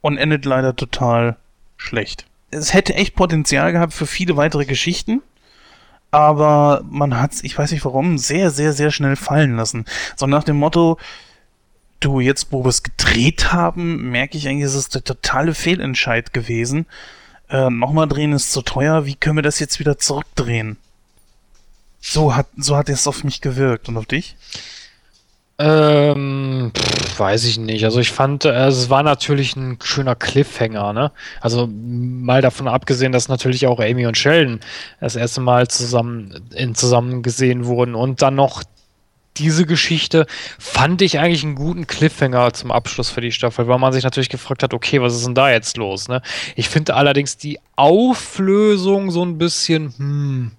und endet leider total schlecht. Es hätte echt Potenzial gehabt für viele weitere Geschichten, aber man hat es, ich weiß nicht warum, sehr, sehr, sehr schnell fallen lassen. So nach dem Motto, du, jetzt wo wir es gedreht haben, merke ich eigentlich, es ist der totale Fehlentscheid gewesen. Äh, Nochmal drehen ist zu teuer, wie können wir das jetzt wieder zurückdrehen? So hat, so hat es auf mich gewirkt und auf dich? Ähm, pff, weiß ich nicht. Also ich fand, äh, es war natürlich ein schöner Cliffhanger, ne? Also mal davon abgesehen, dass natürlich auch Amy und Sheldon das erste Mal zusammen in zusammen gesehen wurden und dann noch diese Geschichte fand ich eigentlich einen guten Cliffhanger zum Abschluss für die Staffel, weil man sich natürlich gefragt hat, okay, was ist denn da jetzt los? Ne? Ich finde allerdings die Auflösung so ein bisschen, hm,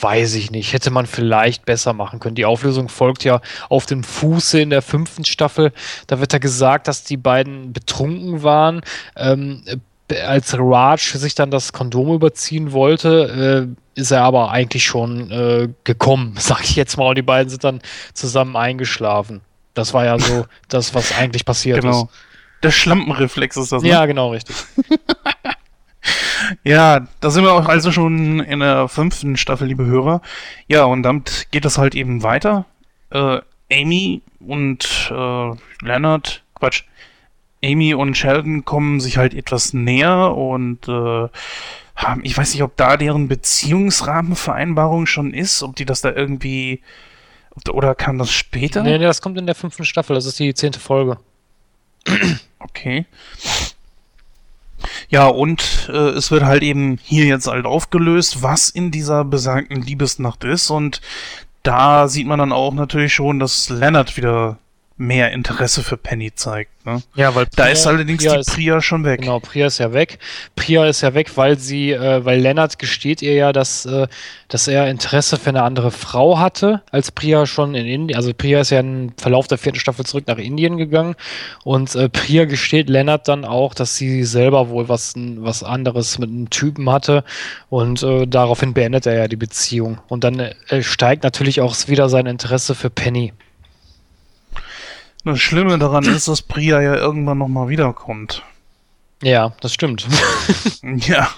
weiß ich nicht, hätte man vielleicht besser machen können. Die Auflösung folgt ja auf dem Fuße in der fünften Staffel. Da wird ja gesagt, dass die beiden betrunken waren. Ähm, als Raj sich dann das Kondom überziehen wollte, äh, ist er aber eigentlich schon äh, gekommen, sag ich jetzt mal. Und die beiden sind dann zusammen eingeschlafen. Das war ja so das, was eigentlich passiert genau. ist. Der Schlampenreflex ist das, ne? Ja, genau, richtig. ja, da sind wir auch also schon in der fünften Staffel, liebe Hörer. Ja, und damit geht es halt eben weiter. Äh, Amy und äh, Leonard, Quatsch, Amy und Sheldon kommen sich halt etwas näher und äh, haben, ich weiß nicht, ob da deren Beziehungsrahmenvereinbarung schon ist, ob die das da irgendwie oder kam das später? Nee, nee, das kommt in der fünften Staffel, das ist die zehnte Folge. Okay. Ja, und äh, es wird halt eben hier jetzt halt aufgelöst, was in dieser besagten Liebesnacht ist. Und da sieht man dann auch natürlich schon, dass Leonard wieder mehr Interesse für Penny zeigt. Ne? Ja, weil Priya, da ist allerdings Priya die ist, Priya schon weg. Genau, Priya ist ja weg. Priya ist ja weg, weil sie, äh, weil Lennart gesteht ihr ja, dass, äh, dass er Interesse für eine andere Frau hatte, als Priya schon in Indien. Also Priya ist ja im Verlauf der vierten Staffel zurück nach Indien gegangen und äh, Priya gesteht Lennart dann auch, dass sie selber wohl was, was anderes mit einem Typen hatte und äh, daraufhin beendet er ja die Beziehung. Und dann äh, steigt natürlich auch wieder sein Interesse für Penny. Das Schlimme daran ist, dass Priya ja irgendwann nochmal wiederkommt. Ja, das stimmt. ja.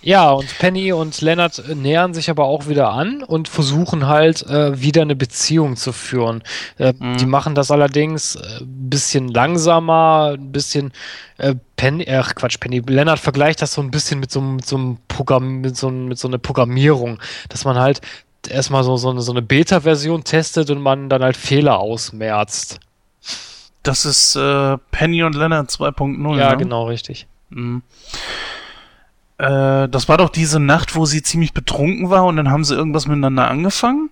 Ja, und Penny und Leonard nähern sich aber auch wieder an und versuchen halt äh, wieder eine Beziehung zu führen. Äh, mhm. Die machen das allerdings ein äh, bisschen langsamer, ein bisschen äh, Penny, ach Quatsch, Penny. Leonard vergleicht das so ein bisschen mit so, mit so einem Programm, mit so, mit so einer Programmierung, dass man halt erstmal so, so eine, so eine Beta-Version testet und man dann halt Fehler ausmerzt. Das ist äh, Penny und Leonard 2.0. Ja, ne? genau, richtig. Mhm. Äh, das war doch diese Nacht, wo sie ziemlich betrunken war und dann haben sie irgendwas miteinander angefangen?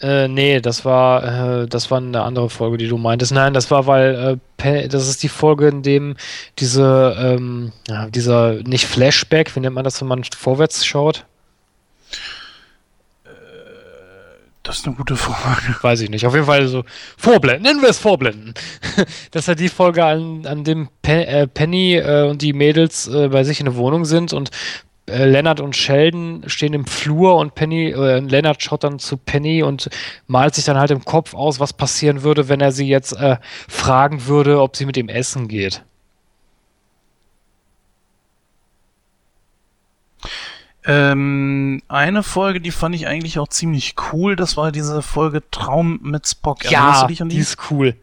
Äh, nee, das war, äh, das war eine andere Folge, die du meintest. Nein, das war, weil, äh, das ist die Folge, in dem diese, ähm, ja, dieser, nicht Flashback, wie nennt man das, wenn man vorwärts schaut? Das ist eine gute Frage. Weiß ich nicht. Auf jeden Fall so Vorblenden. Nennen wir es Vorblenden. das ist ja die Folge, an, an dem Pe äh, Penny äh, und die Mädels äh, bei sich in der Wohnung sind und äh, Leonard und Sheldon stehen im Flur und Penny, äh, Leonard schaut dann zu Penny und malt sich dann halt im Kopf aus, was passieren würde, wenn er sie jetzt äh, fragen würde, ob sie mit ihm essen geht. Ähm, eine Folge, die fand ich eigentlich auch ziemlich cool. Das war diese Folge Traum mit Spock. Ja, die? die? ist cool.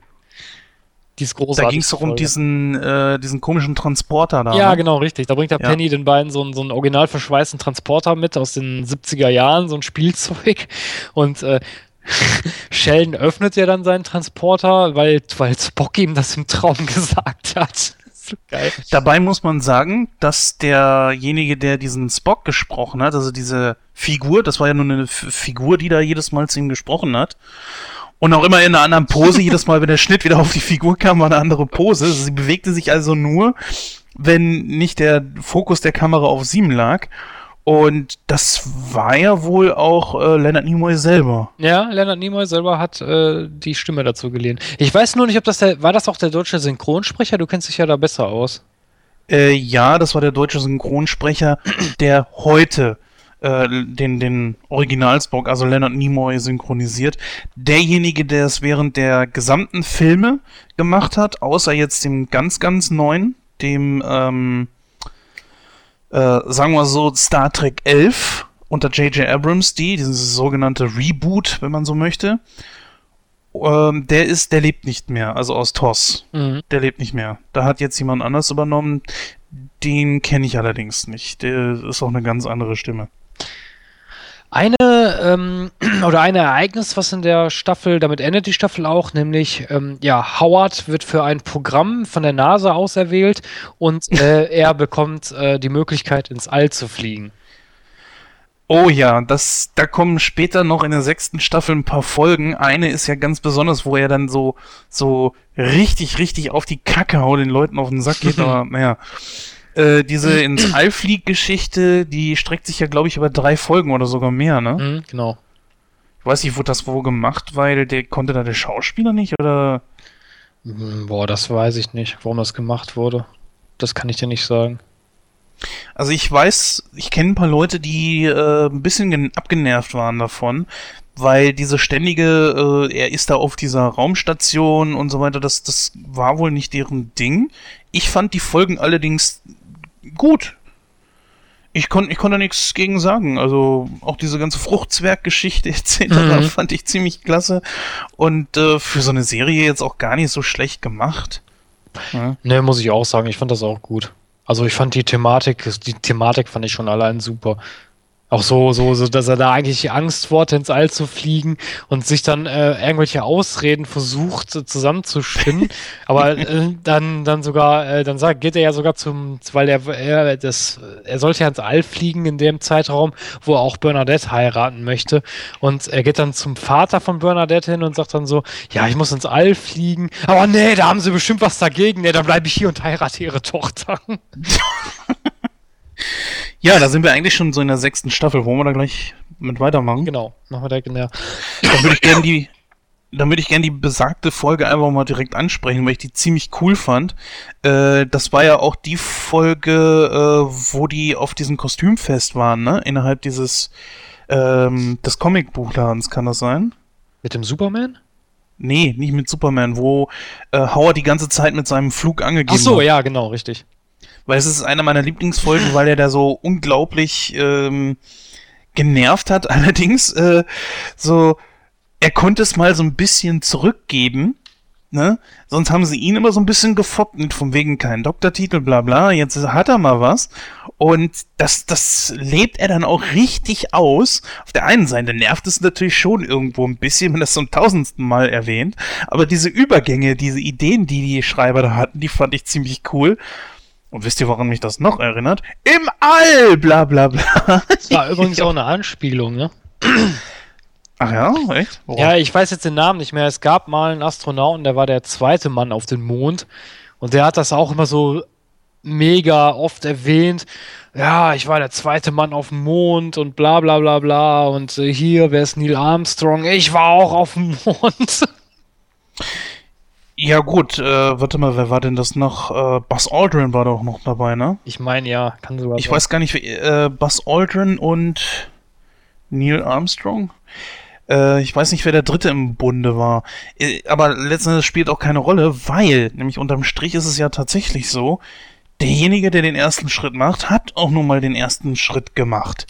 Die ist großartig. Da ging es doch um diesen, äh, diesen komischen Transporter da. Ja, ne? genau, richtig. Da bringt der ja. Penny den beiden so, so einen original verschweißten Transporter mit aus den 70er Jahren, so ein Spielzeug. Und äh, Sheldon öffnet ja dann seinen Transporter, weil, weil Spock ihm das im Traum gesagt hat. Geil. Dabei muss man sagen, dass derjenige, der diesen Spock gesprochen hat, also diese Figur, das war ja nur eine Figur, die da jedes Mal zu ihm gesprochen hat. Und auch immer in einer anderen Pose, jedes Mal, wenn der Schnitt wieder auf die Figur kam, war eine andere Pose. Also sie bewegte sich also nur, wenn nicht der Fokus der Kamera auf sie lag. Und das war ja wohl auch äh, Leonard Nimoy selber. Ja, Leonard Nimoy selber hat äh, die Stimme dazu geliehen. Ich weiß nur nicht, ob das der, war das auch der deutsche Synchronsprecher? Du kennst dich ja da besser aus. Äh, ja, das war der deutsche Synchronsprecher, der heute äh, den, den Originalspock, also Leonard Nimoy, synchronisiert. Derjenige, der es während der gesamten Filme gemacht hat, außer jetzt dem ganz, ganz neuen, dem, ähm, äh, sagen wir so, Star Trek 11 unter J.J. Abrams, die, dieses sogenannte Reboot, wenn man so möchte. Ähm, der ist, der lebt nicht mehr, also aus TOS. Mhm. Der lebt nicht mehr. Da hat jetzt jemand anders übernommen. Den kenne ich allerdings nicht. Der ist auch eine ganz andere Stimme. Eine ähm, oder ein Ereignis, was in der Staffel, damit endet die Staffel auch, nämlich ähm, ja, Howard wird für ein Programm von der NASA auserwählt und äh, er bekommt äh, die Möglichkeit, ins All zu fliegen. Oh ja, das, da kommen später noch in der sechsten Staffel ein paar Folgen. Eine ist ja ganz besonders, wo er dann so, so richtig, richtig auf die Kacke haut, den Leuten auf den Sack geht, aber naja. Äh, diese ins Allflieg-Geschichte, die streckt sich ja, glaube ich, über drei Folgen oder sogar mehr, ne? Mhm, genau. Ich weiß nicht, wurde das wo gemacht, weil der konnte da der Schauspieler nicht, oder? Hm, Boah, das weiß ich nicht, warum das gemacht wurde. Das kann ich dir nicht sagen. Also ich weiß, ich kenne ein paar Leute, die äh, ein bisschen gen- abgenervt waren davon, weil diese ständige, äh, er ist da auf dieser Raumstation und so weiter, das, das war wohl nicht deren Ding. Ich fand die Folgen allerdings gut. Ich, kon, ich konnte nichts gegen sagen. Also auch diese ganze Fruchtzwerg-Geschichte etc. Mhm. fand ich ziemlich klasse. Und äh, für so eine Serie jetzt auch gar nicht so schlecht gemacht. Ja. Ne, muss ich auch sagen, ich fand das auch gut. Also ich fand die Thematik, die Thematik fand ich schon allein super. Auch so, so, so, dass er da eigentlich Angst vor hat, ins All zu fliegen und sich dann äh, irgendwelche Ausreden versucht äh, zusammenzuspinnen. Aber äh, dann, dann sogar, äh, dann sagt, geht er ja sogar zum, weil er, er, das, er sollte ja ins All fliegen in dem Zeitraum, wo er auch Bernadette heiraten möchte. Und er geht dann zum Vater von Bernadette hin und sagt dann so, ja, ich muss ins All fliegen. Aber nee, da haben sie bestimmt was dagegen. Nee, dann bleibe ich hier und heirate ihre Tochter. Ja, da sind wir eigentlich schon so in der sechsten Staffel. Wollen wir da gleich mit weitermachen? genau, machen wir direkt in der. Dann würde ich gerne die, dann würde ich gerne die besagte Folge einfach mal direkt ansprechen, weil ich die ziemlich cool fand. Äh, das war ja auch die Folge, äh, wo die auf diesem Kostümfest waren, ne? Innerhalb dieses ähm, des Comicbuchladens, kann das sein? Mit dem Superman? Nee, nicht mit Superman, wo äh, Howard die ganze Zeit mit seinem Flug angegeben Ach so, hat. ja, genau, richtig. Weil es ist eine meiner Lieblingsfolgen, weil er da so unglaublich ähm, genervt hat. Allerdings äh, so, er konnte es mal so ein bisschen zurückgeben. Ne? Sonst haben sie ihn immer so ein bisschen gefoppt mit von wegen kein Doktortitel, bla bla. Jetzt hat er mal was. Und das, das lebt er dann auch richtig aus. Auf der einen Seite nervt es natürlich schon irgendwo ein bisschen, wenn das zum tausendsten Mal erwähnt. Aber diese Übergänge, diese Ideen, die die Schreiber da hatten, die fand ich ziemlich cool. Und wisst ihr, woran mich das noch erinnert? Im All, bla bla bla. Das war übrigens auch eine Anspielung, ne? Ach ja, echt? Worauf? Ja, ich weiß jetzt den Namen nicht mehr. Es gab mal einen Astronauten, der war der zweite Mann auf dem Mond. Und der hat das auch immer so mega oft erwähnt. Ja, ich war der zweite Mann auf dem Mond und bla bla bla bla. Und äh, hier, wer ist Neil Armstrong? Ich war auch auf dem Mond. Ja gut, äh, warte mal, wer war denn das noch? Äh, Buzz Aldrin war doch noch dabei, ne? Ich meine, ja, kann sogar Ich sein. weiß gar nicht, wie, äh, Buzz Aldrin und Neil Armstrong? Äh, ich weiß nicht, wer der Dritte im Bunde war. Äh, aber letztendlich spielt auch keine Rolle, weil, nämlich unterm Strich ist es ja tatsächlich so, derjenige, der den ersten Schritt macht, hat auch nun mal den ersten Schritt gemacht.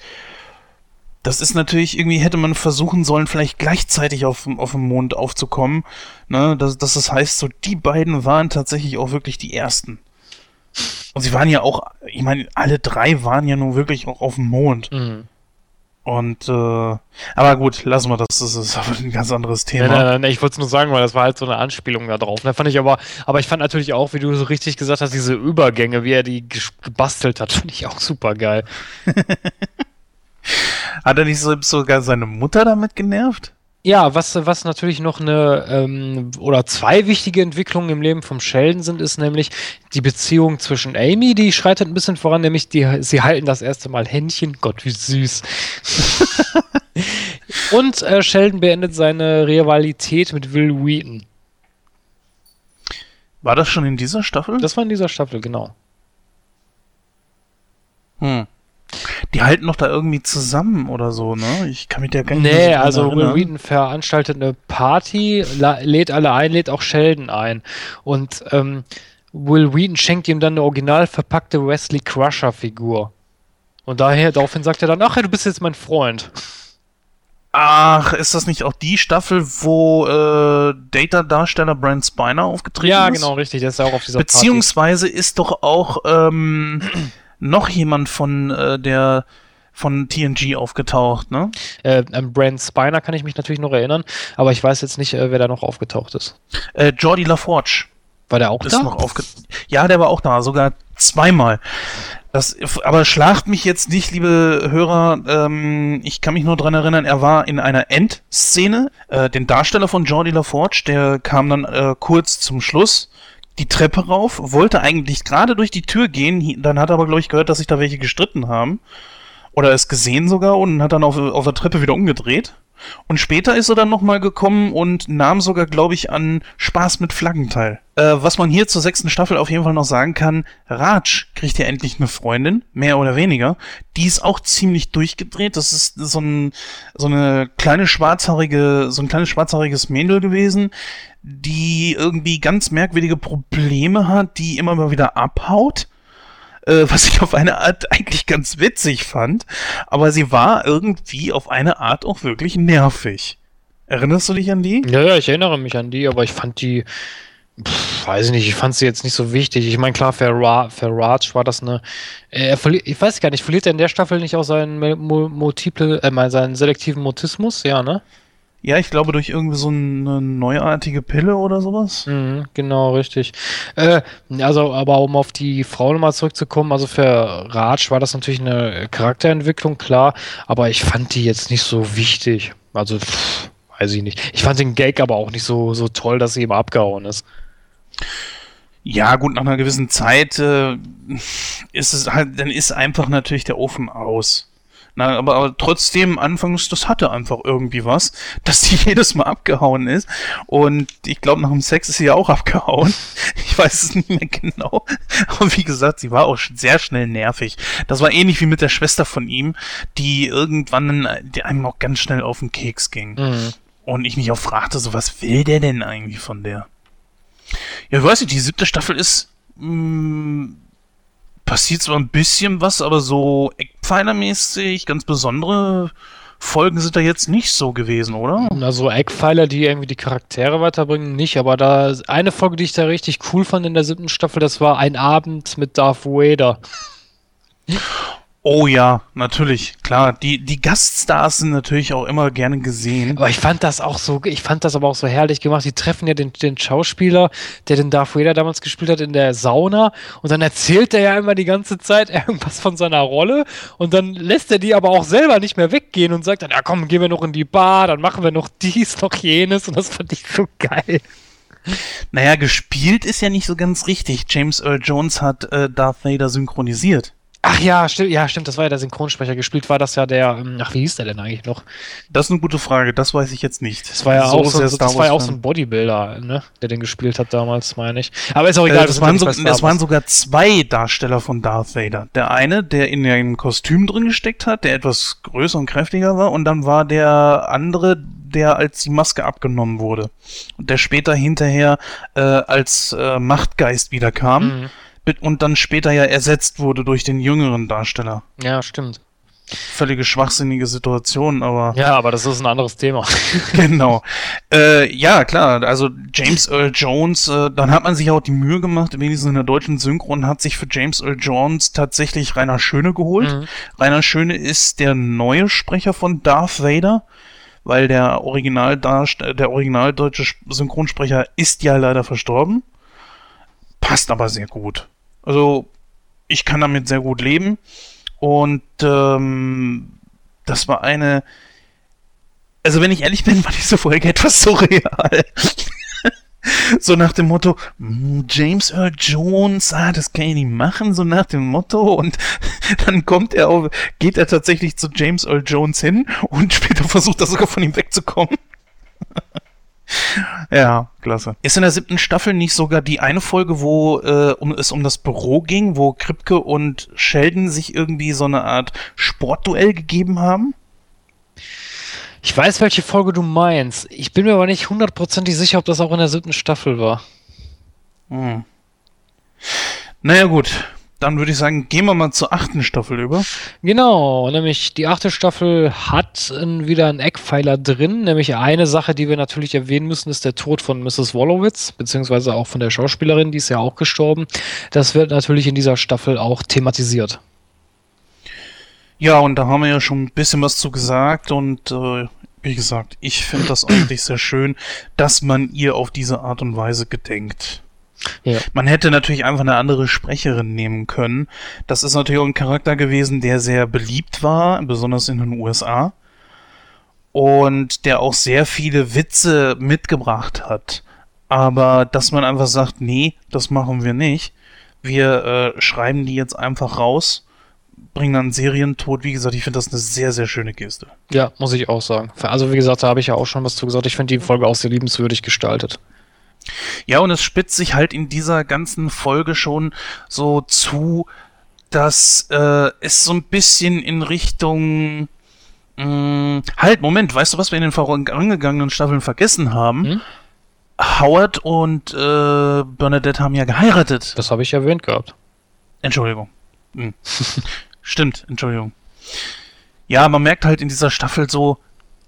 Das ist natürlich irgendwie, hätte man versuchen sollen, vielleicht gleichzeitig auf, dem- auf dem Mond aufzukommen. Ne? Dass, dass das heißt, so die beiden waren tatsächlich auch wirklich die ersten. Und sie waren ja auch, ich meine, alle drei waren ja nun wirklich auch auf dem Mond. Mhm. Und, äh, aber gut, lassen wir das, das ist aber ein ganz anderes Thema. Nein, nein, nein, ich wollte es nur sagen, weil das war halt so eine Anspielung da drauf. Da fand ich aber, aber ich fand natürlich auch, wie du so richtig gesagt hast, diese Übergänge, wie er die gebastelt hat, finde ich auch super geil. Hat er nicht so, sogar seine Mutter damit genervt? Ja, was, was natürlich noch eine ähm, oder zwei wichtige Entwicklungen im Leben vom Sheldon sind, ist nämlich die Beziehung zwischen Amy, die schreitet ein bisschen voran, nämlich die, sie halten das erste Mal Händchen. Gott, wie süß. Und äh, Sheldon beendet seine Rivalität mit Will Wheaton. War das schon in dieser Staffel? Das war in dieser Staffel, genau. hm. Die halten noch da irgendwie zusammen oder so, ne? Ich kann mich da gar nicht Nee, also Will. Wheaton veranstaltet eine Party, lädt alle ein, lädt auch Sheldon ein. Und ähm, Will Wheaton schenkt ihm dann eine original verpackte Wesley Crusher-Figur. Und daher, daraufhin sagt er dann, ach ja, du bist jetzt mein Freund. Ach, ist das nicht auch die Staffel, wo äh, Data-Darsteller Brent Spiner aufgetreten Ja, ist? genau, richtig, der ist ja auch auf dieser Beziehungsweise ist doch auch ähm, noch jemand von äh, der von TNG aufgetaucht, ne? Äh, an Brand Spiner kann ich mich natürlich noch erinnern, aber ich weiß jetzt nicht, äh, wer da noch aufgetaucht ist. Äh, Jordi LaForge War der auch ist da? noch aufge Ja, der war auch da, sogar zweimal. Das, aber schlagt mich jetzt nicht, liebe Hörer. Ähm, ich kann mich nur dran erinnern, er war in einer Endszene. Äh, den Darsteller von Jordi LaForge, der kam dann äh, kurz zum Schluss die Treppe rauf, wollte eigentlich gerade durch die Tür gehen, dann hat er aber, glaube ich, gehört, dass sich da welche gestritten haben. Oder es gesehen sogar und hat dann auf, auf der Treppe wieder umgedreht. Und später ist er dann nochmal gekommen und nahm sogar, glaube ich, an Spaß mit Flaggen teil. Äh, was man hier zur sechsten Staffel auf jeden Fall noch sagen kann, Raj kriegt ja endlich eine Freundin, mehr oder weniger. Die ist auch ziemlich durchgedreht. Das ist so, ein, so eine kleine schwarzhaarige, so ein kleines schwarzhaariges Mädel gewesen, die irgendwie ganz merkwürdige Probleme hat, die immer mal wieder abhaut äh, was ich auf eine Art eigentlich ganz witzig fand, aber sie war irgendwie auf eine Art auch wirklich nervig. Erinnerst du dich an die? Ja, ja, ich erinnere mich an die, aber ich fand die, pff, weiß ich nicht, ich fand sie jetzt nicht so wichtig. Ich meine, klar, für, Ra für Raj war das eine, äh, ich weiß gar nicht, verliert er in der Staffel nicht auch seinen multiple, äh, seinen selektiven Mutismus? Ja, ne? Ja, ich glaube durch irgendwie so eine neuartige Pille oder sowas. Mhm, genau, richtig. Äh, also, aber um auf die Frau nochmal zurückzukommen, also für Raj war das natürlich eine Charakterentwicklung, klar, aber ich fand die jetzt nicht so wichtig. Also, pff, weiß ich nicht. Ich fand den Gag aber auch nicht so, so toll, dass sie ihm abgehauen ist. Ja, gut, nach einer gewissen Zeit äh, ist es halt, dann ist einfach natürlich der Ofen aus. Na, aber, aber trotzdem, anfangs, das hatte einfach irgendwie was, dass sie jedes Mal abgehauen ist. Und ich glaube, nach dem Sex ist sie ja auch abgehauen. Ich weiß es nicht mehr genau. Aber wie gesagt, sie war auch sehr schnell nervig. Das war ähnlich wie mit der Schwester von ihm, die irgendwann, die einem auch ganz schnell auf den Keks ging. Mhm. Und ich mich auch fragte, so, was will der denn eigentlich von der? Ja, ich weiß nicht, die siebte Staffel ist, mh, mm, passiert zwar ein bisschen was, aber so Eckpfeilermäßig, ganz besondere Folgen sind da jetzt nicht so gewesen, oder? Also Eckpfeiler, die irgendwie die Charaktere weiterbringen, nicht. Aber da eine Folge, die ich da richtig cool fand in der siebten Staffel, das war ein Abend mit Darth Vader. Oh ja, natürlich, klar. Die, die Gaststars sind natürlich auch immer gerne gesehen. Aber ich fand das auch so, ich fand das aber auch so herrlich gemacht. Die treffen ja den, den Schauspieler, der den Darth Vader damals gespielt hat, in der Sauna und dann erzählt er ja immer die ganze Zeit irgendwas von seiner Rolle und dann lässt er die aber auch selber nicht mehr weggehen und sagt dann, ja komm, gehen wir noch in die Bar, dann machen wir noch dies, noch jenes und das fand ich so geil. Naja, gespielt ist ja nicht so ganz richtig. James Earl Jones hat äh, Darth Vader synchronisiert. Ach ja, stimmt, ja, stimmt, das war ja der Synchronsprecher. Gespielt war das ja der, ähm, ach, wie hieß der denn eigentlich noch? Das ist eine gute Frage, das weiß ich jetzt nicht. Das war ja so auch, so, das war ja auch so ein Bodybuilder, ne, der den gespielt hat damals, meine ich. Aber ist auch egal. Äh, das, waren, so, das waren sogar zwei Darsteller von Darth Vader. Der eine, der in einem Kostüm drin gesteckt hat, der etwas größer und kräftiger war, und dann war der andere, der als die Maske abgenommen wurde. Und der später hinterher äh, als äh, Machtgeist wiederkam. Mhm und dann später ja ersetzt wurde durch den jüngeren Darsteller. Ja, stimmt. Völlige schwachsinnige Situation, aber. Ja, aber das ist ein anderes Thema. genau. Äh, ja, klar, also James Earl Jones, äh, dann hat man sich auch die Mühe gemacht, wenigstens in der deutschen Synchron, hat sich für James Earl Jones tatsächlich Rainer Schöne geholt. Mhm. Rainer Schöne ist der neue Sprecher von Darth Vader, weil der Original der originaldeutsche Synchronsprecher ist ja leider verstorben. Passt aber sehr gut. Also ich kann damit sehr gut leben. Und ähm, das war eine. Also wenn ich ehrlich bin, war diese Folge etwas surreal. so nach dem Motto, hm, James Earl Jones, ah, das kann ich nicht machen, so nach dem Motto. Und dann kommt er auf, geht er tatsächlich zu James Earl Jones hin und später versucht er sogar von ihm wegzukommen. Ja, klasse. Ist in der siebten Staffel nicht sogar die eine Folge, wo äh, um, es um das Büro ging, wo Kripke und Sheldon sich irgendwie so eine Art Sportduell gegeben haben? Ich weiß, welche Folge du meinst. Ich bin mir aber nicht hundertprozentig sicher, ob das auch in der siebten Staffel war. Hm. Naja, gut dann würde ich sagen, gehen wir mal zur achten Staffel über. Genau, nämlich die achte Staffel hat wieder einen Eckpfeiler drin, nämlich eine Sache, die wir natürlich erwähnen müssen, ist der Tod von Mrs. Wolowitz, beziehungsweise auch von der Schauspielerin, die ist ja auch gestorben. Das wird natürlich in dieser Staffel auch thematisiert. Ja, und da haben wir ja schon ein bisschen was zu gesagt und äh, wie gesagt, ich finde das eigentlich sehr schön, dass man ihr auf diese Art und Weise gedenkt. Ja. Man hätte natürlich einfach eine andere Sprecherin nehmen können. Das ist natürlich auch ein Charakter gewesen, der sehr beliebt war, besonders in den USA. Und der auch sehr viele Witze mitgebracht hat. Aber dass man einfach sagt, nee, das machen wir nicht. Wir äh, schreiben die jetzt einfach raus, bringen dann Serientod. Wie gesagt, ich finde das eine sehr, sehr schöne Geste. Ja, muss ich auch sagen. Also wie gesagt, da habe ich ja auch schon was zu gesagt. Ich finde die Folge auch sehr liebenswürdig gestaltet. Ja, und es spitzt sich halt in dieser ganzen Folge schon so zu, dass äh, es so ein bisschen in Richtung mh, mm, halt, Moment, weißt du, was wir in den vorangegangenen Staffeln vergessen haben? Hm? Howard und äh, Bernadette haben ja geheiratet. Das habe ich erwähnt gehabt. Entschuldigung. Hm. Stimmt, Entschuldigung. Ja, man merkt halt in dieser Staffel so,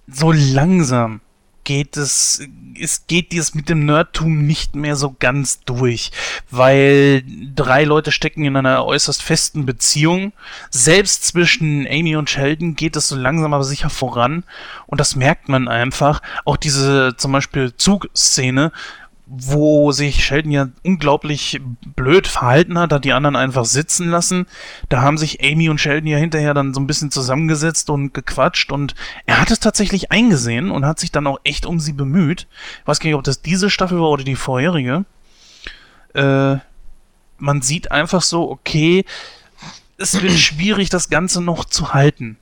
so langsam geht es, es geht dieses mit dem Nerdtum nicht mehr so ganz durch, weil drei Leute stecken in einer äußerst festen Beziehung. Selbst zwischen Amy und Sheldon geht es so langsam aber sicher voran und das merkt man einfach. Auch diese zum Beispiel Zugszene, wo sich Sheldon ja unglaublich blöd verhalten hat, hat die anderen einfach sitzen lassen. Da haben sich Amy und Sheldon ja hinterher dann so ein bisschen zusammengesetzt und gequatscht und er hat es tatsächlich eingesehen und hat sich dann auch echt um sie bemüht. Ich weiß gar nicht, ob das diese Staffel war oder die vorherige. Äh, man sieht einfach so, okay, es wird schwierig, das Ganze noch zu halten.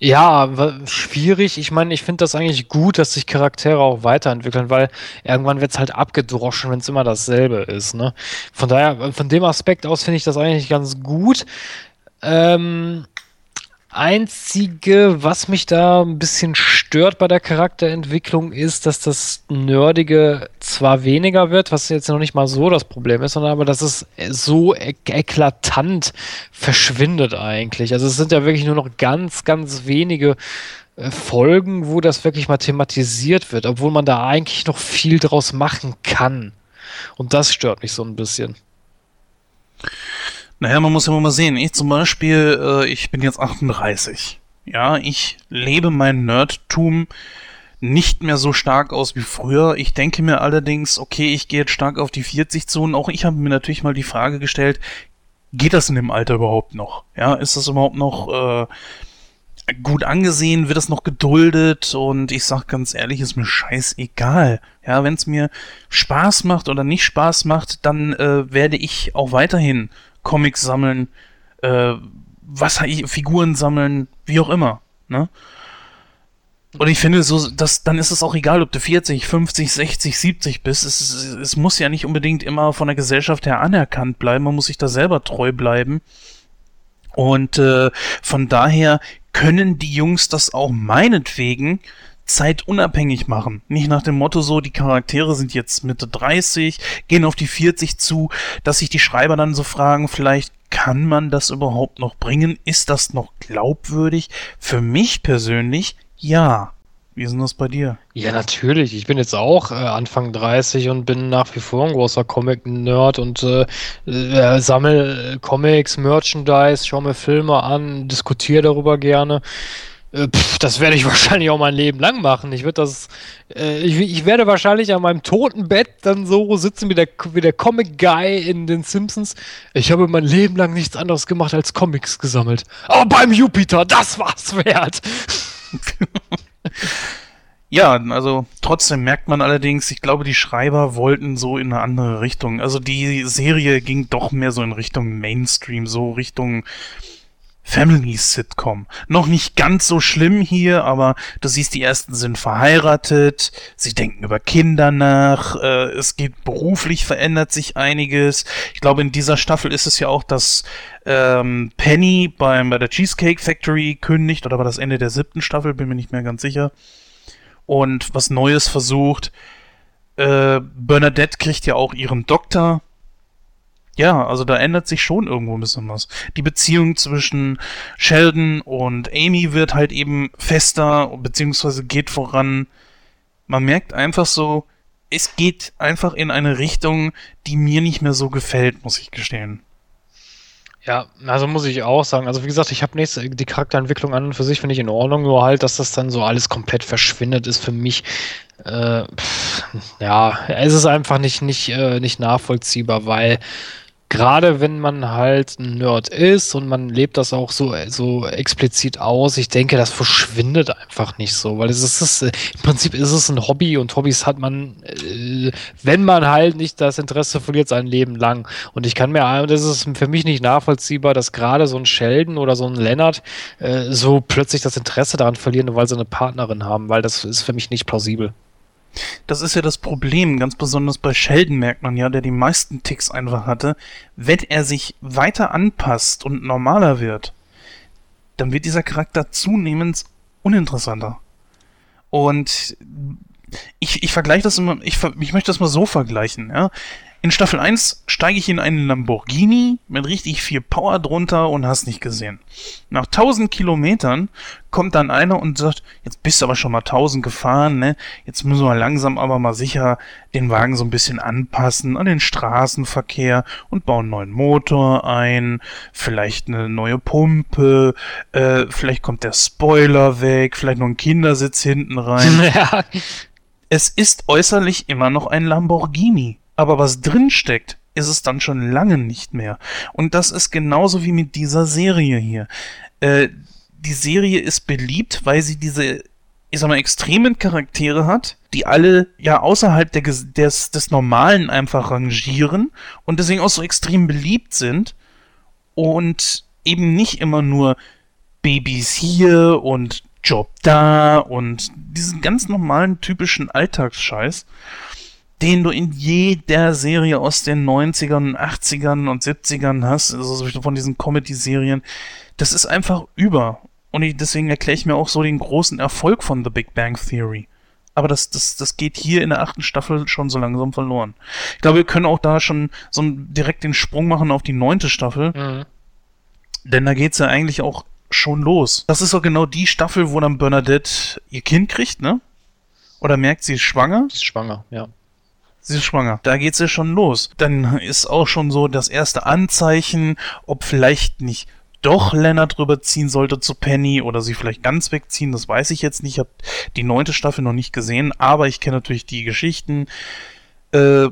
Ja, schwierig. Ich meine, ich finde das eigentlich gut, dass sich Charaktere auch weiterentwickeln, weil irgendwann wird es halt abgedroschen, wenn es immer dasselbe ist. Ne? Von daher, von dem Aspekt aus finde ich das eigentlich ganz gut. Ähm, Einzige, was mich da ein bisschen stört bei der Charakterentwicklung, ist, dass das Nerdige zwar weniger wird, was jetzt noch nicht mal so das Problem ist, sondern aber dass es so ek eklatant verschwindet eigentlich. Also es sind ja wirklich nur noch ganz, ganz wenige äh, Folgen, wo das wirklich mal thematisiert wird, obwohl man da eigentlich noch viel draus machen kann. Und das stört mich so ein bisschen. Naja, man muss ja mal sehen. Ich zum Beispiel, äh, ich bin jetzt 38. Ja, ich lebe mein Nerdtum nicht mehr so stark aus wie früher. Ich denke mir allerdings, okay, ich gehe jetzt stark auf die 40 zu und auch ich habe mir natürlich mal die Frage gestellt, geht das in dem Alter überhaupt noch? Ja, ist das überhaupt noch äh, gut angesehen? Wird das noch geduldet? Und ich sag ganz ehrlich, ist mir scheißegal. Ja, wenn es mir Spaß macht oder nicht Spaß macht, dann äh, werde ich auch weiterhin Comics sammeln, äh, was Figuren sammeln, wie auch immer. Ne? Und ich finde, so, dass, dann ist es auch egal, ob du 40, 50, 60, 70 bist. Es, es muss ja nicht unbedingt immer von der Gesellschaft her anerkannt bleiben. Man muss sich da selber treu bleiben. Und äh, von daher können die Jungs das auch meinetwegen zeitunabhängig machen. Nicht nach dem Motto so, die Charaktere sind jetzt Mitte 30, gehen auf die 40 zu, dass sich die Schreiber dann so fragen, vielleicht kann man das überhaupt noch bringen? Ist das noch glaubwürdig? Für mich persönlich, ja. Wie ist denn das bei dir? Ja, natürlich. Ich bin jetzt auch äh, Anfang 30 und bin nach wie vor ein großer Comic-Nerd und äh, äh, sammle Comics, Merchandise, schaue mir Filme an, diskutiere darüber gerne. Äh, pff, das werde ich wahrscheinlich auch mein Leben lang machen. Ich das, äh, ich, ich, werde wahrscheinlich an meinem toten Bett dann so sitzen wie der, wie der Comic Guy in den Simpsons. Ich habe mein Leben lang nichts anderes gemacht als Comics gesammelt. Aber beim Jupiter, das war's wert. ja, also trotzdem merkt man allerdings, ich glaube, die Schreiber wollten so in eine andere Richtung. Also die Serie ging doch mehr so in Richtung Mainstream, so Richtung Family-Sitcom. Noch nicht ganz so schlimm hier, aber du siehst, die ersten sind verheiratet, sie denken über Kinder nach, äh, es geht beruflich, verändert sich einiges. Ich glaube, in dieser Staffel ist es ja auch, dass ähm, Penny beim, bei der Cheesecake Factory kündigt, oder war das Ende der siebten Staffel, bin mir nicht mehr ganz sicher. Und was Neues versucht. Äh, Bernadette kriegt ja auch ihren Doktor ja, also da ändert sich schon irgendwo ein bisschen was. Die Beziehung zwischen Sheldon und Amy wird halt eben fester, beziehungsweise geht voran. Man merkt einfach so, es geht einfach in eine Richtung, die mir nicht mehr so gefällt, muss ich gestehen. Ja, also muss ich auch sagen. Also wie gesagt, ich habe nichts, die Charakterentwicklung an und für sich finde ich in Ordnung, nur halt, dass das dann so alles komplett verschwindet, ist für mich, äh, pff, ja, es ist einfach nicht, nicht, äh, nicht nachvollziehbar, weil gerade wenn man halt ein Nerd ist und man lebt das auch so, so explizit aus, ich denke, das verschwindet einfach nicht so, weil es ist, im Prinzip ist es ein Hobby und Hobbys hat man, äh, wenn man halt nicht das Interesse verliert, sein Leben lang. Und ich kann mir, das ist für mich nicht nachvollziehbar, dass gerade so ein Sheldon oder so ein Leonard äh, so plötzlich das Interesse daran verlieren, weil sie eine Partnerin haben, weil das ist für mich nicht plausibel. Das ist ja das Problem, ganz besonders bei Sheldon merkt man ja, der die meisten Ticks einfach hatte. Wenn er sich weiter anpasst und normaler wird, dann wird dieser Charakter zunehmend uninteressanter. Und ich, ich vergleiche das immer, ich, ich möchte das mal so vergleichen, ja. In Staffel 1 steige ich in einen Lamborghini mit richtig viel Power drunter und hast nicht gesehen. Nach 1000 Kilometern kommt dann einer und sagt, jetzt bist du aber schon mal 1000 gefahren, ne? Jetzt müssen wir langsam aber mal sicher den Wagen so ein bisschen anpassen an den Straßenverkehr und bauen einen neuen Motor ein, vielleicht eine neue Pumpe, äh, vielleicht kommt der Spoiler weg, vielleicht noch ein Kindersitz hinten rein. Ja. Es ist äußerlich immer noch ein Lamborghini aber was drin steckt, ist es dann schon lange nicht mehr. Und das ist genauso wie mit dieser Serie hier. Äh, die Serie ist beliebt, weil sie diese, ich sag mal, extremen Charaktere hat, die alle ja außerhalb der, des, des Normalen einfach rangieren und deswegen auch so extrem beliebt sind und eben nicht immer nur Babys hier und Job da und diesen ganz normalen typischen Alltagsscheiß den du in jeder Serie aus den 90ern, 80ern und 70ern hast, also von diesen Comedy-Serien. Das ist einfach über. Und ich, deswegen erkläre ich mir auch so den großen Erfolg von The Big Bang Theory. Aber das, das, das geht hier in der achten Staffel schon so langsam verloren. Ich glaube, wir können auch da schon so direkt den Sprung machen auf die neunte Staffel. Mhm. Denn da geht's ja eigentlich auch schon los. Das ist doch genau die Staffel, wo dann Bernadette ihr Kind kriegt, ne? Oder merkt, sie ist schwanger? Sie ist schwanger, ja. Sie ist schwanger. Da geht's ja schon los. Dann ist auch schon so das erste Anzeichen, ob vielleicht nicht doch Lennart rüberziehen sollte zu Penny oder sie vielleicht ganz wegziehen, das weiß ich jetzt nicht. Ich habe die neunte Staffel noch nicht gesehen, aber ich kenne natürlich die Geschichten. Äh,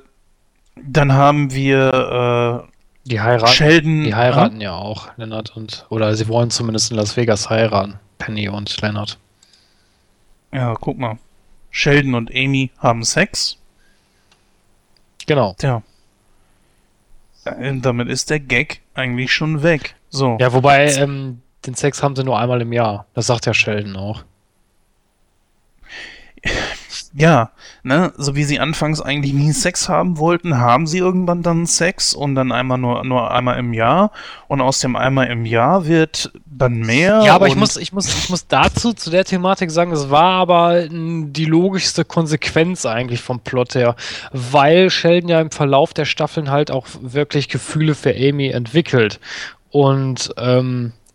dann haben wir äh, die heiraten, Sheldon. Die heiraten ja auch, Lennart und oder sie wollen zumindest in Las Vegas heiraten, Penny und Lennart. Ja, guck mal. Sheldon und Amy haben Sex. Genau. Tja. damit ist der Gag eigentlich schon weg. So. Ja, wobei, ähm, den Sex haben sie nur einmal im Jahr. Das sagt ja Sheldon auch. Ja, ne, so wie sie anfangs eigentlich nie Sex haben wollten, haben sie irgendwann dann Sex und dann einmal nur, nur einmal im Jahr und aus dem einmal im Jahr wird dann mehr. Ja, aber ich muss, ich muss, ich muss dazu, zu der Thematik sagen, es war aber die logischste Konsequenz eigentlich vom Plot her, weil Sheldon ja im Verlauf der Staffeln halt auch wirklich Gefühle für Amy entwickelt und, ähm, äh,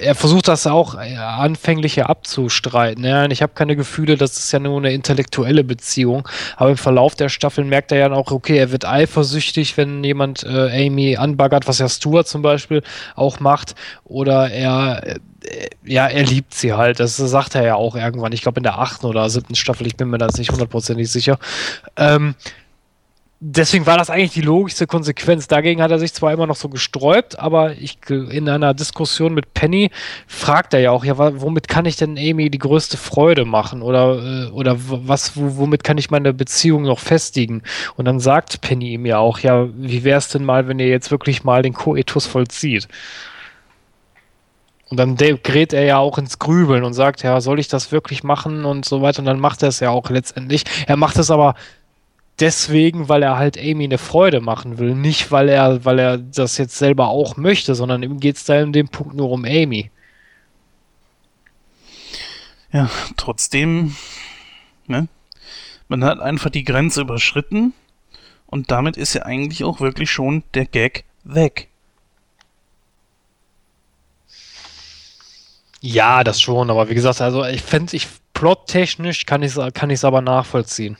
er versucht das auch äh, anfänglich ja abzustreiten. Ja, ich habe keine Gefühle, das ist ja nur eine intellektuelle Beziehung. Aber im Verlauf der Staffeln merkt er ja auch, okay, er wird eifersüchtig, wenn jemand äh, Amy anbaggert, was ja Stuart zum Beispiel auch macht. Oder er, äh, ja, er liebt sie halt. Das sagt er ja auch irgendwann. Ich glaube in der achten oder siebten Staffel, ich bin mir da jetzt nicht hundertprozentig sicher. Ähm, deswegen war das eigentlich die logischste Konsequenz. Dagegen hat er sich zwar immer noch so gesträubt, aber ich, in einer Diskussion mit Penny fragt er ja auch, ja, womit kann ich denn Amy die größte Freude machen? Oder, äh, oder was, womit kann ich meine Beziehung noch festigen? Und dann sagt Penny ihm ja auch, ja, wie wäre es denn mal, wenn ihr jetzt wirklich mal den Koetus vollzieht? Und dann gerät er ja auch ins Grübeln und sagt, ja, soll ich das wirklich machen und so weiter. Und dann macht er es ja auch letztendlich. Er macht es aber deswegen, weil er halt Amy eine Freude machen will. Nicht, weil er, weil er das jetzt selber auch möchte, sondern ihm geht es da in dem Punkt nur um Amy. Ja, trotzdem, ne? Man hat einfach die Grenze überschritten und damit ist ja eigentlich auch wirklich schon der Gag weg. Ja, das schon, aber wie gesagt, also ich fände, ich plottechnisch kann ich es kann aber nachvollziehen.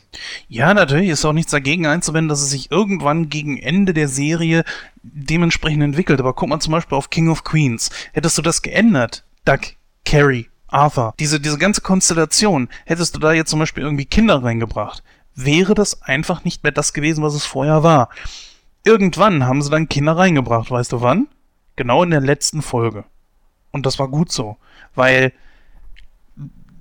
Ja, natürlich ist auch nichts dagegen einzuwenden, dass es sich irgendwann gegen Ende der Serie dementsprechend entwickelt. Aber guck mal zum Beispiel auf King of Queens. Hättest du das geändert, Doug, Carrie, Arthur, diese, diese ganze Konstellation, hättest du da jetzt zum Beispiel irgendwie Kinder reingebracht, wäre das einfach nicht mehr das gewesen, was es vorher war. Irgendwann haben sie dann Kinder reingebracht, weißt du wann? Genau in der letzten Folge. Und das war gut so, weil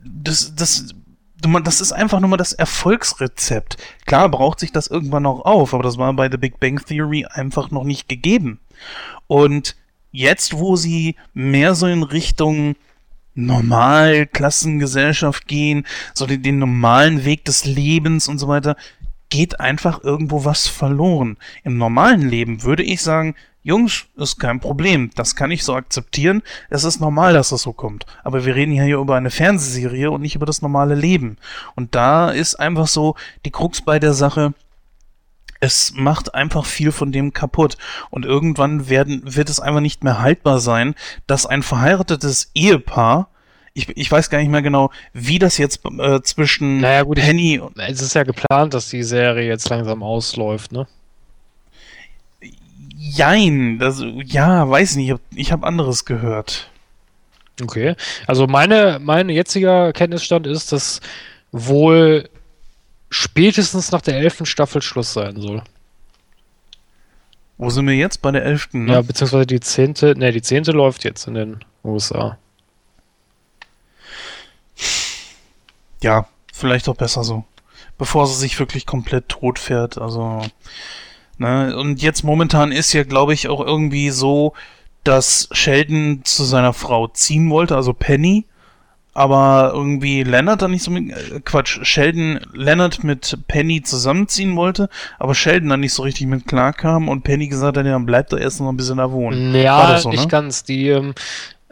das, das, das ist einfach nur mal das Erfolgsrezept. Klar braucht sich das irgendwann noch auf, aber das war bei The Big Bang Theory einfach noch nicht gegeben. Und jetzt, wo sie mehr so in Richtung Normalklassengesellschaft gehen, so den, den normalen Weg des Lebens und so weiter, geht einfach irgendwo was verloren. Im normalen Leben würde ich sagen, Jungs, ist kein Problem. Das kann ich so akzeptieren. Es ist normal, dass das so kommt. Aber wir reden hier über eine Fernsehserie und nicht über das normale Leben. Und da ist einfach so die Krux bei der Sache. Es macht einfach viel von dem kaputt. Und irgendwann werden, wird es einfach nicht mehr haltbar sein, dass ein verheiratetes Ehepaar ich, ich weiß gar nicht mehr genau, wie das jetzt äh, zwischen naja, gut, Penny und. Es ist ja geplant, dass die Serie jetzt langsam ausläuft, ne? Jein, das, ja, weiß nicht, ich habe anderes gehört. Okay, also meine, mein jetziger Kenntnisstand ist, dass wohl spätestens nach der elften Staffel Schluss sein soll. Wo sind wir jetzt? Bei der elften? Ne? Ja, beziehungsweise die zehnte, ne, die zehnte läuft jetzt in den USA. Ja, vielleicht auch besser so. Bevor sie sich wirklich komplett tot fährt, also Ne? Und jetzt momentan ist ja, glaube ich, auch irgendwie so, dass Sheldon zu seiner Frau ziehen wollte, also Penny. Aber irgendwie Leonard dann nicht so mit, äh, Quatsch, Sheldon Leonard mit Penny zusammenziehen wollte, aber Sheldon dann nicht so richtig mit klarkam und Penny gesagt hat, ja, dann bleibt er erst noch ein bisschen da wohnen. Ja, so, nicht ne? ganz. Die, ähm,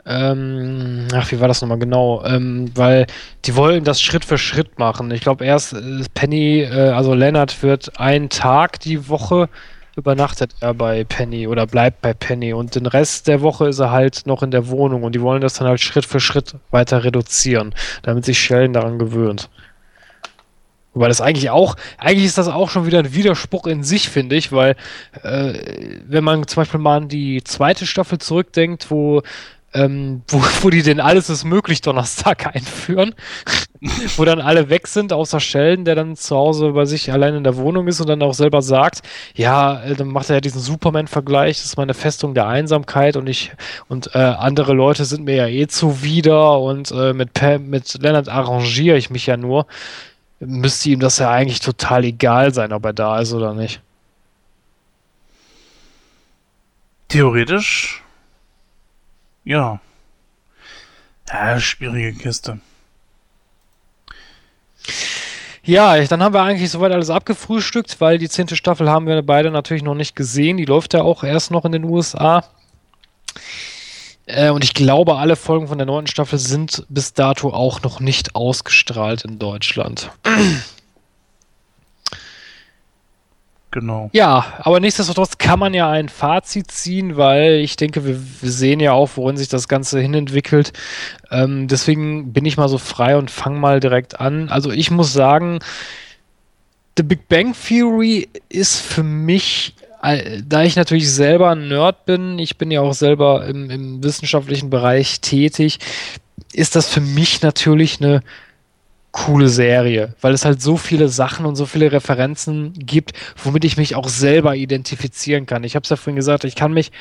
ähm, ach, wie war das nochmal genau? Ähm, weil die wollen das Schritt für Schritt machen. Ich glaube, erst äh, Penny, äh, also Leonard wird einen Tag die Woche übernachtet er bei Penny oder bleibt bei Penny und den Rest der Woche ist er halt noch in der Wohnung und die wollen das dann halt Schritt für Schritt weiter reduzieren, damit sich Sheldon daran gewöhnt. Wobei das eigentlich auch, eigentlich ist das auch schon wieder ein Widerspruch in sich, finde ich, weil äh, wenn man zum Beispiel mal an die zweite Staffel zurückdenkt, wo ähm, wo, wo die den Alles ist möglich Donnerstag einführen, wo dann alle weg sind, außer Sheldon, der dann zu Hause bei sich allein in der Wohnung ist und dann auch selber sagt, ja, äh, dann macht er ja diesen Superman-Vergleich, das ist meine Festung der Einsamkeit und ich und äh, andere Leute sind mir ja eh zuwider und äh, mit, mit Leonard arrangiere ich mich ja nur. Müsste ihm das ja eigentlich total egal sein, ob er da ist oder nicht. Theoretisch ja. Ja, schwierige Kiste. Ja, dann haben wir eigentlich soweit alles abgefrühstückt, weil die zehnte Staffel haben wir beide natürlich noch nicht gesehen. Die läuft ja auch erst noch in den USA. Äh, und ich glaube, alle Folgen von der neunten Staffel sind bis dato auch noch nicht ausgestrahlt in Deutschland. Genau. Ja, aber nichtsdestotrotz kann man ja ein Fazit ziehen, weil ich denke, wir, wir sehen ja auch, worin sich das Ganze hinentwickelt. Ähm, deswegen bin ich mal so frei und fange mal direkt an. Also ich muss sagen, The Big Bang Theory ist für mich, äh, da ich natürlich selber ein Nerd bin, ich bin ja auch selber im, im wissenschaftlichen Bereich tätig, ist das für mich natürlich eine coole Serie, weil es halt so viele Sachen und so viele Referenzen gibt, womit ich mich auch selber identifizieren kann. Ich habe es ja vorhin gesagt, ich kann mich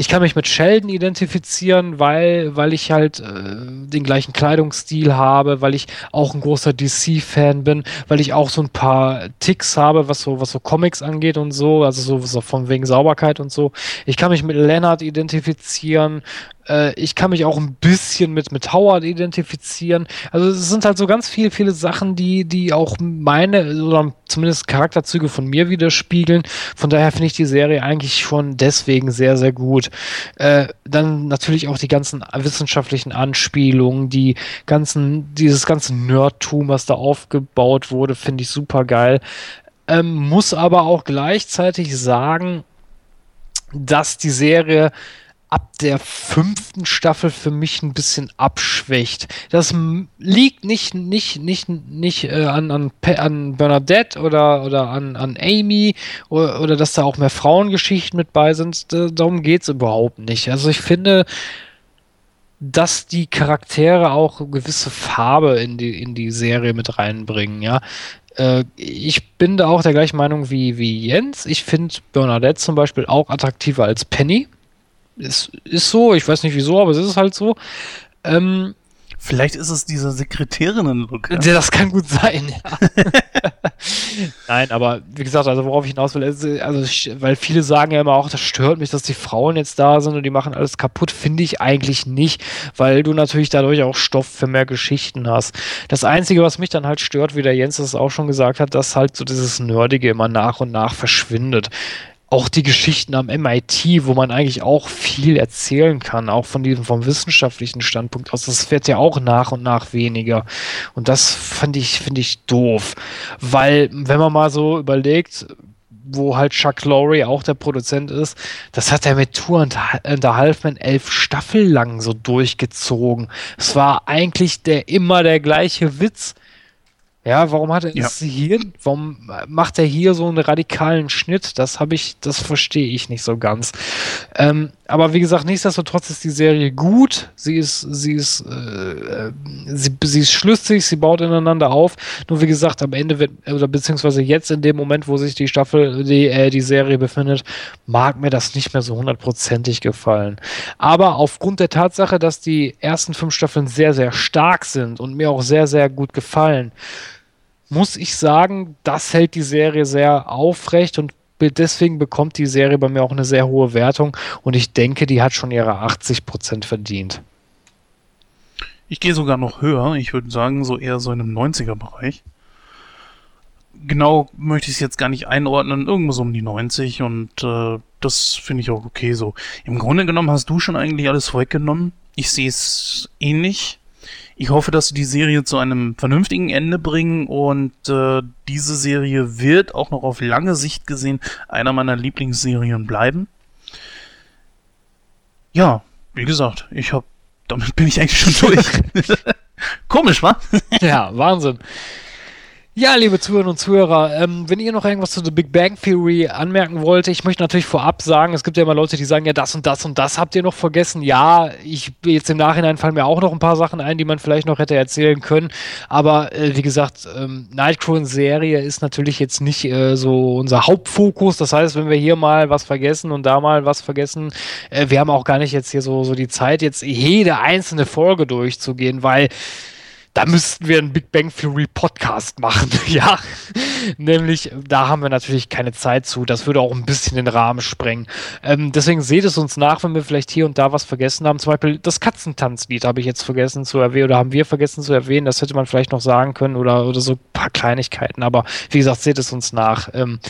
ich kann mich mit Sheldon identifizieren, weil, weil ich halt äh, den gleichen Kleidungsstil habe, weil ich auch ein großer DC-Fan bin, weil ich auch so ein paar Ticks habe, was so, was so Comics angeht und so, also so, so von wegen Sauberkeit und so. Ich kann mich mit Leonard identifizieren, äh, ich kann mich auch ein bisschen mit, mit Howard identifizieren. Also es sind halt so ganz viele, viele Sachen, die, die auch meine, oder zumindest Charakterzüge von mir widerspiegeln. Von daher finde ich die Serie eigentlich schon deswegen sehr, sehr gut. Äh, dann natürlich auch die ganzen wissenschaftlichen Anspielungen, die ganzen, dieses ganze Nerdtum, was da aufgebaut wurde, finde ich super geil. Ähm, muss aber auch gleichzeitig sagen, dass die Serie ab der fünften Staffel für mich ein bisschen abschwächt. Das liegt nicht, nicht, nicht, nicht äh, an, an, an Bernadette oder, oder an, an Amy oder, oder dass da auch mehr Frauengeschichten mit bei sind. Darum geht es überhaupt nicht. Also ich finde, dass die Charaktere auch gewisse Farbe in die, in die Serie mit reinbringen, ja. Äh, ich bin da auch der gleichen Meinung wie, wie Jens. Ich finde Bernadette zum Beispiel auch attraktiver als Penny. Ist, ist so, ich weiß nicht wieso, aber es ist halt so. Ähm, Vielleicht ist es dieser Sekretärinnen-Look. Ja? Das kann gut sein, ja. Nein, aber wie gesagt, also worauf ich hinaus will, ist, also weil viele sagen ja immer auch, das stört mich, dass die Frauen jetzt da sind und die machen alles kaputt, finde ich eigentlich nicht, weil du natürlich dadurch auch Stoff für mehr Geschichten hast. Das Einzige, was mich dann halt stört, wie der Jens das auch schon gesagt hat, dass halt so dieses Nerdige immer nach und nach verschwindet auch die Geschichten am MIT, wo man eigentlich auch viel erzählen kann, auch von diesem vom wissenschaftlichen Standpunkt aus, das wird ja auch nach und nach weniger. Und das finde ich, finde ich doof. Weil, wenn man mal so überlegt, wo halt Chuck Lorre auch der Produzent ist, das hat er mit Tour und the Halfman elf Staffeln lang so durchgezogen. Es war eigentlich der immer der gleiche Witz. Ja, warum hat er ja. hier, warum macht er hier so einen radikalen Schnitt? Das habe ich, das verstehe ich nicht so ganz. Ähm, aber wie gesagt, nichtsdestotrotz ist die Serie gut. Sie ist, sie ist, äh, äh, sie, sie ist schlüssig, sie baut ineinander auf. Nur wie gesagt, am Ende wird, oder beziehungsweise jetzt in dem Moment, wo sich die Staffel, die, äh, die Serie befindet, mag mir das nicht mehr so hundertprozentig gefallen. Aber aufgrund der Tatsache, dass die ersten fünf Staffeln sehr, sehr stark sind und mir auch sehr, sehr gut gefallen, muss ich sagen, das hält die Serie sehr aufrecht und deswegen bekommt die Serie bei mir auch eine sehr hohe Wertung und ich denke, die hat schon ihre 80% verdient. Ich gehe sogar noch höher, ich würde sagen, so eher so in einem 90er-Bereich. Genau möchte ich es jetzt gar nicht einordnen, irgendwo so um die 90 und äh, das finde ich auch okay so. Im Grunde genommen hast du schon eigentlich alles vorweggenommen. Ich sehe es ähnlich. Ich hoffe, dass sie die Serie zu einem vernünftigen Ende bringen und äh, diese Serie wird auch noch auf lange Sicht gesehen einer meiner Lieblingsserien bleiben. Ja, wie gesagt, ich habe damit bin ich eigentlich schon durch. Komisch, wa? ja, Wahnsinn. Ja, liebe Zuhörerinnen und Zuhörer, ähm, wenn ihr noch irgendwas zu The Big Bang Theory anmerken wollt, ich möchte natürlich vorab sagen, es gibt ja immer Leute, die sagen, ja, das und das und das habt ihr noch vergessen. Ja, ich jetzt im Nachhinein fallen mir auch noch ein paar Sachen ein, die man vielleicht noch hätte erzählen können. Aber äh, wie gesagt, ähm, Nightcrawler-Serie ist natürlich jetzt nicht äh, so unser Hauptfokus. Das heißt, wenn wir hier mal was vergessen und da mal was vergessen, äh, wir haben auch gar nicht jetzt hier so, so die Zeit, jetzt jede einzelne Folge durchzugehen, weil da müssten wir einen Big Bang Theory Podcast machen, ja. Nämlich, da haben wir natürlich keine Zeit zu. Das würde auch ein bisschen den Rahmen sprengen. Ähm, deswegen seht es uns nach, wenn wir vielleicht hier und da was vergessen haben. Zum Beispiel das Katzentanzlied habe ich jetzt vergessen zu erwähnen oder haben wir vergessen zu erwähnen. Das hätte man vielleicht noch sagen können oder, oder so ein paar Kleinigkeiten. Aber wie gesagt, seht es uns nach. Ähm,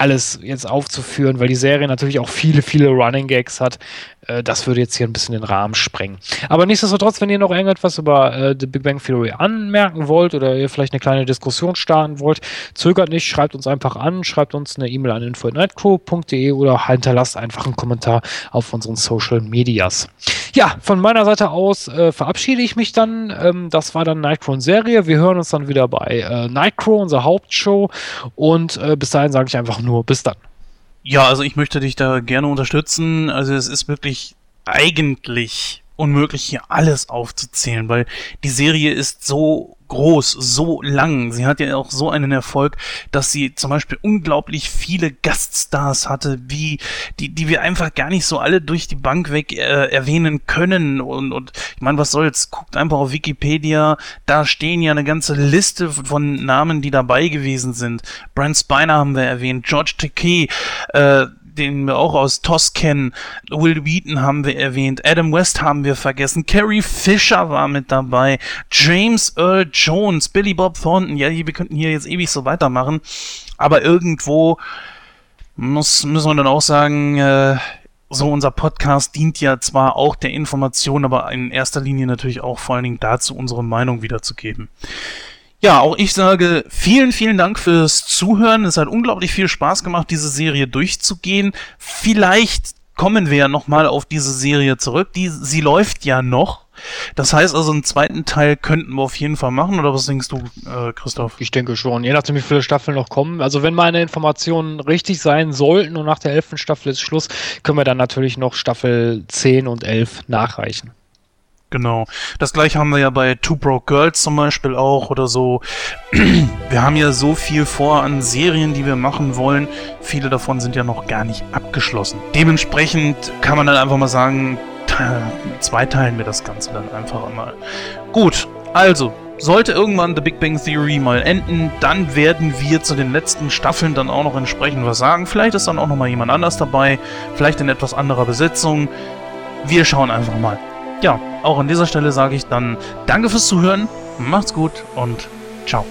alles jetzt aufzuführen, weil die Serie natürlich auch viele, viele Running Gags hat. Äh, das würde jetzt hier ein bisschen den Rahmen sprengen. Aber nichtsdestotrotz, wenn ihr noch irgendetwas über äh, The Big Bang Theory anmerken wollt oder ihr vielleicht eine kleine Diskussion starten wollt, zögert nicht, schreibt uns einfach an, schreibt uns eine E-Mail an info.nightcrew.de oder hinterlasst einfach einen Kommentar auf unseren Social Medias. Ja, von meiner Seite aus äh, verabschiede ich mich dann. Ähm, das war dann Nightcrow Serie. Wir hören uns dann wieder bei äh, Nightcrow, unser Hauptshow. Und äh, bis dahin sage ich einfach nur bis dann. Ja, also ich möchte dich da gerne unterstützen. Also es ist wirklich eigentlich unmöglich, hier alles aufzuzählen, weil die Serie ist so groß, so lang. Sie hat ja auch so einen Erfolg, dass sie zum Beispiel unglaublich viele Gaststars hatte, wie die, die wir einfach gar nicht so alle durch die Bank weg äh, erwähnen können. Und, und ich meine, was soll's? Guckt einfach auf Wikipedia, da stehen ja eine ganze Liste von Namen, die dabei gewesen sind. Brent Spiner haben wir erwähnt, George Takei, äh, den wir auch aus TOS kennen. Will Wheaton haben wir erwähnt, Adam West haben wir vergessen, Carrie Fisher war mit dabei, James Earl Jones, Billy Bob Thornton. Ja, wir könnten hier jetzt ewig so weitermachen, aber irgendwo muss, müssen wir dann auch sagen, äh, so unser Podcast dient ja zwar auch der Information, aber in erster Linie natürlich auch vor allen Dingen dazu, unsere Meinung wiederzugeben. Ja, auch ich sage vielen, vielen Dank fürs Zuhören. Es hat unglaublich viel Spaß gemacht, diese Serie durchzugehen. Vielleicht kommen wir ja nochmal auf diese Serie zurück. Die, sie läuft ja noch. Das heißt also, einen zweiten Teil könnten wir auf jeden Fall machen, oder was denkst du, äh, Christoph? Ich denke schon, je nachdem, wie viele Staffeln noch kommen. Also, wenn meine Informationen richtig sein sollten und nach der elften Staffel ist Schluss, können wir dann natürlich noch Staffel 10 und 11 nachreichen. Genau. Das gleiche haben wir ja bei Two Broke Girls zum Beispiel auch oder so. Wir haben ja so viel vor an Serien, die wir machen wollen. Viele davon sind ja noch gar nicht abgeschlossen. Dementsprechend kann man dann einfach mal sagen, zweiteilen wir das Ganze dann einfach einmal. Gut, also, sollte irgendwann The Big Bang Theory mal enden, dann werden wir zu den letzten Staffeln dann auch noch entsprechend was sagen. Vielleicht ist dann auch noch mal jemand anders dabei, vielleicht in etwas anderer Besetzung. Wir schauen einfach mal ja, auch an dieser Stelle sage ich dann danke fürs Zuhören, macht's gut und ciao.